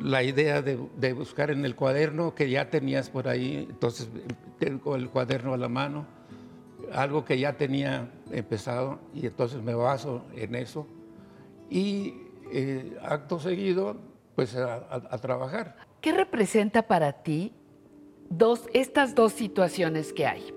[SPEAKER 24] la idea de, de buscar en el cuaderno que ya tenías por ahí, entonces tengo el cuaderno a la mano, algo que ya tenía empezado y entonces me baso en eso y eh, acto seguido pues a- a- a trabajar.
[SPEAKER 2] ¿Qué representa para ti dos, estas dos situaciones que hay?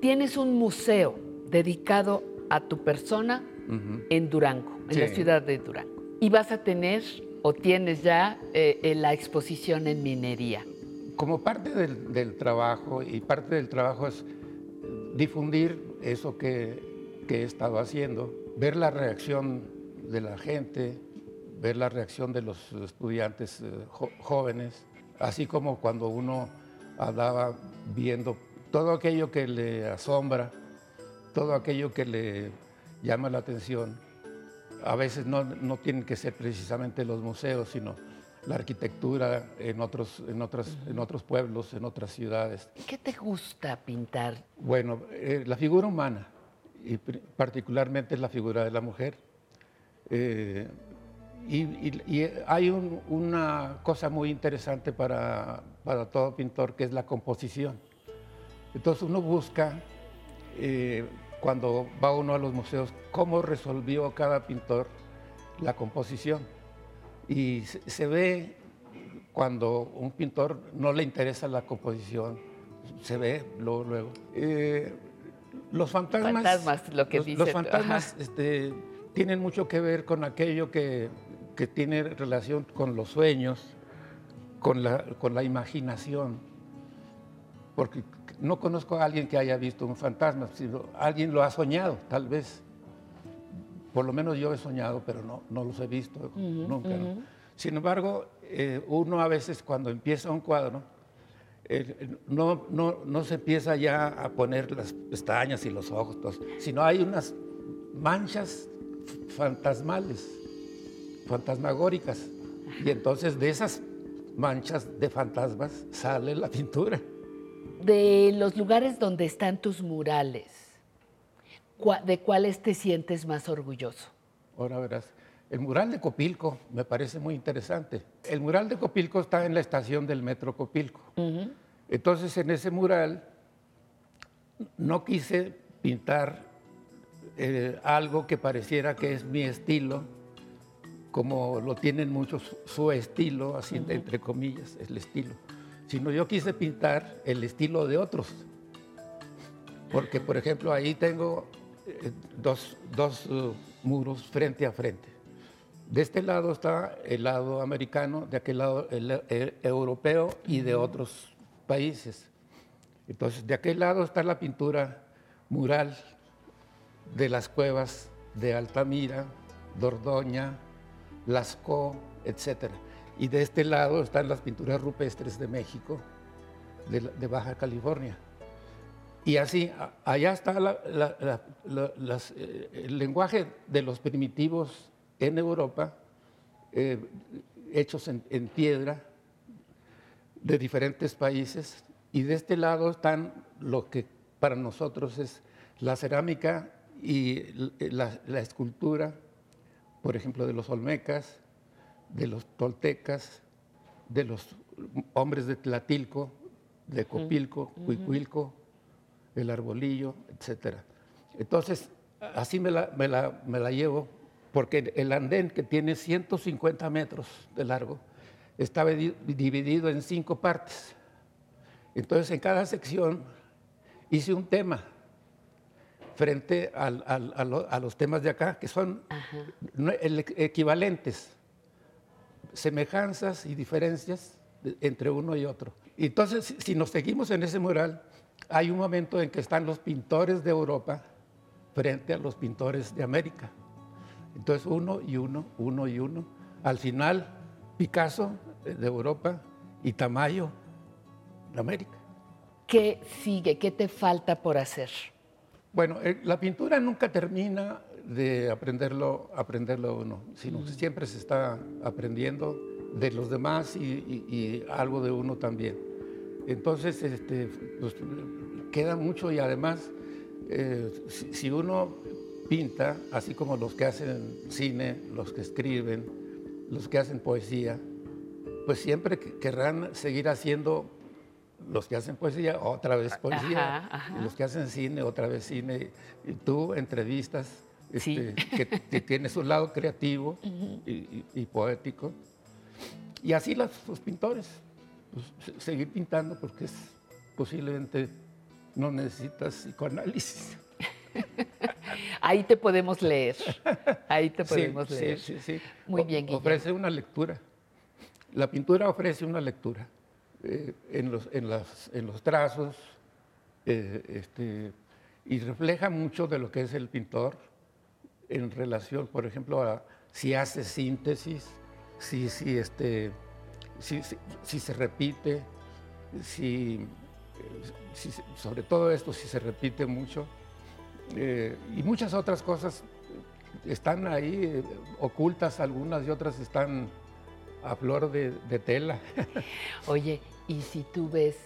[SPEAKER 2] Tienes un museo dedicado a tu persona
[SPEAKER 24] Ujú.
[SPEAKER 2] en Durango, en la
[SPEAKER 24] Sí.
[SPEAKER 2] ciudad de Durango. Y vas a tener o tienes ya eh, eh, la exposición en minería.
[SPEAKER 24] Como parte del, del trabajo, y parte del trabajo es difundir eso que, que he estado haciendo, ver la reacción de la gente, ver la reacción de los estudiantes eh, jóvenes, así como cuando uno andaba viendo todo aquello que le asombra, todo aquello que le llama la atención. A veces no, no tienen que ser precisamente los museos, sino la arquitectura en otros, en, otras, en otros pueblos, en otras ciudades.
[SPEAKER 2] ¿Qué te gusta pintar?
[SPEAKER 24] Bueno, eh, la figura humana, y particularmente la figura de la mujer. Eh, y, y- y hay un- una cosa muy interesante para, para todo pintor, que es la composición. Entonces uno busca, eh, cuando va uno a los museos, cómo resolvió cada pintor la composición. Y se, ve cuando un pintor no le interesa la composición, se ve luego. luego. Eh, los fantasmas,
[SPEAKER 2] Fantasmas, lo que
[SPEAKER 24] los,
[SPEAKER 2] dice
[SPEAKER 24] los fantasmas este, tienen mucho que ver con aquello que, que tiene relación con los sueños, con la, con la imaginación. Porque no conozco a alguien que haya visto un fantasma, sino alguien lo ha soñado, tal vez. Por lo menos yo he soñado, pero no, no los he visto nunca. Sin embargo, eh, uno a veces cuando empieza un cuadro, eh, no, no, no se empieza ya a poner las pestañas y los ojos, todos, sino hay unas manchas fantasmales, fantasmagóricas. Y entonces de esas manchas de fantasmas sale la pintura.
[SPEAKER 2] De los lugares donde están tus murales, ¿cuá- ¿de cuáles te sientes más orgulloso?
[SPEAKER 24] Ahora verás. El mural de Copilco me parece muy interesante. El mural de Copilco está en la estación del metro Copilco. Entonces, en ese mural no quise pintar eh, algo que pareciera que es mi estilo, como lo tienen muchos su estilo, así entre comillas, el estilo, sino yo quise pintar el estilo de otros. Porque, por ejemplo, ahí tengo eh, dos, dos, eh, muros frente a frente. De este lado está el lado americano, de aquel lado el, e- europeo y de otros países. Entonces, de aquel lado está la pintura mural de las cuevas de Altamira, Dordoña, Lascaux, etc. Y de este lado están las pinturas rupestres de México, de, Baja California. Y así, allá está eh, el lenguaje de los primitivos en Europa, eh, hechos en, en piedra de diferentes países. Y de este lado están lo que para nosotros es la cerámica y la escultura, por ejemplo, de los olmecas, de los toltecas, de los hombres de Tlatilco, de Copilco,
[SPEAKER 2] ujú.
[SPEAKER 24] Cuicuilco, el arbolillo, etc. Entonces, así me la, me la- me la llevo, porque el andén que tiene 150 metros de largo está di- dividido en cinco partes. Entonces, en cada sección hice un tema frente al- al- a, lo- a los temas de acá, que son equivalentes, semejanzas y diferencias entre uno y otro. Entonces, si- si nos seguimos en ese mural, hay un momento en que están los pintores de Europa frente a los pintores de América. Entonces, uno y uno, uno y uno. Al final, Picasso eh, de Europa y Tamayo de América.
[SPEAKER 2] ¿Qué sigue? ¿Qué te falta por hacer?
[SPEAKER 24] Bueno, eh, la pintura nunca termina de aprenderlo, aprenderlo uno, sino que siempre se está aprendiendo de los demás y, y- y algo de uno también. Entonces, este, pues, queda mucho y además, eh, si, si uno pinta, así como los que hacen cine, los que escriben, los que hacen poesía, pues siempre que- querrán seguir haciendo los que hacen poesía, otra vez poesía,
[SPEAKER 2] Ajá, ajá.
[SPEAKER 24] y los que hacen cine, otra vez cine, y tú entrevistas, este, que, que tiene su lado creativo y, y- y poético. Y así los, los pintores, pues, se- seguir pintando porque es, posiblemente no necesitas psicoanálisis.
[SPEAKER 2] Ahí te podemos leer. Ahí te
[SPEAKER 24] Sí,
[SPEAKER 2] podemos
[SPEAKER 24] sí,
[SPEAKER 2] leer.
[SPEAKER 24] sí, sí.
[SPEAKER 2] Muy
[SPEAKER 24] O-
[SPEAKER 2] bien, Guillermo.
[SPEAKER 24] Ofrece una lectura. La pintura ofrece una lectura eh, en, los, en, las- en los trazos eh, este, y refleja mucho de lo que es el pintor en relación, por ejemplo, a si hace síntesis, si, si, este, si, si- si se repite, si, sobre todo esto, si se repite mucho, eh, y muchas otras cosas están ahí eh, ocultas, algunas y otras están a flor de, de tela.
[SPEAKER 2] Oye, y si tú ves,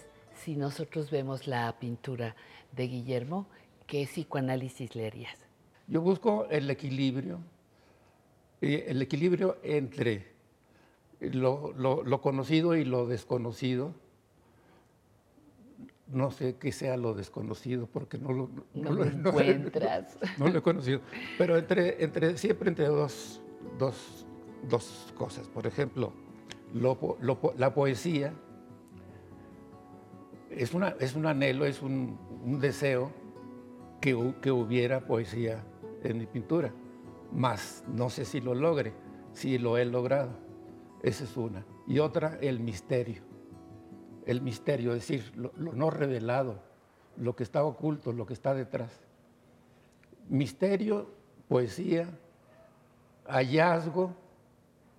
[SPEAKER 2] si nosotros vemos la pintura de Guillermo, ¿qué psicoanálisis le harías?
[SPEAKER 24] Yo busco el equilibrio, el equilibrio entre lo, lo- lo conocido y lo desconocido. No sé qué sea lo desconocido porque no lo,
[SPEAKER 2] No lo encuentras.
[SPEAKER 24] No, lo he conocido. Pero entre, entre, siempre entre dos, dos, dos cosas. Por ejemplo, la poesía es, una, es un anhelo, es un, un deseo que hubiera poesía en mi pintura. Más no sé si lo logre, si lo he logrado. Esa es una. Y otra, el misterio. El misterio, es decir, lo, no revelado, lo que está oculto, lo que está detrás. Misterio, poesía, hallazgo,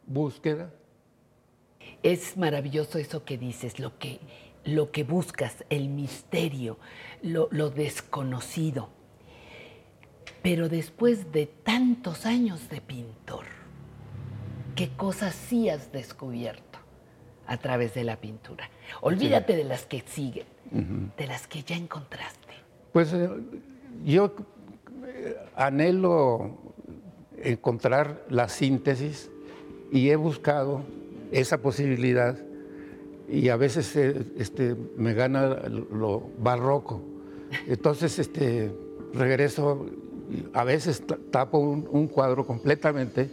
[SPEAKER 24] búsqueda.
[SPEAKER 2] Es maravilloso eso que dices, lo que, lo que buscas, el misterio, lo desconocido. Pero después de tantos años de pintor, ¿qué cosas sí has descubierto a través de la pintura? Olvídate de las que siguen, de las que ya encontraste.
[SPEAKER 24] Pues eh, yo eh, anhelo encontrar la síntesis y he buscado esa posibilidad y a veces eh, este, me gana lo barroco. Entonces este, regreso, a veces ta- tapo un, un cuadro completamente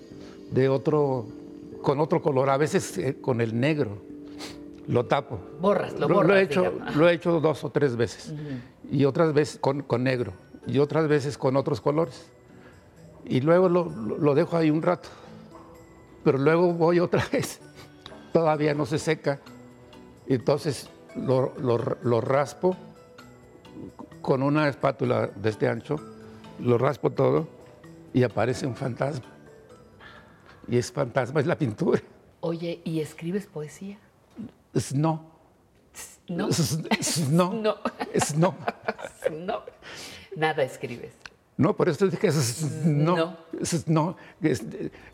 [SPEAKER 24] de otro, con otro color, a veces eh, con el negro. Lo tapo.
[SPEAKER 2] Borras, lo
[SPEAKER 24] he
[SPEAKER 2] borras,
[SPEAKER 24] hecho,
[SPEAKER 2] digamos.
[SPEAKER 24] lo he hecho dos o tres veces y otras veces con, con negro y otras veces con otros colores. Y luego lo, lo- lo dejo ahí un rato, pero luego voy otra vez, todavía no se seca, entonces lo, lo- lo raspo con una espátula de este ancho, lo raspo todo y aparece un fantasma. Y ese fantasma es la pintura.
[SPEAKER 2] Oye, ¿y escribes poesía?
[SPEAKER 24] Es no.
[SPEAKER 2] No.
[SPEAKER 24] Es, no.
[SPEAKER 2] No.
[SPEAKER 24] Es no.
[SPEAKER 2] No, nada escribes.
[SPEAKER 24] No, por eso dije es no.
[SPEAKER 2] No.
[SPEAKER 24] Es no. Es,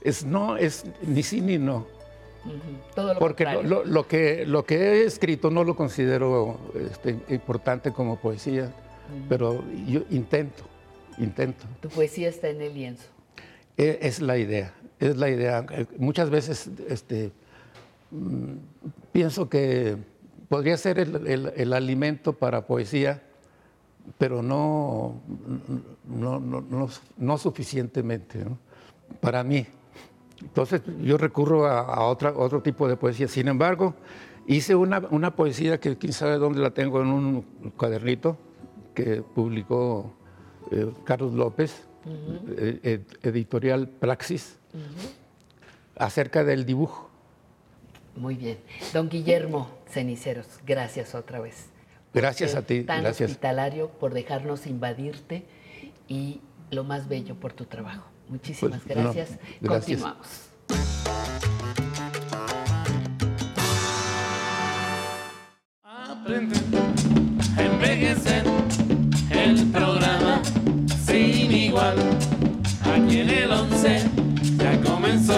[SPEAKER 24] es no, es ni sí ni no.
[SPEAKER 2] Todo lo
[SPEAKER 24] Porque lo,
[SPEAKER 2] contrario.
[SPEAKER 24] lo- lo que, lo que he escrito no lo considero este, importante como poesía, pero yo intento, intento.
[SPEAKER 2] Tu poesía está en el lienzo.
[SPEAKER 24] E- Es la idea, es la idea. Eh, Muchas veces este, mm, pienso que podría ser el, el- el alimento para poesía, pero no, no, no, no- no suficientemente para mí. Entonces yo recurro a, a otra, otro tipo de poesía. Sin embargo, hice una, una poesía que quién sabe dónde la tengo en un cuadernito que publicó eh, Carlos López, eh, ed- editorial Praxis, acerca del dibujo.
[SPEAKER 2] Muy bien. Don Guillermo Ceniceros, gracias otra vez.
[SPEAKER 24] Gracias a ti,
[SPEAKER 2] Tan
[SPEAKER 24] gracias.
[SPEAKER 2] hospitalario por dejarnos invadirte y lo más bello por tu trabajo. Muchísimas
[SPEAKER 24] Pues, no,
[SPEAKER 2] gracias.
[SPEAKER 24] gracias.
[SPEAKER 2] Continuamos.
[SPEAKER 4] Aprender en el 11 ya comenzó.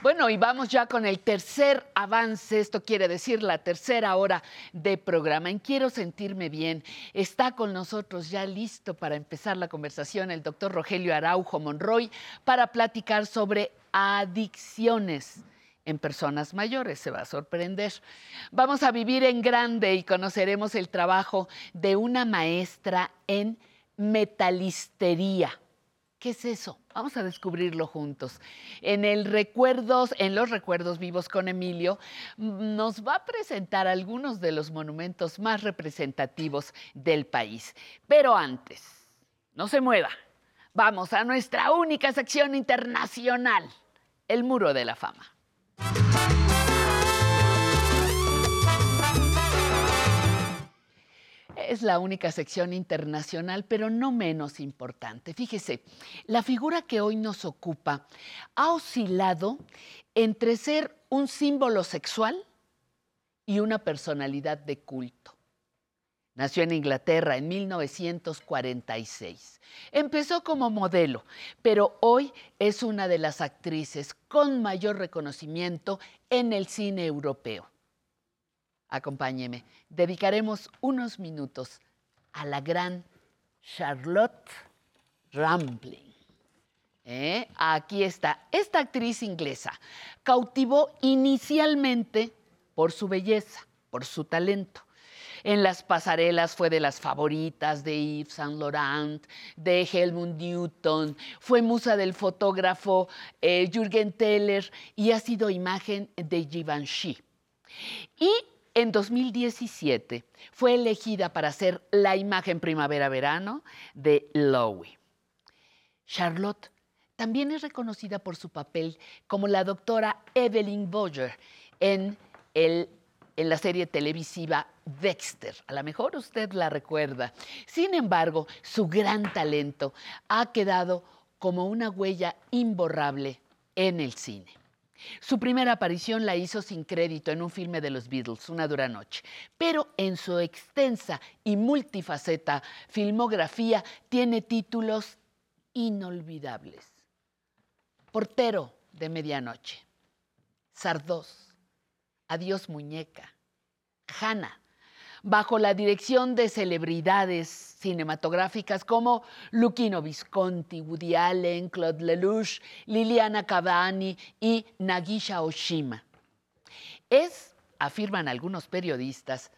[SPEAKER 2] Bueno, y vamos ya con el tercer avance, esto quiere decir la tercera hora de programa. En Quiero Sentirme Bien está con nosotros ya listo para empezar la conversación el doctor Rogelio Araujo Monroy para platicar sobre adicciones en personas mayores, se va a sorprender. Vamos a vivir en grande y conoceremos el trabajo de una maestra en metalistería. ¿Qué es eso? Vamos a descubrirlo juntos. En el recuerdos, en los recuerdos vivos con Emilio, nos va a presentar algunos de los monumentos más representativos del país. Pero antes, no se mueva. Vamos a nuestra única sección internacional, el Muro de la Fama. Es la única sección internacional, pero no menos importante. Fíjese, la figura que hoy nos ocupa ha oscilado entre ser un símbolo sexual y una personalidad de culto. Nació en Inglaterra en 1946. Empezó como modelo, pero hoy es una de las actrices con mayor reconocimiento en el cine europeo. Acompáñeme, dedicaremos unos minutos a la gran Charlotte Rampling. ¿Eh? Aquí está. Esta actriz inglesa cautivó inicialmente por su belleza, por su talento. En las pasarelas fue de las favoritas de Yves Saint Laurent, de Helmut Newton, fue musa del fotógrafo eh, Jürgen Teller y ha sido imagen de Givenchy. Y en 2017 fue elegida para ser la imagen primavera-verano de Loewe. Charlotte también es reconocida por su papel como la doctora Evelyn Boyer en, el, en la serie televisiva Dexter. A lo mejor usted la recuerda. Sin embargo, su gran talento ha quedado como una huella imborrable en el cine. Su primera aparición la hizo sin crédito en un filme de los Beatles, Una dura noche, pero en su extensa y multifaceta filmografía tiene títulos inolvidables. Portero de medianoche, Sardós, Adiós muñeca, Hanna, bajo la dirección de celebridades cinematográficas como Luchino Visconti, Woody Allen, Claude Lelouch, Liliana Cavani y Nagisha Oshima. Es, afirman algunos periodistas,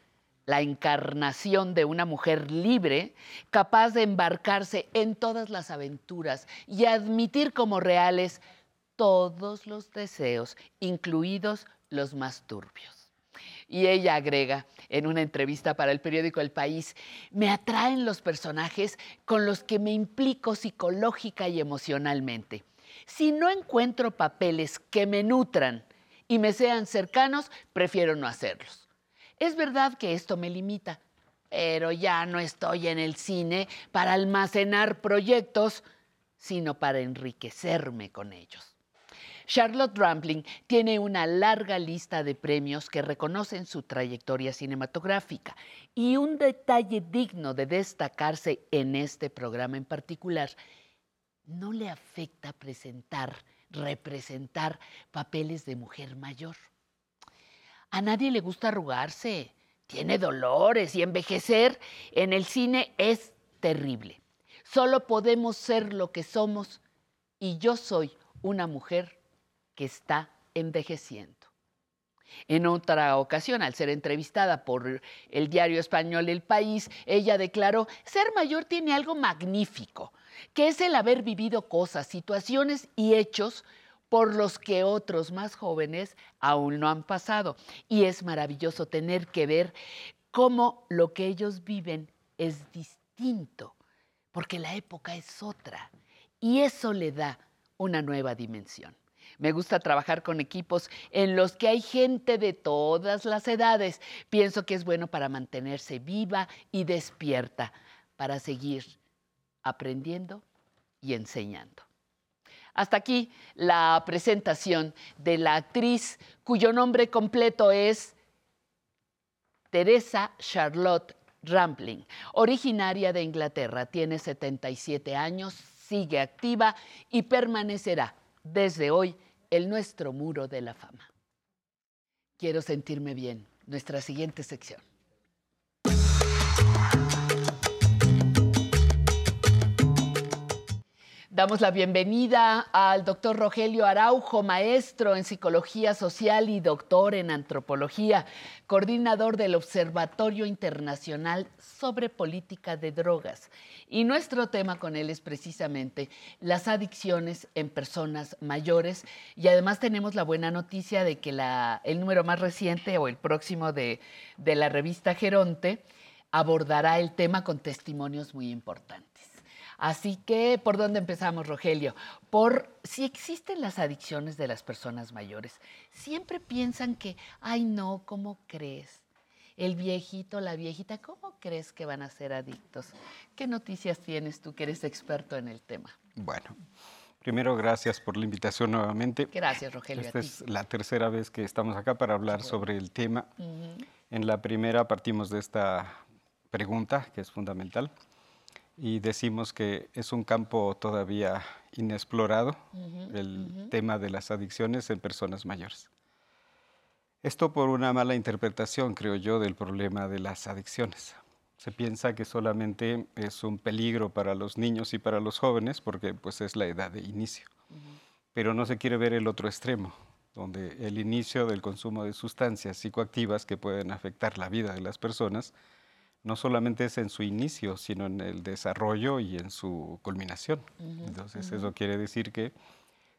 [SPEAKER 2] la encarnación de una mujer libre, capaz de embarcarse en todas las aventuras y admitir como reales todos los deseos, incluidos los más turbios. Y ella agrega en una entrevista para el periódico El País, me atraen los personajes con los que me implico psicológica y emocionalmente. Si no encuentro papeles que me nutran y me sean cercanos, prefiero no hacerlos. Es verdad que esto me limita, pero ya no estoy en el cine para almacenar proyectos, sino para enriquecerme con ellos. Charlotte Rampling tiene una larga lista de premios que reconocen su trayectoria cinematográfica y un detalle digno de destacarse en este programa en particular, no le afecta presentar, representar papeles de mujer mayor. A nadie le gusta arrugarse, tiene dolores y envejecer en el cine es terrible. Solo podemos ser lo que somos y yo soy una mujer que está envejeciendo. En otra ocasión, al ser entrevistada por el diario español El País, ella declaró, ser mayor tiene algo magnífico, que es el haber vivido cosas, situaciones y hechos por los que otros más jóvenes aún no han pasado. Y es maravilloso tener que ver cómo lo que ellos viven es distinto, porque la época es otra. Y eso le da una nueva dimensión. Me gusta trabajar con equipos en los que hay gente de todas las edades. Pienso que es bueno para mantenerse viva y despierta, para seguir aprendiendo y enseñando. Hasta aquí la presentación de la actriz cuyo nombre completo es Teresa Charlotte Rampling, originaria de Inglaterra, tiene 77 años, sigue activa y permanecerá desde hoy el nuestro muro de la fama. Quiero sentirme bien. Nuestra siguiente sección. Damos la bienvenida al doctor Rogelio Araujo, maestro en psicología social y doctor en antropología, coordinador del Observatorio Internacional sobre Política de Drogas. Y nuestro tema con él es precisamente las adicciones en personas mayores. Y además tenemos la buena noticia de que el número más reciente o el próximo de, de la revista Geronte abordará el tema con testimonios muy importantes. Así que, ¿por dónde empezamos, Rogelio? Por si existen las adicciones de las personas mayores. Siempre piensan que, ay no, ¿cómo crees? El viejito, la viejita, ¿cómo crees que van a ser adictos? ¿Qué noticias tienes tú que eres experto en el tema?
[SPEAKER 18] Bueno,
[SPEAKER 25] Primero, gracias por la invitación nuevamente.
[SPEAKER 2] Gracias, Rogelio, a
[SPEAKER 25] Esta
[SPEAKER 2] ti.
[SPEAKER 25] es la tercera vez que estamos acá para hablar sobre el tema. En la primera partimos de esta pregunta, que es fundamental, y decimos que es un campo todavía inexplorado, el tema de las adicciones en personas mayores. Esto por una mala interpretación, creo yo, del problema de las adicciones. Se piensa que solamente es un peligro para los niños y para los jóvenes porque pues es la edad de inicio. Pero no se quiere ver el otro extremo, donde el inicio del consumo de sustancias psicoactivas que pueden afectar la vida de las personas no solamente es en su inicio, sino en el desarrollo y en su culminación. Entonces eso quiere decir que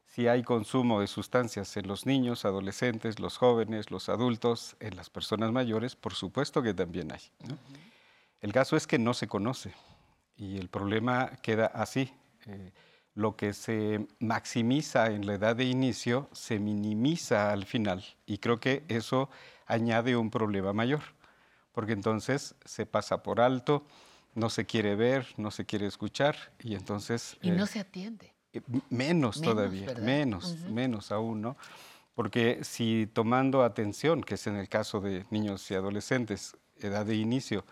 [SPEAKER 25] si hay consumo de sustancias en los niños, adolescentes, los jóvenes, los adultos, en las personas mayores, por supuesto que también hay. ¿no? El caso es que no se conoce y el problema queda así. eh, lo que se maximiza en la edad de inicio se minimiza al final y creo que eso añade un problema mayor, porque entonces se pasa por alto, no se quiere ver, no se quiere escuchar y entonces...
[SPEAKER 2] Y
[SPEAKER 25] eh,
[SPEAKER 2] no se atiende.
[SPEAKER 25] eh, Menos,
[SPEAKER 2] Menos,
[SPEAKER 25] todavía,
[SPEAKER 2] ¿verdad?
[SPEAKER 25] menos, menos aún, ¿no? Porque si tomando atención, que es en el caso de niños y adolescentes, edad de inicio,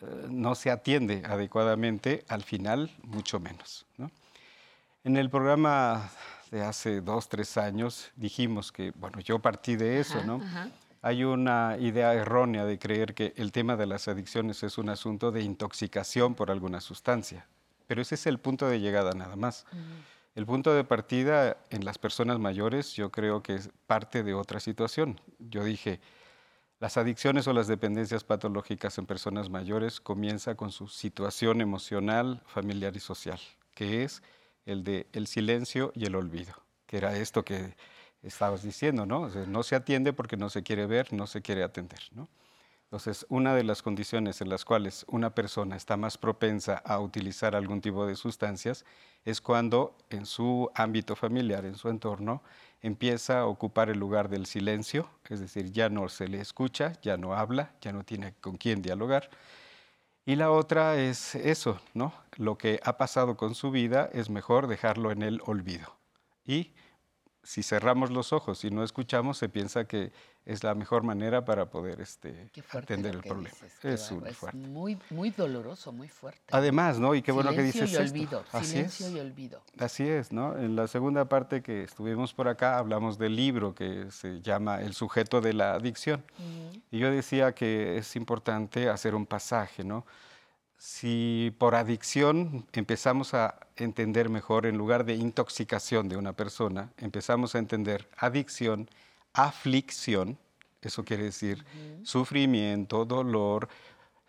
[SPEAKER 25] eh, no se atiende adecuadamente, al final mucho menos, ¿no? En el programa de hace dos, tres años dijimos que, bueno, yo partí de eso,
[SPEAKER 2] Ajá,
[SPEAKER 25] ¿no?
[SPEAKER 2] ajá.
[SPEAKER 25] Hay una idea errónea de creer que el tema de las adicciones es un asunto de intoxicación por alguna sustancia, pero ese es el punto de llegada nada más. El punto de partida en las personas mayores yo creo que es parte de otra situación. Yo dije, las adicciones o las dependencias patológicas en personas mayores comienza con su situación emocional, familiar y social, que es el de el silencio y el olvido, que era esto que estabas diciendo, ¿no? No se atiende porque no se quiere ver, no se quiere atender, ¿no? Entonces, una de las condiciones en las cuales una persona está más propensa a utilizar algún tipo de sustancias es cuando en su ámbito familiar, en su entorno, empieza a ocupar el lugar del silencio, es decir, ya no se le escucha, ya no habla, ya no tiene con quién dialogar. Y la otra es eso, ¿no? Lo que ha pasado con su vida es mejor dejarlo en el olvido. Y si cerramos los ojos y no escuchamos, se piensa que es la mejor manera para poder este, atender el problema.
[SPEAKER 2] dices,
[SPEAKER 25] es un
[SPEAKER 2] bárbaro,
[SPEAKER 25] fuerte.
[SPEAKER 2] muy, muy doloroso, muy fuerte.
[SPEAKER 25] Además, ¿no? Y qué bueno que dices
[SPEAKER 2] y
[SPEAKER 25] esto.
[SPEAKER 2] olvido,
[SPEAKER 25] Así
[SPEAKER 2] silencio
[SPEAKER 25] es.
[SPEAKER 2] y olvido.
[SPEAKER 25] Así es, ¿no? En la segunda parte que estuvimos por acá hablamos del libro que se llama El sujeto de la adicción. Y yo decía que es importante hacer un pasaje, ¿no? Si por adicción empezamos a entender mejor, en lugar de intoxicación de una persona, empezamos a entender adicción, aflicción, eso quiere decir sufrimiento, dolor,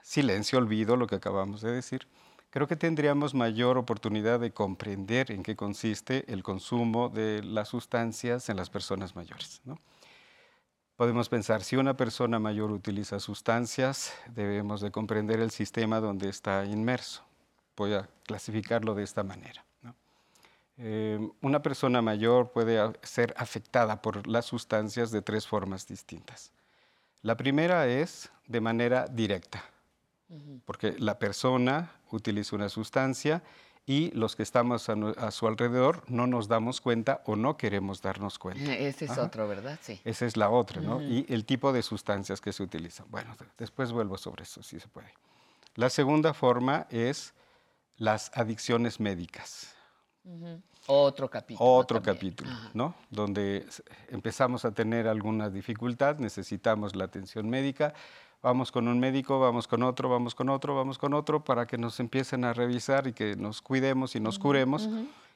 [SPEAKER 25] silencio, olvido, lo que acabamos de decir, creo que tendríamos mayor oportunidad de comprender en qué consiste el consumo de las sustancias en las personas mayores. ¿no? Podemos pensar, si una persona mayor utiliza sustancias, debemos de comprender el sistema donde está inmerso. Voy a clasificarlo de esta manera. ¿no? Eh, una persona mayor puede ser afectada por las sustancias de tres formas distintas. La primera es de manera directa, porque la persona utiliza una sustancia y los que estamos a, a su alrededor no nos damos cuenta o no queremos darnos cuenta.
[SPEAKER 2] Ese es
[SPEAKER 25] Ajá.
[SPEAKER 2] otro, ¿verdad? Sí.
[SPEAKER 25] Esa es la otra, ¿no?
[SPEAKER 2] Ujú.
[SPEAKER 25] Y el tipo de sustancias que se utilizan. Bueno, de- después vuelvo sobre eso, si se puede. La segunda forma es las adicciones médicas.
[SPEAKER 2] Ujú. Otro capítulo.
[SPEAKER 25] Otro
[SPEAKER 2] también.
[SPEAKER 25] capítulo, ¿no? Donde empezamos a tener alguna dificultad, necesitamos la atención médica, vamos con un médico, vamos con otro, vamos con otro, vamos con otro, para que nos empiecen a revisar y que nos cuidemos y nos curemos.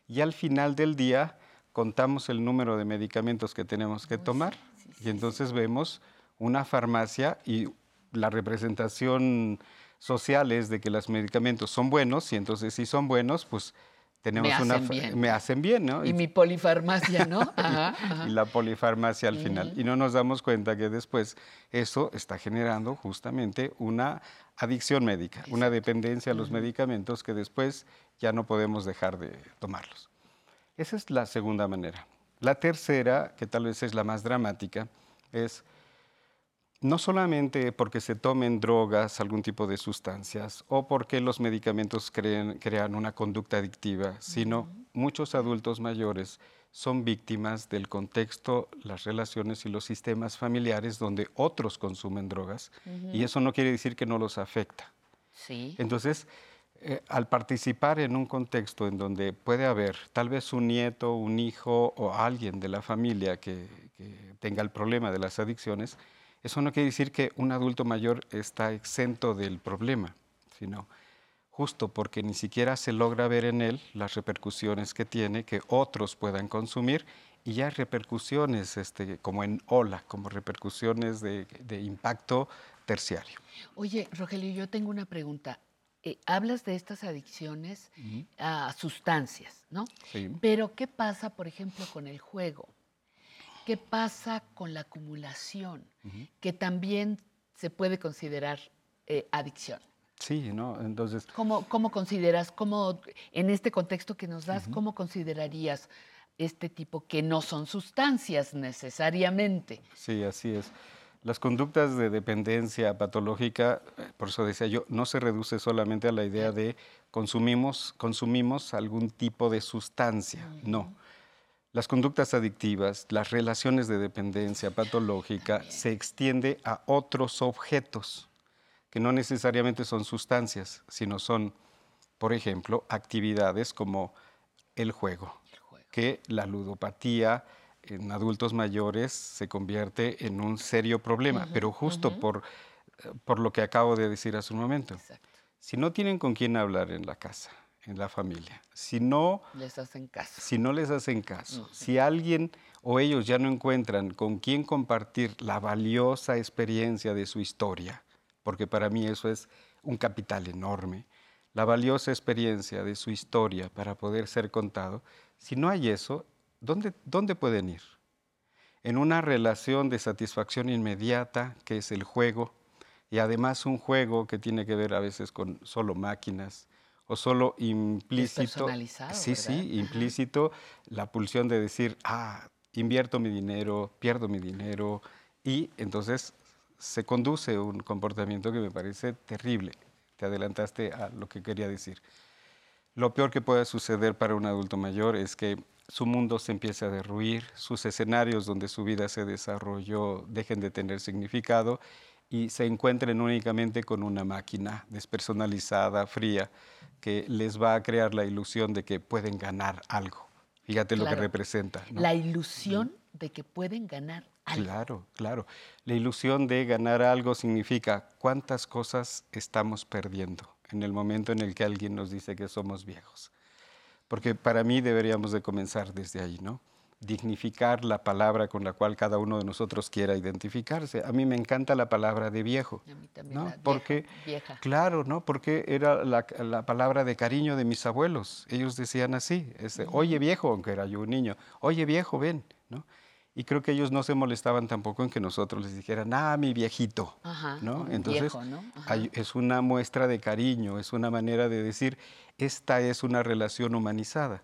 [SPEAKER 25] Y al final del día contamos el número de medicamentos que tenemos que tomar y entonces vemos una farmacia y la representación social es de que los medicamentos son buenos y entonces si son buenos, pues tenemos
[SPEAKER 2] Me
[SPEAKER 25] una
[SPEAKER 2] hacen
[SPEAKER 25] fa-
[SPEAKER 2] bien.
[SPEAKER 25] me hacen bien, ¿no?
[SPEAKER 2] Y mi polifarmacia, ¿no? Ajá, ajá.
[SPEAKER 25] y la polifarmacia al final. Y no nos damos cuenta que después eso está generando justamente una adicción médica, una dependencia a los medicamentos que después ya no podemos dejar de tomarlos. Esa es la segunda manera. La tercera, que tal vez es la más dramática, es no solamente porque se tomen drogas, algún tipo de sustancias, o porque los medicamentos creen- crean una conducta adictiva, sino muchos adultos mayores son víctimas del contexto, las relaciones y los sistemas familiares donde otros consumen drogas y eso no quiere decir que no los afecta.
[SPEAKER 2] Sí.
[SPEAKER 25] Entonces, eh, al participar en un contexto en donde puede haber tal vez un nieto, un hijo o alguien de la familia que, que tenga el problema de las adicciones, eso no quiere decir que un adulto mayor está exento del problema, sino justo porque ni siquiera se logra ver en él las repercusiones que tiene, que otros puedan consumir, y ya hay repercusiones este, como en ola, como repercusiones de, de impacto terciario.
[SPEAKER 2] Oye, Rogelio, yo tengo una pregunta. Eh, hablas de estas adicciones a sustancias, ¿no?
[SPEAKER 25] Sí.
[SPEAKER 2] Pero ¿qué pasa, por ejemplo, con el juego? ¿Qué pasa con la acumulación? Que también se puede considerar eh, adicción.
[SPEAKER 25] Sí, ¿no? Entonces,
[SPEAKER 2] ¿Cómo, cómo consideras, cómo, en este contexto que nos das, cómo considerarías este tipo que no son sustancias necesariamente?
[SPEAKER 25] Sí, así es. Las conductas de dependencia patológica, eh, por eso decía yo, no se reduce solamente a la idea de consumimos, consumimos algún tipo de sustancia, no. Las conductas adictivas, las relaciones de dependencia patológica se extiende a otros objetos que no necesariamente son sustancias, sino son, por ejemplo, actividades como el juego, que la ludopatía en adultos mayores se convierte en un serio problema, pero justo por, eh, por lo que acabo de decir hace un momento. Si no tienen con quién hablar en la casa, en la familia, si no
[SPEAKER 2] Les hacen caso.
[SPEAKER 25] si no les hacen caso, si alguien o ellos ya no encuentran con quién compartir la valiosa experiencia de su historia, porque para mí eso es un capital enorme, la valiosa experiencia de su historia para poder ser contado, si no hay eso, ¿dónde, dónde pueden ir? En una relación de satisfacción inmediata, que es el juego, y además un juego que tiene que ver a veces con solo máquinas o solo implícito. Sí,
[SPEAKER 2] ¿verdad?
[SPEAKER 25] sí, implícito la pulsión de decir, ah, invierto mi dinero, pierdo mi dinero, y entonces se conduce un comportamiento que me parece terrible. Te adelantaste a lo que quería decir. Lo peor que puede suceder para un adulto mayor es que su mundo se empiece a derruir, sus escenarios donde su vida se desarrolló dejen de tener significado y se encuentren únicamente con una máquina despersonalizada, fría, que les va a crear la ilusión de que pueden ganar algo. Fíjate lo que
[SPEAKER 2] Claro.
[SPEAKER 25] representa. ¿no?
[SPEAKER 2] La ilusión de que pueden ganar algo.
[SPEAKER 25] Claro, claro. La ilusión de ganar algo significa cuántas cosas estamos perdiendo en el momento en el que alguien nos dice que somos viejos. Porque para mí deberíamos de comenzar desde ahí, ¿no? Dignificar la palabra con la cual cada uno de nosotros quiera identificarse. A mí me encanta la palabra de viejo,
[SPEAKER 2] también
[SPEAKER 25] ¿no?
[SPEAKER 2] la
[SPEAKER 25] Porque
[SPEAKER 2] vieja.
[SPEAKER 25] Claro, ¿no? Porque era la, la palabra de cariño de mis abuelos. Ellos decían así, ese, oye viejo, aunque era yo un niño, oye viejo, ven, ¿no? Y creo que ellos no se molestaban tampoco en que nosotros les dijeran, ah, mi viejito,
[SPEAKER 2] Ajá,
[SPEAKER 25] ¿no? Entonces,
[SPEAKER 2] viejo, ¿no?
[SPEAKER 25] Hay- es una muestra de cariño, es una manera de decir, esta es una relación humanizada.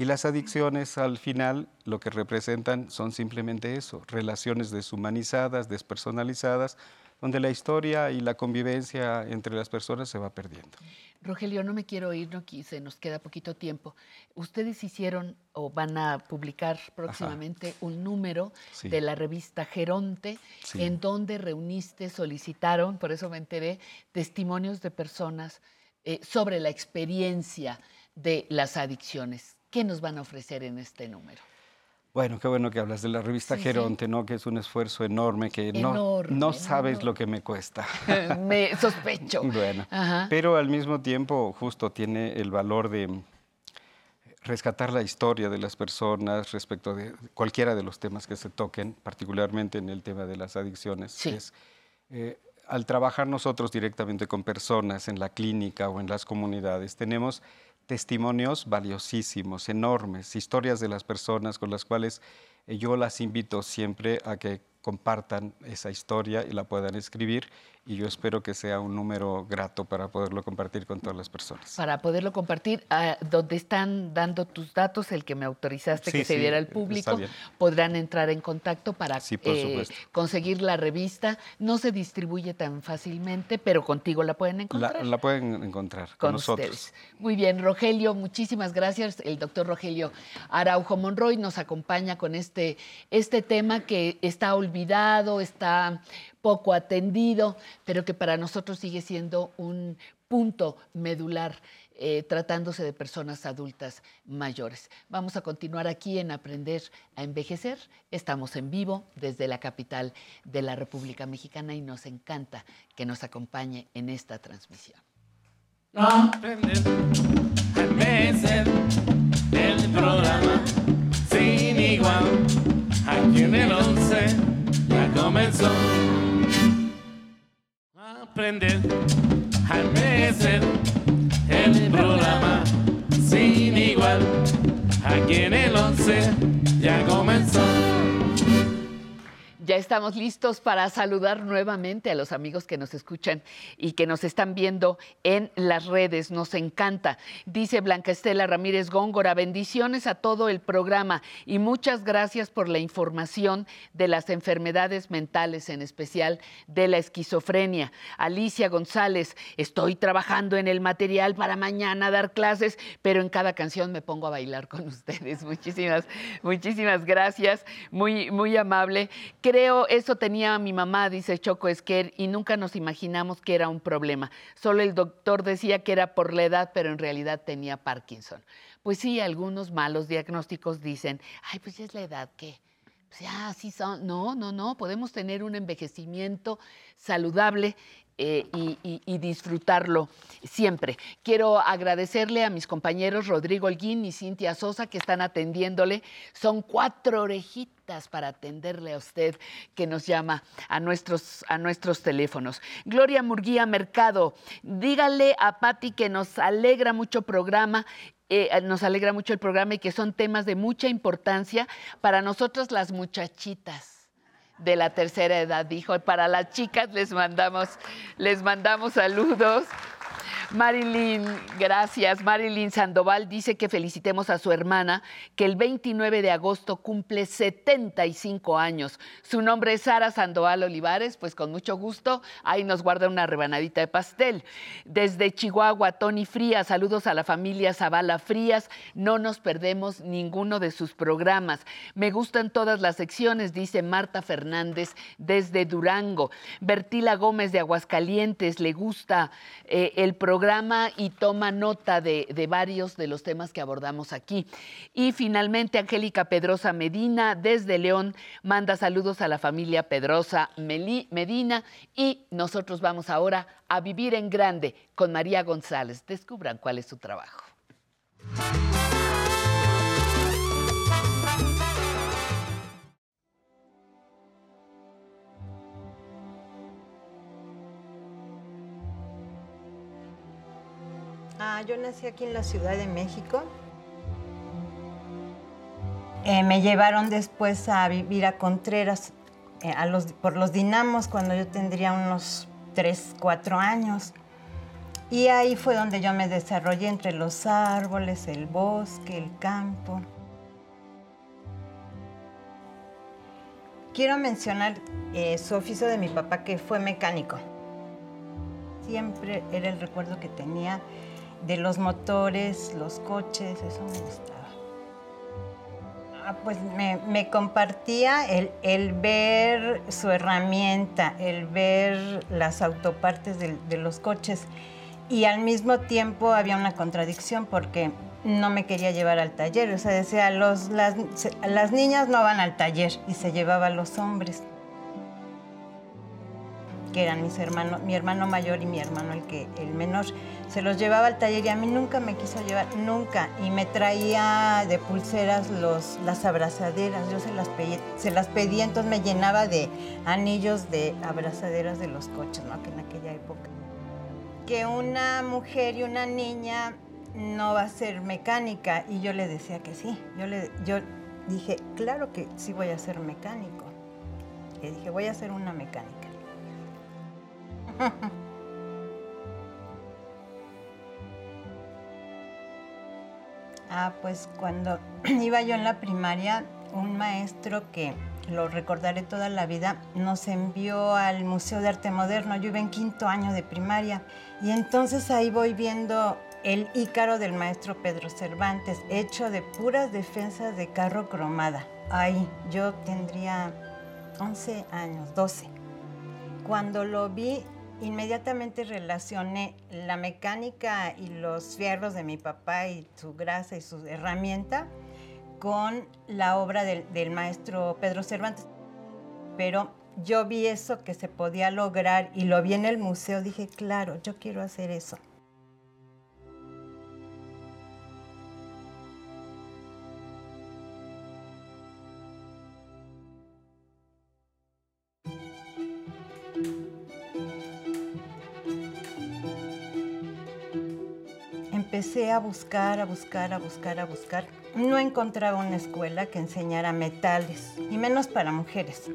[SPEAKER 25] Y las adicciones al final lo que representan son simplemente eso, relaciones deshumanizadas, despersonalizadas, donde la historia y la convivencia entre las personas se va perdiendo.
[SPEAKER 2] Rogelio, no me quiero ir, no quise, nos queda poquito tiempo. Ustedes hicieron o van a publicar próximamente un número
[SPEAKER 25] Sí.
[SPEAKER 2] de la revista Geronte,
[SPEAKER 25] Sí.
[SPEAKER 2] en donde reuniste, solicitaron, por eso me enteré, testimonios de personas eh, sobre la experiencia de las adicciones. ¿Qué nos van a ofrecer en este número?
[SPEAKER 25] Bueno, qué bueno que hablas de la revista
[SPEAKER 2] Sí, sí.
[SPEAKER 25] Geronte, ¿no? Que es un esfuerzo enorme que no,
[SPEAKER 2] Enorme,
[SPEAKER 25] no sabes lo que me cuesta.
[SPEAKER 2] me sospecho.
[SPEAKER 25] Bueno,
[SPEAKER 2] Ajá.
[SPEAKER 25] pero al mismo tiempo justo tiene el valor de rescatar la historia de las personas respecto de cualquiera de los temas que se toquen, particularmente en el tema de las adicciones. Es, eh, al trabajar nosotros directamente con personas en la clínica o en las comunidades, tenemos testimonios valiosísimos, enormes, historias de las personas con las cuales eh, yo las invito siempre a que compartan esa historia y la puedan escribir y yo espero que sea un número grato para poderlo compartir con todas las personas.
[SPEAKER 2] Para poderlo compartir, ah, donde están dando tus datos, el que me autorizaste
[SPEAKER 25] Sí,
[SPEAKER 2] que se
[SPEAKER 25] sí,
[SPEAKER 2] diera al público, podrán entrar en contacto para
[SPEAKER 25] Sí,
[SPEAKER 2] eh, conseguir la revista. No se distribuye tan fácilmente, pero contigo la pueden encontrar.
[SPEAKER 25] La, la pueden encontrar con,
[SPEAKER 2] con
[SPEAKER 25] nosotros.
[SPEAKER 2] ustedes. Muy bien, Rogelio, muchísimas gracias. El doctor Rogelio Araujo Monroy nos acompaña con este, este tema que está olvidado, está poco atendido, pero que para nosotros sigue siendo un punto medular. eh, tratándose de personas adultas mayores. Vamos a continuar aquí en Aprender a Envejecer. Estamos en vivo desde la capital de la República Mexicana y nos encanta que nos acompañe en esta transmisión.
[SPEAKER 4] Aprender a envejecer el programa sin igual. Aquí en el 11 comenzó. Aprender a envejecer el programa sin igual. Aquí en el 11 ya comenzó.
[SPEAKER 2] Ya estamos listos para saludar nuevamente a los amigos que nos escuchan y que nos están viendo en las redes. Nos encanta. Dice Blanca Estela Ramírez Góngora, bendiciones a todo el programa y muchas gracias por la información de las enfermedades mentales, en especial de la esquizofrenia. Alicia González, estoy trabajando en el material para mañana dar clases, pero en cada canción me pongo a bailar con ustedes. Muchísimas, muchísimas gracias. Muy, muy amable. Eso tenía mi mamá, dice Choco Esquer, y nunca nos imaginamos que era un problema. Solo el doctor decía que era por la edad, pero en realidad tenía Parkinson. Pues sí, algunos malos diagnósticos dicen, ay, pues ya es la edad, ¿qué? Pues ya, así son. No, no, no, podemos tener un envejecimiento saludable eh, y, y- disfrutarlo siempre. Quiero agradecerle a mis compañeros Rodrigo Holguín y Cintia Sosa que están atendiéndole. Son cuatro orejitas para atenderle a usted que nos llama a nuestros, a nuestros teléfonos. Gloria Murguía Mercado, dígale a Patti que nos alegra mucho programa eh, nos alegra mucho el programa y que son temas de mucha importancia para nosotros las muchachitas de la tercera edad, dijo. Para las chicas les mandamos, les mandamos saludos. Marilyn, gracias. Marilyn Sandoval dice que felicitemos a su hermana, que el 29 de agosto cumple 75 años. Su nombre es Sara Sandoval Olivares, pues con mucho gusto, ahí nos guarda una rebanadita de pastel. Desde Chihuahua, Tony Frías, saludos a la familia Zavala Frías, no nos perdemos ninguno de sus programas. Me gustan todas las secciones, dice Marta Fernández desde Durango. Bertila Gómez de Aguascalientes, le gusta eh, el programa y toma nota de, de varios de los temas que abordamos aquí. Y finalmente, Angélica Pedrosa Medina, desde León, manda saludos a la familia Pedrosa Medina. Y nosotros vamos ahora a vivir en grande con María González. Descubran cuál es su trabajo.
[SPEAKER 26] Ah, yo nací aquí en la Ciudad de México. Eh, me llevaron después a vivir a Contreras eh, por los dinamos cuando yo tendría unos 3, 4 años. Y ahí fue donde yo me desarrollé entre los árboles, el bosque, el campo. Quiero mencionar eh, su oficio de mi papá, que fue mecánico. Siempre era el recuerdo que tenía de los motores, los coches, eso me gustaba. Ah, pues me, compartía el, el ver su herramienta, el ver las autopartes de, los coches. Y al mismo tiempo había una contradicción porque no me quería llevar al taller, o sea, decía, los, las, las niñas no van al taller y se llevaba a los hombres que eran mis hermanos, mi hermano mayor y mi hermano el que el menor, se los llevaba al taller y a mí nunca me quiso llevar, nunca, y me traía de pulseras los, las abrazaderas, yo se las, pedí, se las pedía, entonces me llenaba de anillos de abrazaderas de los coches, ¿no? que en aquella época. Que una mujer y una niña no va a ser mecánica, y yo le decía que sí, yo, le, yo dije, claro que sí voy a ser mecánico. Y dije, voy a ser una mecánica. Ah, pues cuando iba yo en la primaria, un maestro que lo recordaré toda la vida, nos envió al Museo de Arte Moderno. Yo iba en quinto año de primaria y entonces ahí voy viendo el Ícaro del maestro Pedro Cervantes, hecho de puras defensas de carro cromada. Ahí yo tendría 11 años, 12. Cuando lo vi, inmediatamente relacioné la mecánica y los fierros de mi papá y su grasa y su herramienta con la obra del, del maestro Pedro Cervantes. Pero yo vi eso que se podía lograr y lo vi en el museo, dije, claro, yo quiero hacer eso. Empecé a buscar, a buscar, a buscar, a buscar. No encontraba una escuela que enseñara metales, y menos para mujeres.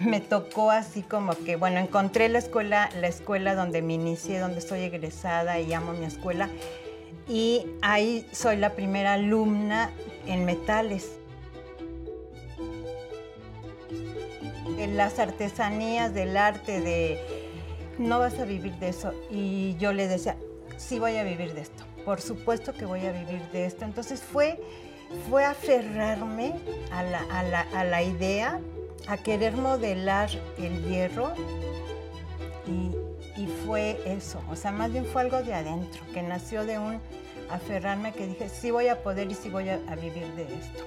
[SPEAKER 26] Me tocó así como que, bueno, encontré la escuela, la escuela donde me inicié, donde estoy egresada y amo mi escuela. Y ahí soy la primera alumna en metales. De las artesanías, del arte, de no vas a vivir de eso. Y yo le decía, sí voy a vivir de esto. Por supuesto que voy a vivir de esto. Entonces fue, fue aferrarme a la, a, la, a la idea, a querer modelar el hierro y, fue eso. O sea, más bien fue algo de adentro, que nació de un aferrarme que dije, sí voy a poder y sí voy a, a vivir de esto.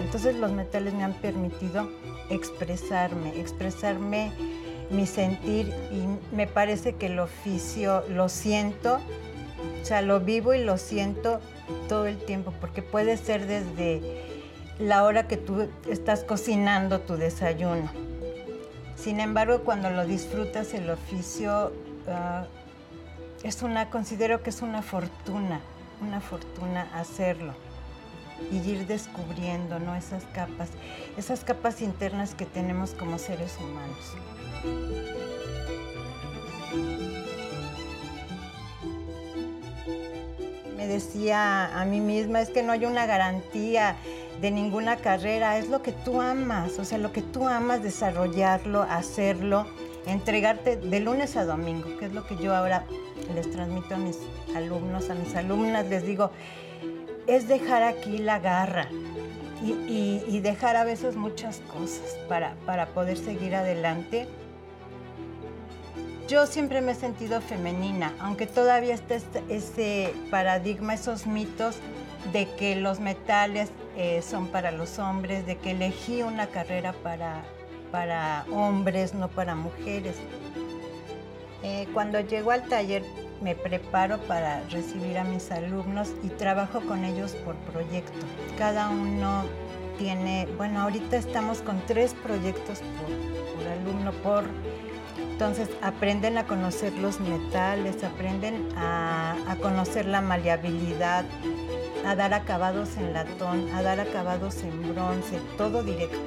[SPEAKER 26] Entonces los metales me han permitido expresarme, expresarme mi sentir y me parece que el oficio lo siento, o sea, lo vivo y lo siento todo el tiempo, porque puede ser desde la hora que tú estás cocinando tu desayuno. Sin embargo, cuando lo disfrutas el oficio, ah, es una, considero que es una fortuna, una fortuna hacerlo y ir descubriendo ¿no? esas capas, esas capas internas que tenemos como seres humanos. Me decía a mí misma, es que no hay una garantía de ninguna carrera, es lo que tú amas, o sea, lo que tú amas, desarrollarlo, hacerlo, entregarte de lunes a domingo, que es lo que yo ahora les transmito a mis alumnos, a mis alumnas, les digo, es dejar aquí la garra y, dejar a veces muchas cosas para, para poder seguir adelante. Yo siempre me he sentido femenina, aunque todavía está este- ese paradigma, esos mitos de que los metales eh, son para los hombres, de que elegí una carrera para, para hombres, no para mujeres. Eh, cuando llego al taller me preparo para recibir a mis alumnos y trabajo con ellos por proyecto. Cada uno tiene, bueno, ahorita estamos con tres proyectos por, por alumno, por... Entonces aprenden a conocer los metales, aprenden a, conocer la maleabilidad, a dar acabados en latón, a dar acabados en bronce, todo directo.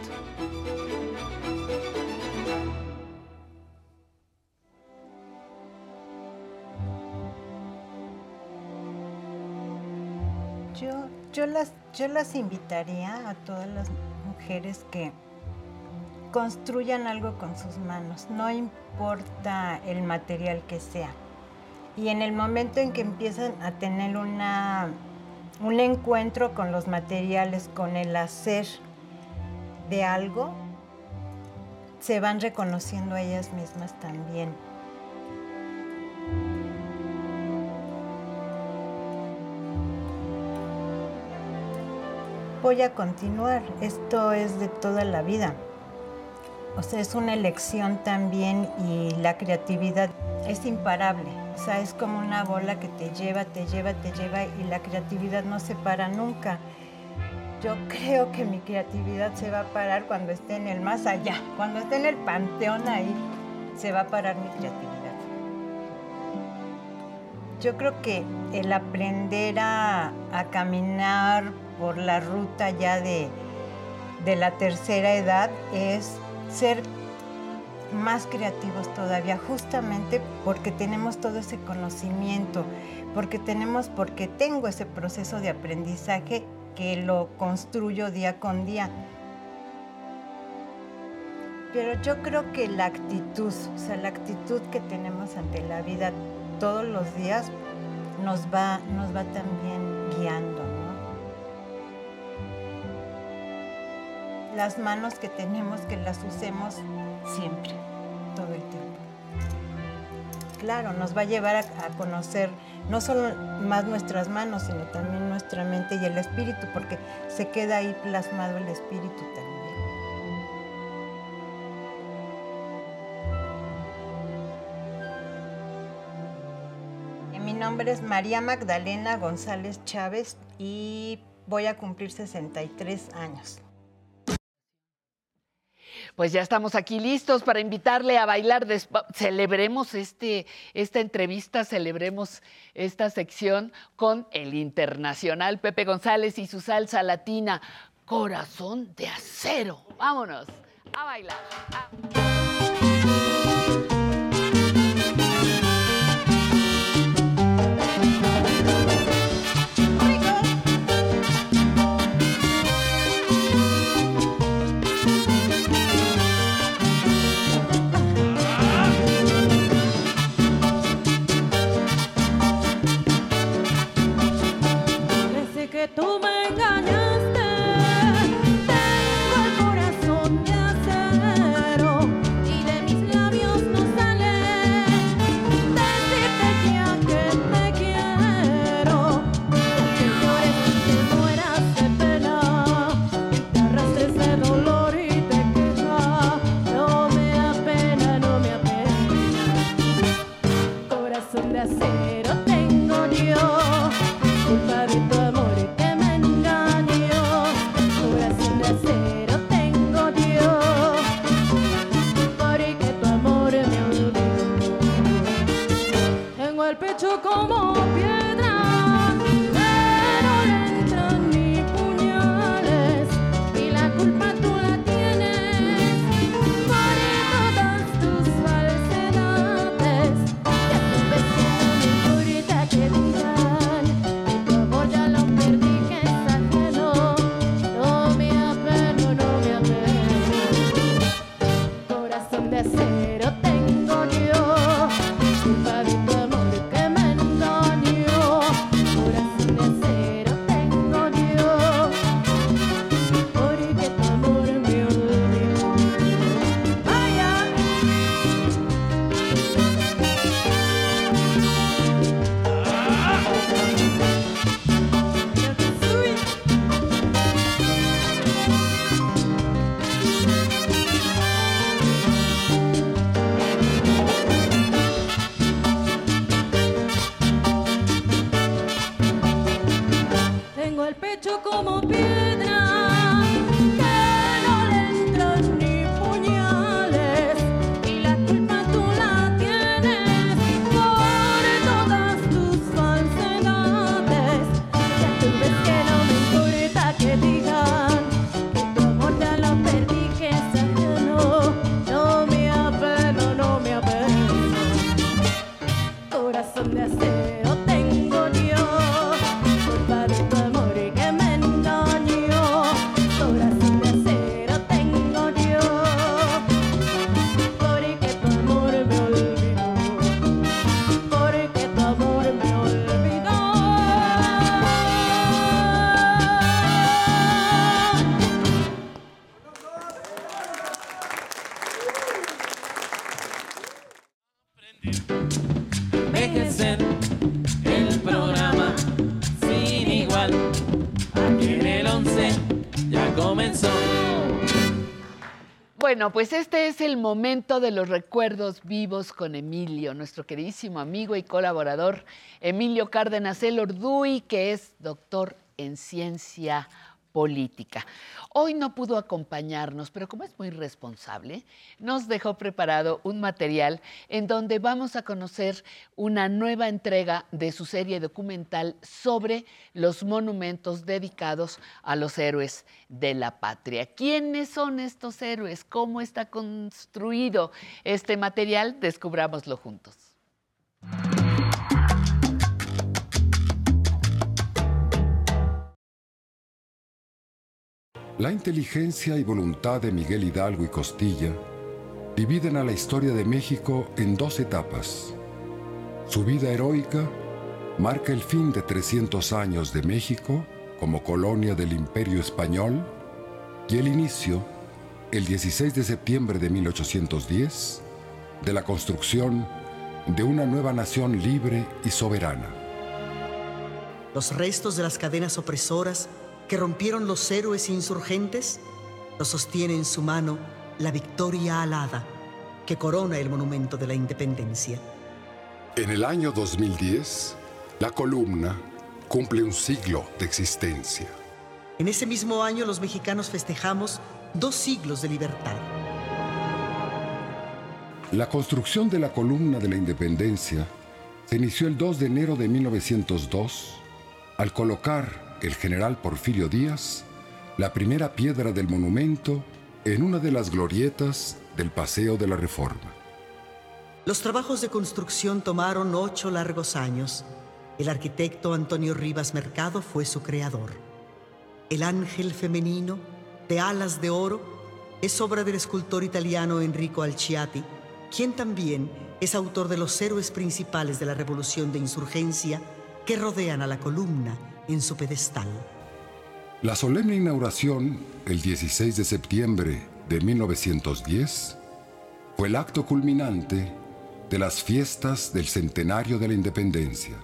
[SPEAKER 26] Yo, yo, las, yo las invitaría a todas las mujeres que construyan algo con sus manos, no importa el material que sea. Y en el momento en que empiezan a tener una, un encuentro con los materiales, con el hacer de algo, se van reconociendo a ellas mismas también. voy a continuar. Esto es de toda la vida. O sea, es una elección también y la creatividad es imparable. O sea, es como una bola que te lleva, te lleva, te lleva y la creatividad no se para nunca. Yo creo que mi creatividad se va a parar cuando esté en el más allá, cuando esté en el panteón ahí, se va a parar mi creatividad. Yo creo que el aprender a, caminar por la ruta ya de, de la tercera edad es ser más creativos todavía, justamente porque tenemos todo ese conocimiento, porque tenemos, porque tengo ese proceso de aprendizaje que lo construyo día con día. Pero yo creo que la actitud, o sea, la actitud que tenemos ante la vida todos los días nos va, nos va también guiando, Las manos que tenemos, que las usemos siempre, todo el tiempo. Claro, nos va a llevar a, conocer no solo más nuestras manos, sino también nuestra mente y el espíritu, porque se queda ahí plasmado el espíritu también. Mi nombre es María Magdalena González Chávez y voy a cumplir 63 años.
[SPEAKER 2] Pues ya estamos aquí listos para invitarle a bailar. Celebremos este, esta entrevista, celebremos esta sección con el internacional Pepe González y su salsa latina, Corazón de Acero. Vámonos a bailar. A-
[SPEAKER 27] Desde como
[SPEAKER 2] Bueno, pues este es el momento de los recuerdos vivos con Emilio, nuestro queridísimo amigo y colaborador Emilio Cárdenas El Orduy, que es doctor en ciencia política. Hoy no pudo acompañarnos, pero como es muy responsable, nos dejó preparado un material en donde vamos a conocer una nueva entrega de su serie documental sobre los monumentos dedicados a los héroes de la patria. ¿Quiénes son estos héroes? ¿Cómo está construido este material? Descubrámoslo juntos.
[SPEAKER 28] La inteligencia y voluntad de Miguel Hidalgo y Costilla dividen a la historia de México en dos etapas. Su vida heroica marca el fin de 300 años de México como colonia del Imperio Español y el inicio, el 16 de septiembre de 1810, de la construcción de una nueva nación libre y soberana.
[SPEAKER 29] Los restos de las cadenas opresoras que rompieron los héroes insurgentes lo sostiene en su mano la victoria alada que corona el monumento de la independencia.
[SPEAKER 28] En el año 2010, la columna cumple un siglo de existencia.
[SPEAKER 29] En ese mismo año los mexicanos festejamos dos siglos de libertad.
[SPEAKER 28] La construcción de la columna de la independencia se inició el 2 de enero de 1902 al colocar el general Porfirio Díaz la primera piedra del monumento en una de las glorietas del Paseo de la Reforma.
[SPEAKER 29] Los trabajos de construcción tomaron ocho largos años. El arquitecto Antonio Rivas Mercado fue su creador. El ángel femenino de alas de oro es obra del escultor italiano Enrico Alciati, quien también es autor de los héroes principales de la revolución de insurgencia que rodean a la columna en su pedestal.
[SPEAKER 28] La solemne inauguración, el 16 de septiembre de 1910, fue el acto culminante de las fiestas del centenario de la independencia.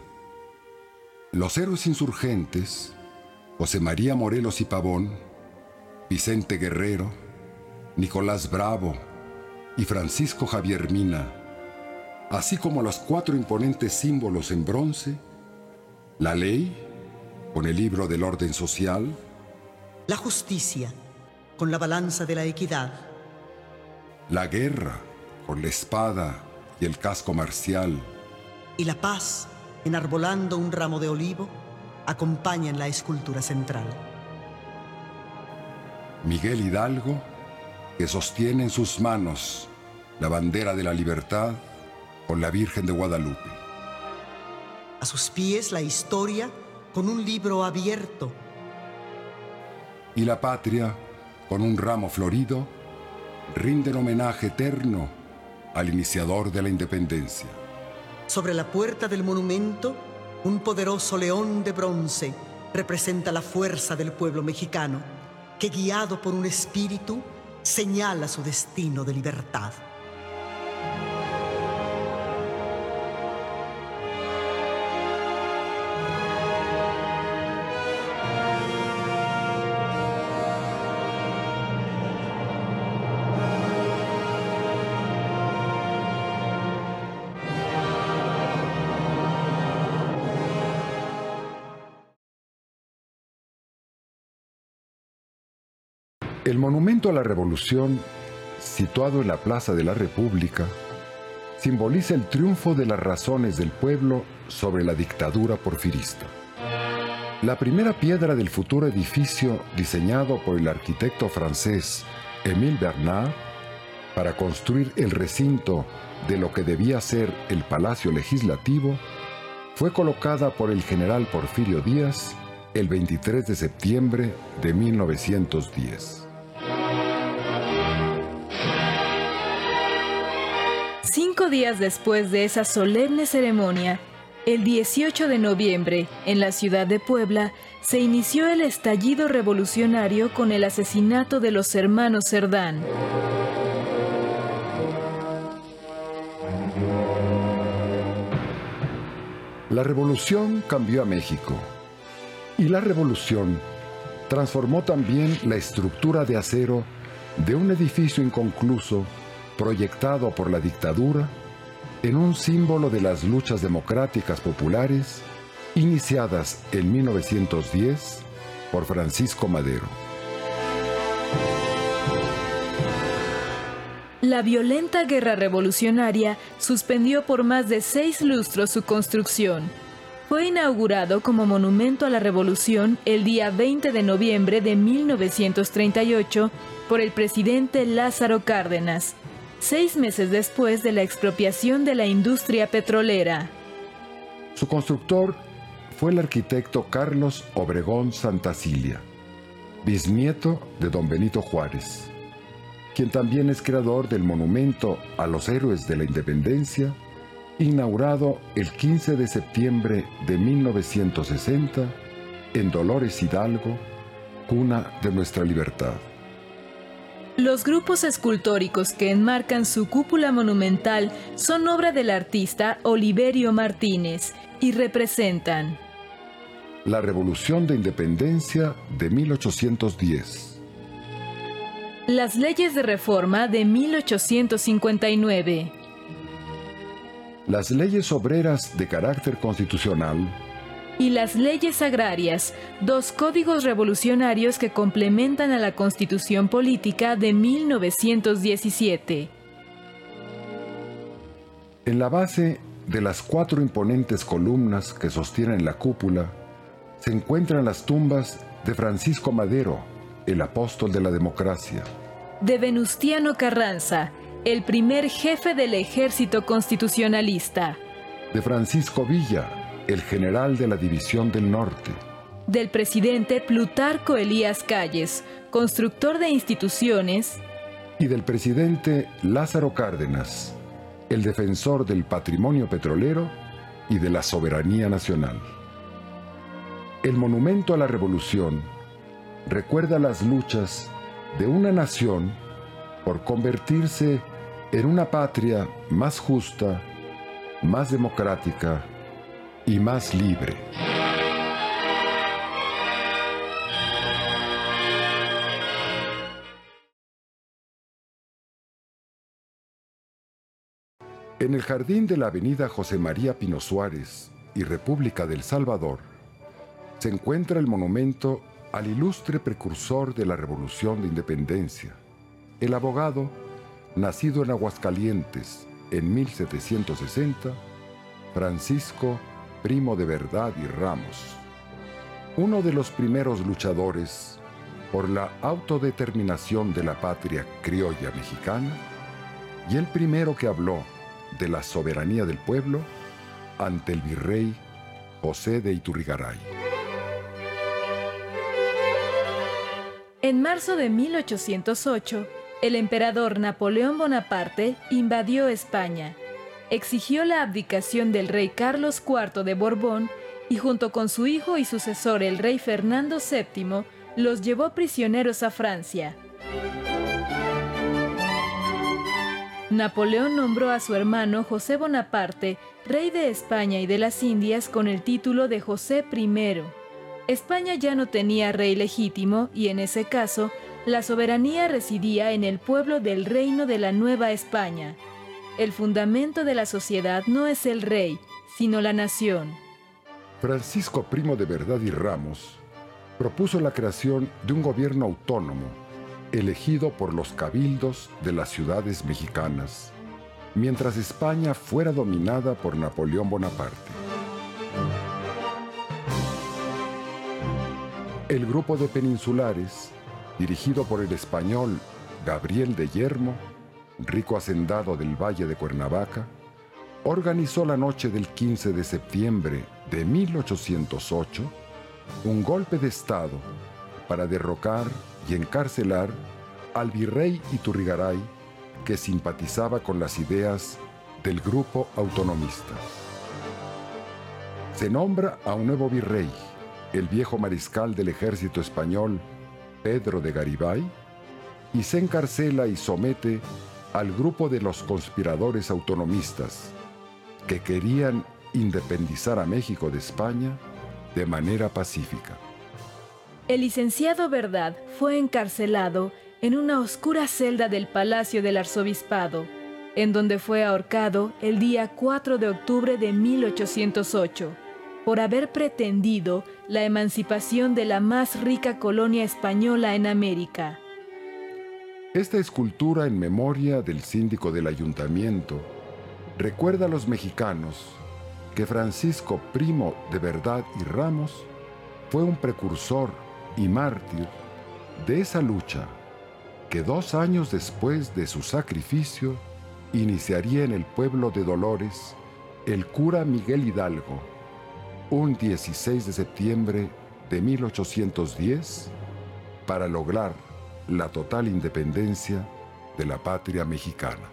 [SPEAKER 28] Los héroes insurgentes, José María Morelos y Pavón, Vicente Guerrero, Nicolás Bravo y Francisco Javier Mina, así como los cuatro imponentes símbolos en bronce, la ley, con el libro del orden social,
[SPEAKER 29] La justicia, con la balanza de la equidad.
[SPEAKER 28] la guerra, con la espada y el casco marcial,
[SPEAKER 29] Y la paz, enarbolando un ramo de olivo, acompañan la escultura central.
[SPEAKER 28] Miguel Hidalgo, que sostiene en sus manos la bandera de la libertad con la Virgen de Guadalupe.
[SPEAKER 29] A sus pies la historia con un libro abierto.
[SPEAKER 28] Y la patria, con un ramo florido, rinden homenaje eterno al iniciador de la independencia.
[SPEAKER 29] Sobre la puerta del monumento, un poderoso león de bronce representa la fuerza del pueblo mexicano, que guiado por un espíritu, señala su destino de libertad.
[SPEAKER 28] El monumento a la revolución, situado en la Plaza de la República, simboliza el triunfo de las razones del pueblo sobre la dictadura porfirista. La primera piedra del futuro edificio diseñado por el arquitecto francés Émile Bernard para construir el recinto de lo que debía ser el Palacio Legislativo fue colocada por el general Porfirio Díaz el 23 de septiembre de 1910.
[SPEAKER 30] Días después de esa solemne ceremonia, el 18 de noviembre, en la ciudad de Puebla, se inició el estallido revolucionario con el asesinato de los hermanos Cerdán.
[SPEAKER 28] La revolución cambió a México y la revolución transformó también la estructura de acero de un edificio inconcluso proyectado por la dictadura en un símbolo de las luchas democráticas populares iniciadas en 1910 por Francisco Madero.
[SPEAKER 30] La violenta guerra revolucionaria suspendió por más de seis lustros su construcción. Fue inaugurado como monumento a la revolución el día 20 de noviembre de 1938 por el presidente Lázaro Cárdenas, seis meses después de la expropiación de la industria petrolera.
[SPEAKER 28] Su constructor fue el arquitecto Carlos Obregón Santacilia, bisnieto de don Benito Juárez, quien también es creador del monumento a los héroes de la independencia, inaugurado el 15 de septiembre de 1960 en Dolores Hidalgo, cuna de nuestra libertad.
[SPEAKER 30] Los grupos escultóricos que enmarcan su cúpula monumental son obra del artista Oliverio Martínez y representan
[SPEAKER 28] La Revolución de Independencia de 1810,
[SPEAKER 30] las leyes de reforma de 1859,
[SPEAKER 28] las leyes obreras de carácter constitucional
[SPEAKER 30] y las leyes agrarias, dos códigos revolucionarios que complementan a la Constitución Política de 1917.
[SPEAKER 28] En la base de las cuatro imponentes columnas que sostienen la cúpula se encuentran las tumbas de Francisco Madero, el apóstol de la democracia,
[SPEAKER 30] De Venustiano Carranza, el primer jefe del ejército constitucionalista.
[SPEAKER 28] de Francisco Villa, el general de la División del Norte,
[SPEAKER 30] Del presidente Plutarco Elías Calles, constructor de instituciones.
[SPEAKER 28] y del presidente Lázaro Cárdenas, el defensor del patrimonio petrolero y de la soberanía nacional. El monumento a la revolución recuerda las luchas de una nación por convertirse en una patria más justa, más democrática y más libre. En el jardín de la avenida José María Pino Suárez y República del Salvador se encuentra el monumento al ilustre precursor de la Revolución de Independencia, el abogado, nacido en Aguascalientes en 1760, Francisco Primo de Verdad y Ramos, uno de los primeros luchadores por la autodeterminación de la patria criolla mexicana y el primero que habló de la soberanía del pueblo ante el virrey José de Iturrigaray.
[SPEAKER 30] En marzo de 1808, el emperador Napoleón Bonaparte invadió España, exigió la abdicación del rey Carlos IV de Borbón y junto con su hijo y sucesor el rey Fernando VII los llevó prisioneros a Francia. Napoleón nombró a su hermano José Bonaparte rey de España y de las Indias con el título de José I. España ya no tenía rey legítimo y en ese caso la soberanía residía en el pueblo del reino de la Nueva España. El fundamento de la sociedad no es el rey, sino la nación.
[SPEAKER 28] Francisco Primo de Verdad y Ramos propuso la creación de un gobierno autónomo elegido por los cabildos de las ciudades mexicanas, mientras España fuera dominada por Napoleón Bonaparte. El grupo de peninsulares, dirigido por el español Gabriel de Yermo, rico hacendado del Valle de Cuernavaca, organizó la noche del 15 de septiembre de 1808 un golpe de Estado para derrocar y encarcelar al virrey Iturrigaray que simpatizaba con las ideas del grupo autonomista. Se nombra a un nuevo virrey, el viejo mariscal del ejército español, Pedro de Garibay, y se encarcela y somete al grupo de los conspiradores autonomistas que querían independizar a México de España de manera pacífica.
[SPEAKER 30] El licenciado Verdad fue encarcelado en una oscura celda del Palacio del Arzobispado, en donde fue ahorcado el día 4 de octubre de 1808. por haber pretendido la emancipación de la más rica colonia española en América.
[SPEAKER 28] Esta escultura en memoria del síndico del ayuntamiento recuerda a los mexicanos que Francisco Primo de Verdad y Ramos fue un precursor y mártir de esa lucha que dos años después de su sacrificio iniciaría en el pueblo de Dolores el cura Miguel Hidalgo, un 16 de septiembre de 1810, para lograr la total independencia de la patria mexicana.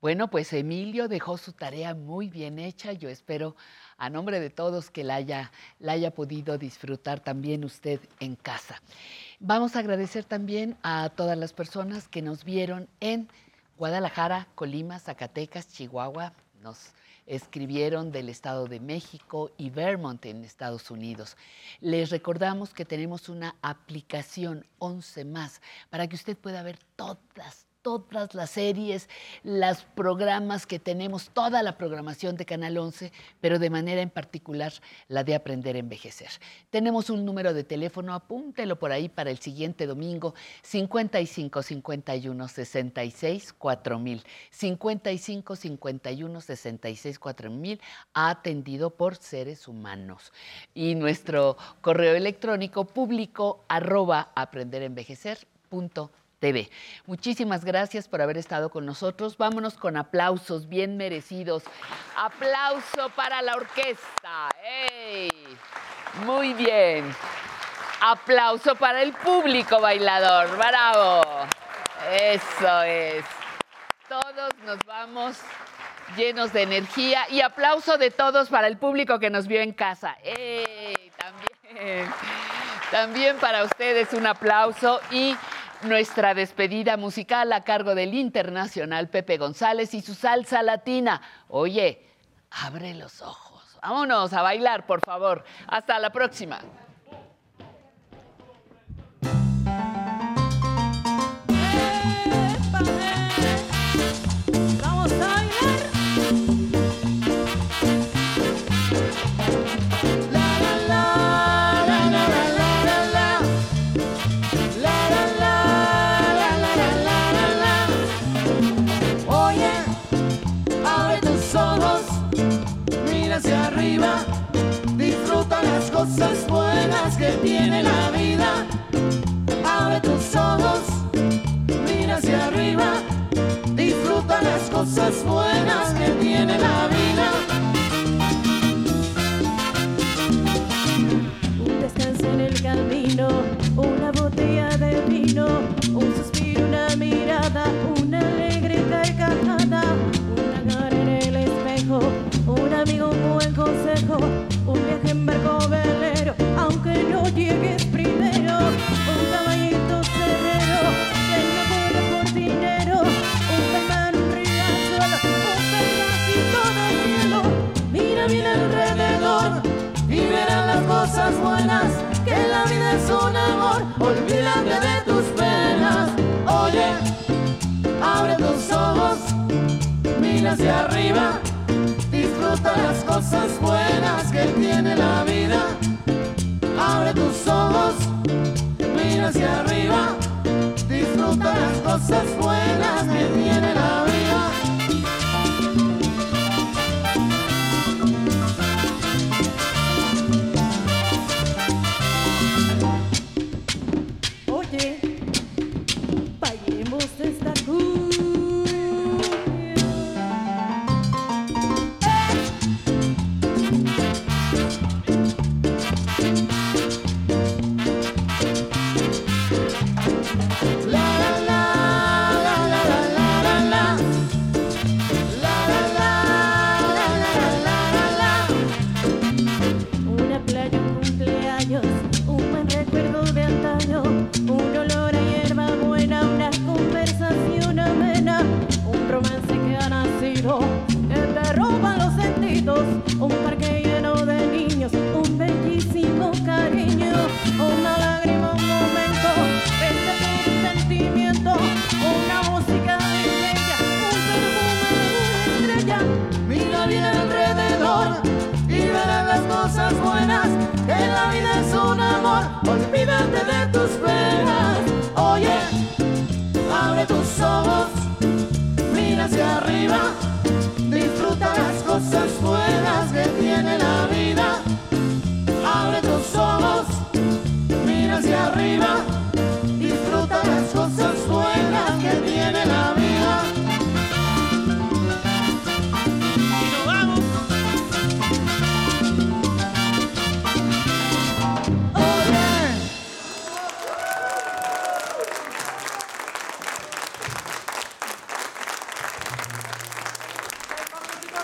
[SPEAKER 2] Bueno, pues Emilio dejó su tarea muy bien hecha. Yo espero, a nombre de todos, que la haya, la haya podido disfrutar también usted en casa. Vamos a agradecer también a todas las personas que nos vieron en Guadalajara, Colima, Zacatecas, Chihuahua. Nos escribieron del Estado de México y Vermont en Estados Unidos. Les recordamos que tenemos una aplicación 11 más para que usted pueda ver todas, todas las series, los programas que tenemos, toda la programación de Canal 11, pero de manera en particular la de Aprender a Envejecer. Tenemos un número de teléfono, apúntelo por ahí para el siguiente domingo, 55 51 66 4000. 55 51 66 4000, atendido por seres humanos. Y nuestro correo electrónico público arroba aprenderenvejecer.com TV. Muchísimas gracias por haber estado con nosotros. Vámonos con aplausos bien merecidos. Aplauso para la orquesta. ¡Ey! Muy bien. Aplauso para el público bailador. Bravo. Eso es. Todos nos vamos llenos de energía y aplauso de todos para el público que nos vio en casa. ¡Ey! También. También para ustedes un aplauso y nuestra despedida musical a cargo del internacional Pepe González y su salsa latina. Oye, abre los ojos. Vámonos a bailar, por favor. Hasta la próxima.
[SPEAKER 31] Tiene la vida. Abre tus ojos, mira hacia arriba, disfruta las cosas buenas que tiene la vida.
[SPEAKER 27] Un descanso en el camino, una botella de vino, un suspiro, una mirada, una alegre carcajada, una cara en el espejo, un amigo, un buen consejo, un viaje en barco no llegues primero, un caballito cerrero, que no corre por dinero, un caimán, un riachuelo, un pedacito de cielo, mira bien alrededor y verás las cosas buenas, que la vida es un amor, olvídate de tus penas. Oye, abre tus ojos, mira hacia arriba, disfruta las cosas buenas que tiene la vida. Abre tus ojos, mira hacia arriba, disfruta las cosas buenas que tiene la vida. las
[SPEAKER 31] cosas buenas que tiene la vida. Abre tus ojos, mira hacia arriba.